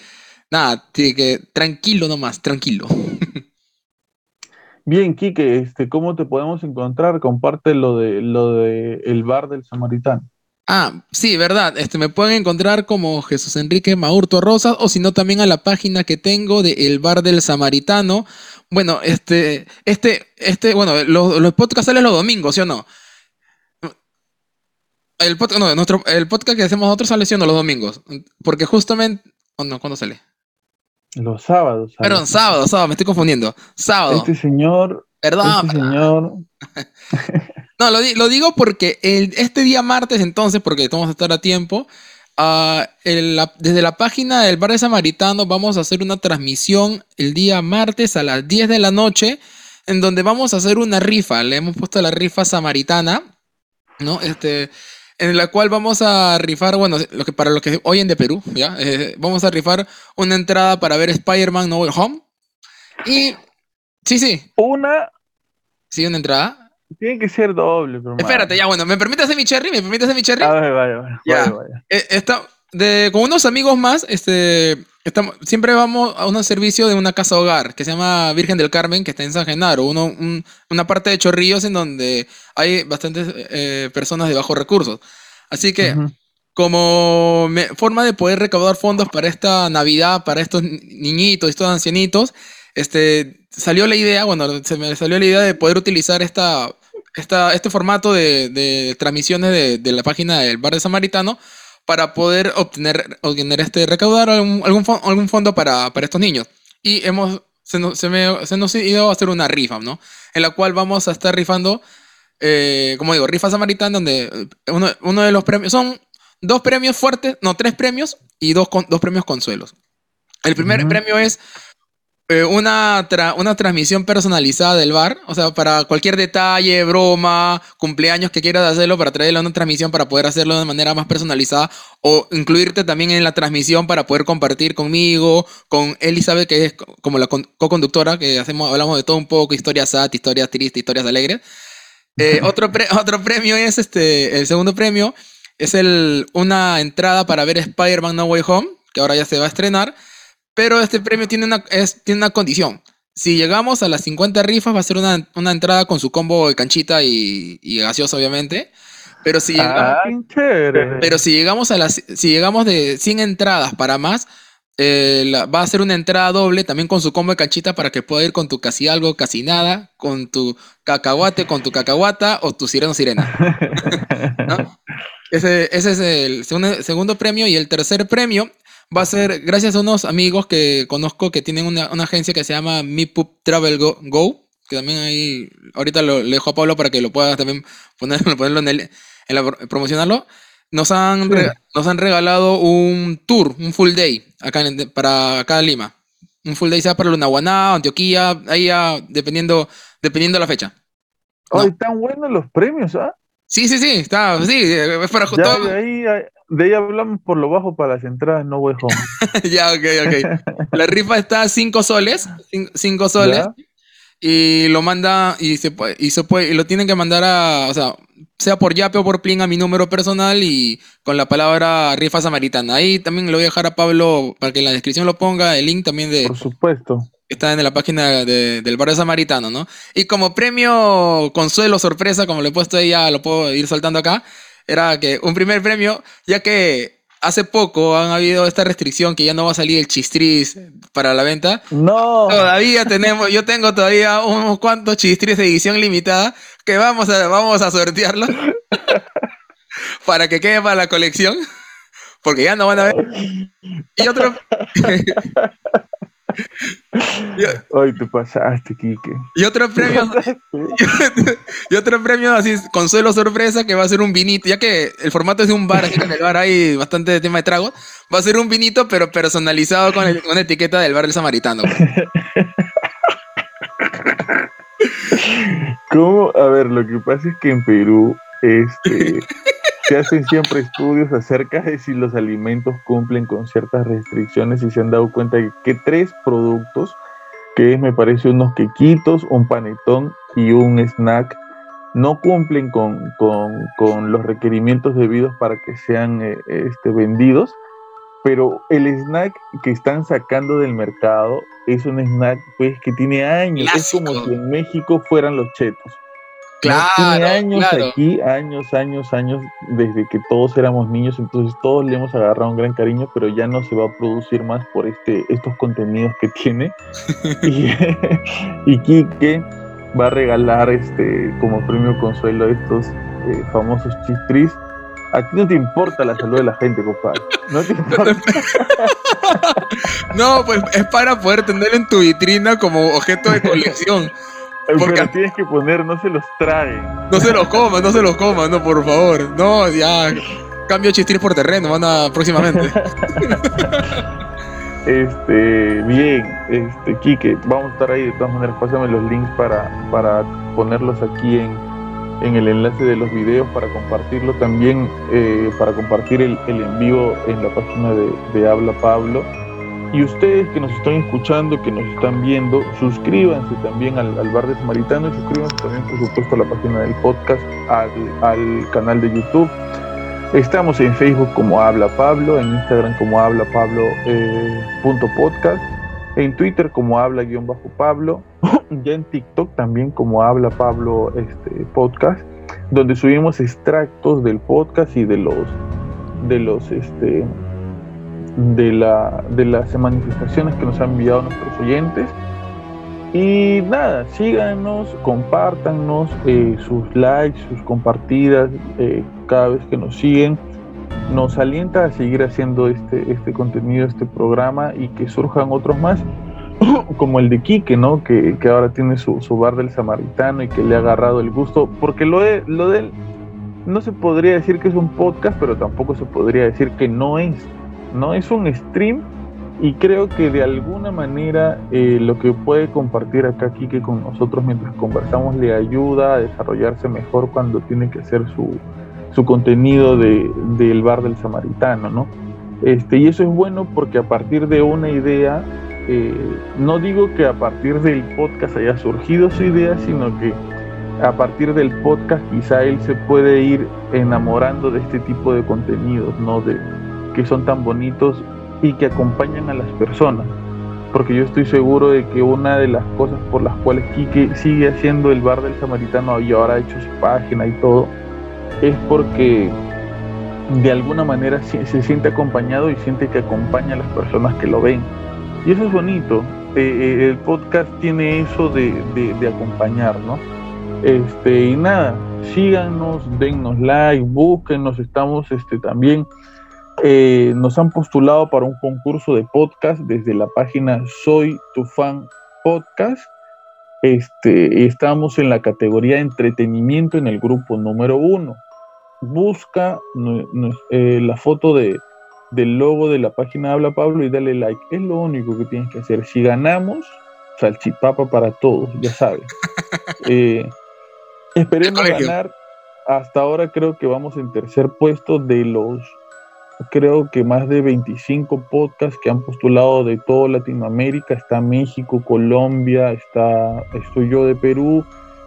nada, que tranquilo nomás, tranquilo. Bien, Quique, este, ¿cómo te podemos encontrar? Comparte lo de lo de el bar del Samaritano. Ah, sí, verdad. Este, me pueden encontrar como Jesús Enrique Maurto Rosas o si no también a la página que tengo de El Bar del Samaritano. Bueno, este, este, este, bueno, los, los podcasts salen los domingos, ¿sí o no? El podcast, no, nuestro, el podcast que hacemos nosotros sale siendo los domingos. Porque justamente. ¿O no? ¿Cuándo sale? Los sábados. Perdón, sábado, sábado, me estoy confundiendo. Sábado. Este señor. Perdón. Este señor. No, lo, digo porque este día martes, entonces, porque vamos a estar a tiempo, ah, desde la página del Bar de Samaritano vamos a hacer una transmisión el día martes a las 10 de la noche, en donde vamos a hacer una rifa. Le hemos puesto la rifa samaritana, ¿no? Este, en la cual vamos a rifar, bueno, lo que para los que oyen de Perú, ¿ya? Eh, vamos a rifar una entrada para ver Spider-Man No Way Home. Y. Sí, sí. Una. Sí, una entrada. Tiene que ser doble, pero Espérate, ya, bueno, ¿me permite hacer mi cherry? ¿Me permite hacer mi cherry? A ver, vaya, vaya. Ya. eh, está, de, con unos amigos más, este, estamos, siempre vamos a un servicio de una casa hogar que se llama Virgen del Carmen, que está en San Genaro, uno, una parte de Chorrillos en donde hay bastantes eh, personas de bajos recursos. Así que, como forma de poder recaudar fondos para esta Navidad, para estos niñitos, estos ancianitos, este, salió la idea, bueno, se me salió la idea de poder utilizar esta este formato de, transmisiones de, la página del Bar de Samaritano para poder obtener, obtener este, recaudar algún, algún, fondo para, estos niños. Y hemos, se nos, se, nos ha ido a hacer una rifa, ¿no? En la cual vamos a estar rifando, eh, como digo, rifa samaritana, donde uno, uno, de los premios, son dos premios fuertes, no, tres premios y dos, dos premios consuelos. El primer premio es eh, una, una transmisión personalizada del bar, o sea, para cualquier detalle, broma, cumpleaños que quieras hacerlo, para traerle una transmisión para poder hacerlo de manera más personalizada o incluirte también en la transmisión para poder compartir conmigo, con Elizabeth, que es como la co-conductora, que hacemos, hablamos de todo un poco, historias sad, historias tristes, historias alegres. Eh, otro, otro premio es este, el segundo premio, es el, una entrada para ver Spider-Man No Way Home, que ahora ya se va a estrenar. Pero este premio tiene una, es, tiene una condición. Si llegamos a las 50 rifas, va a ser una, una entrada con su combo de canchita y, y gaseosa, obviamente. Pero si, ah, llegamos, pero si llegamos a las si llegamos de 100 entradas para más, eh, va a ser una entrada doble también con su combo de canchita para que pueda ir con tu casi algo, casi nada, con tu cacahuate, con tu cacahuata o tu sireno sirena. ese, ese, es el segundo, segundo premio y el tercer premio va a ser gracias a unos amigos que conozco que tienen una, agencia que se llama MePup Travel Go, que también ahí, ahorita lo, le dejo a Pablo para que lo pueda también poner, ponerlo en, el, en promocionarlo. Nos han, nos han regalado un tour, un full day, acá para acá en Lima. Un full day sea para Lunahuaná, Antioquía, ahí ya, dependiendo, dependiendo de la fecha. Oh, están buenos los premios, ¿ah? Sí, sí, sí, está, sí, es para ya, de ahí, de ahí hablamos por lo bajo para las entradas No Way Home. ya, ok, ok. La rifa está a 5 soles, 5 soles. Y lo manda y se puede, y se puede, y lo tienen que mandar a, o sea, sea por Yape o por Plin a mi número personal y con la palabra rifa samaritana. Ahí también lo voy a dejar a Pablo para que en la descripción lo ponga, el link también de. Por supuesto. Está en la página del barrio samaritano, ¿no? Y como premio consuelo sorpresa, como le he puesto ahí, ya lo puedo ir soltando acá era que un primer premio, ya que hace poco han habido esta restricción que ya no va a salir el chistris para la venta. No. Todavía tenemos, yo tengo todavía unos cuantos chistris de edición limitada que vamos a, vamos a sortearlo para que quede para la colección. Porque ya no van a ver. Y otro. Hoy te pasaste, Kike. Y otro premio. y otro premio así, consuelo sorpresa, que va a ser un vinito, ya que el formato es de un bar, aquí en el bar hay bastante tema de trago. Va a ser un vinito, pero personalizado con, una etiqueta del bar del samaritano. ¿Cómo? A ver, lo que pasa es que en Perú, este. se hacen siempre estudios acerca de si los alimentos cumplen con ciertas restricciones y se han dado cuenta de que tres productos, que es me parece unos quequitos, un panetón y un snack, no cumplen con, los requerimientos debidos para que sean eh, este, vendidos. Pero el snack que están sacando del mercado es un snack pues que tiene años, es como si en México fueran los chetos. Claro, tiene años aquí, años, años, años, desde que todos éramos niños, entonces todos le hemos agarrado un gran cariño, pero ya no se va a producir más por este, estos contenidos que tiene. y, y Kike va a regalar este como premio consuelo estos eh, famosos chistris a ti no te importa la salud de la gente, compadre. No te importa. no, pues es para poder tenerlo en tu vitrina como objeto de colección. Porque Pero tienes que poner, no se los trae. No se los coman, no se los coman, no, por favor. No, ya. Cambio chistir por terreno, van a próximamente. este, bien, este, Kike, vamos a estar ahí de todas maneras. Pásame los links para, para ponerlos aquí en, en el enlace de los videos para compartirlo también, eh, para compartir el, el, en vivo en la página de, Habla Pablo. Y ustedes que nos están escuchando, que nos están viendo, suscríbanse también al, Bar de Samaritano y suscríbanse también, por supuesto, a la página del podcast, al, al canal de YouTube. Estamos en Facebook como Habla Pablo, en Instagram como Habla Pablo eh, punto podcast en Twitter como habla-pablo, ya en TikTok también como habla Pablo este, podcast, donde subimos extractos del podcast y de los de los este de la de las manifestaciones que nos han enviado nuestros oyentes. Y nada, síganos, compártanos eh, sus likes, sus compartidas eh, cada vez que nos siguen nos alienta a seguir haciendo este, este contenido, este programa y que surjan otros más, como el de Quique, ¿no? Que, ahora tiene su, bar del samaritano y que le ha agarrado el gusto, porque lo de, lo de él no se podría decir que es un podcast, pero tampoco se podría decir que no es, ¿no? Es un stream y creo que de alguna manera eh, lo que puede compartir acá Quique con nosotros mientras conversamos le ayuda a desarrollarse mejor cuando tiene que hacer su, su contenido de, del bar del samaritano, ¿no? Este, y eso es bueno porque a partir de una idea, eh, no digo que a partir del podcast haya surgido su idea, sino que a partir del podcast quizá él se puede ir enamorando de este tipo de contenidos, ¿no? De, que son tan bonitos y que acompañan a las personas. Porque yo estoy seguro de que una de las cosas por las cuales Quique sigue haciendo el bar del samaritano y ahora ha hecho su página y todo, es porque de alguna manera se, siente acompañado y siente que acompaña a las personas que lo ven. Y eso es bonito. Eh, eh, el podcast tiene eso de, acompañar, ¿no? Este, y nada, síganos, dennos like, búsquenos, estamos este, también, eh, nos han postulado para un concurso de podcast desde la página Soy tu fan podcast. Este, estamos en la categoría entretenimiento en el grupo número uno busca eh, la foto de, del logo de la página Habla Pablo y dale like. Es lo único que tienes que hacer. Si ganamos, salchipapa para todos, ya sabes. Eh, esperemos ganar. Hasta ahora creo que vamos en tercer puesto de los, creo que más de 25 podcasts que han postulado de toda Latinoamérica. Está México, Colombia, está, estoy yo de Perú,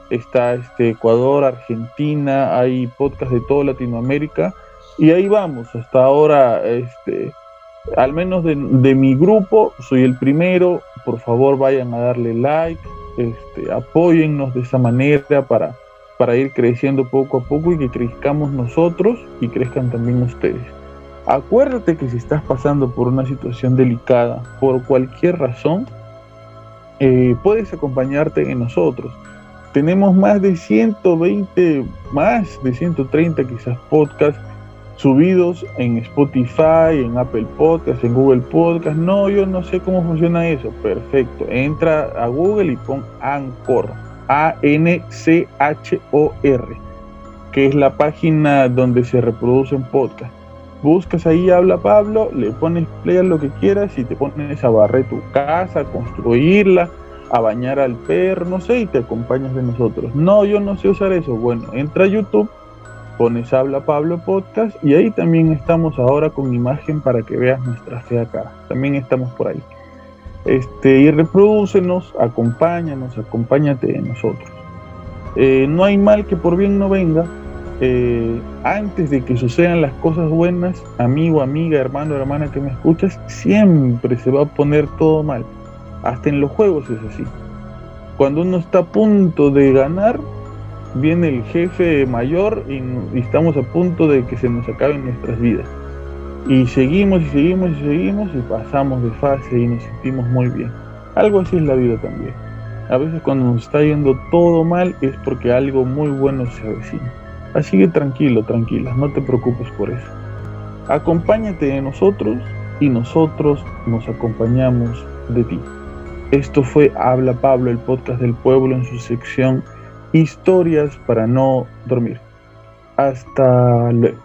está este Ecuador, Argentina, hay podcast de toda Latinoamérica. Y ahí vamos, hasta ahora este al menos de, mi grupo soy el primero, por favor vayan a darle like, este, apóyennos de esa manera para, para ir creciendo poco a poco y que crezcamos nosotros y crezcan también ustedes. Acuérdate que si estás pasando por una situación delicada, por cualquier razón, eh, puedes acompañarte en nosotros tenemos más de 120, más de 130 quizás podcasts subidos en Spotify, en Apple Podcasts, en Google Podcasts. No, yo no sé cómo funciona eso. Perfecto. Entra a Google y pon Anchor. A-N-C-H-O-R. Que es la página donde se reproducen podcasts. Buscas ahí, habla Pablo, le pones play a lo que quieras y te pones a barrer tu casa, a construirla a bañar al perro, no sé, y te acompañas de nosotros. No, yo no sé usar eso. Bueno, entra a YouTube pones Habla Pablo Podcast y ahí también estamos ahora con imagen para que veas nuestra fea cara. También estamos por ahí. Este, y reprodúcenos, acompáñanos, acompáñate de nosotros. Eh, no hay mal que por bien no venga. Eh, antes de que sucedan las cosas buenas, amigo, amiga, hermano, hermana que me escuchas, siempre se va a poner todo mal. Hasta en los juegos es así. Cuando uno está a punto de ganar, viene el jefe mayor y, y estamos a punto de que se nos acaben nuestras vidas. Y seguimos y seguimos y seguimos y pasamos de fase y nos sentimos muy bien. Algo así es la vida también. A veces cuando nos está yendo todo mal es porque algo muy bueno se avecina. Así que tranquilo, tranquila, no te preocupes por eso. Acompáñate de nosotros y nosotros nos acompañamos de ti. Esto fue Habla Pablo, el podcast del pueblo en su sección Historias para no dormir. Hasta luego.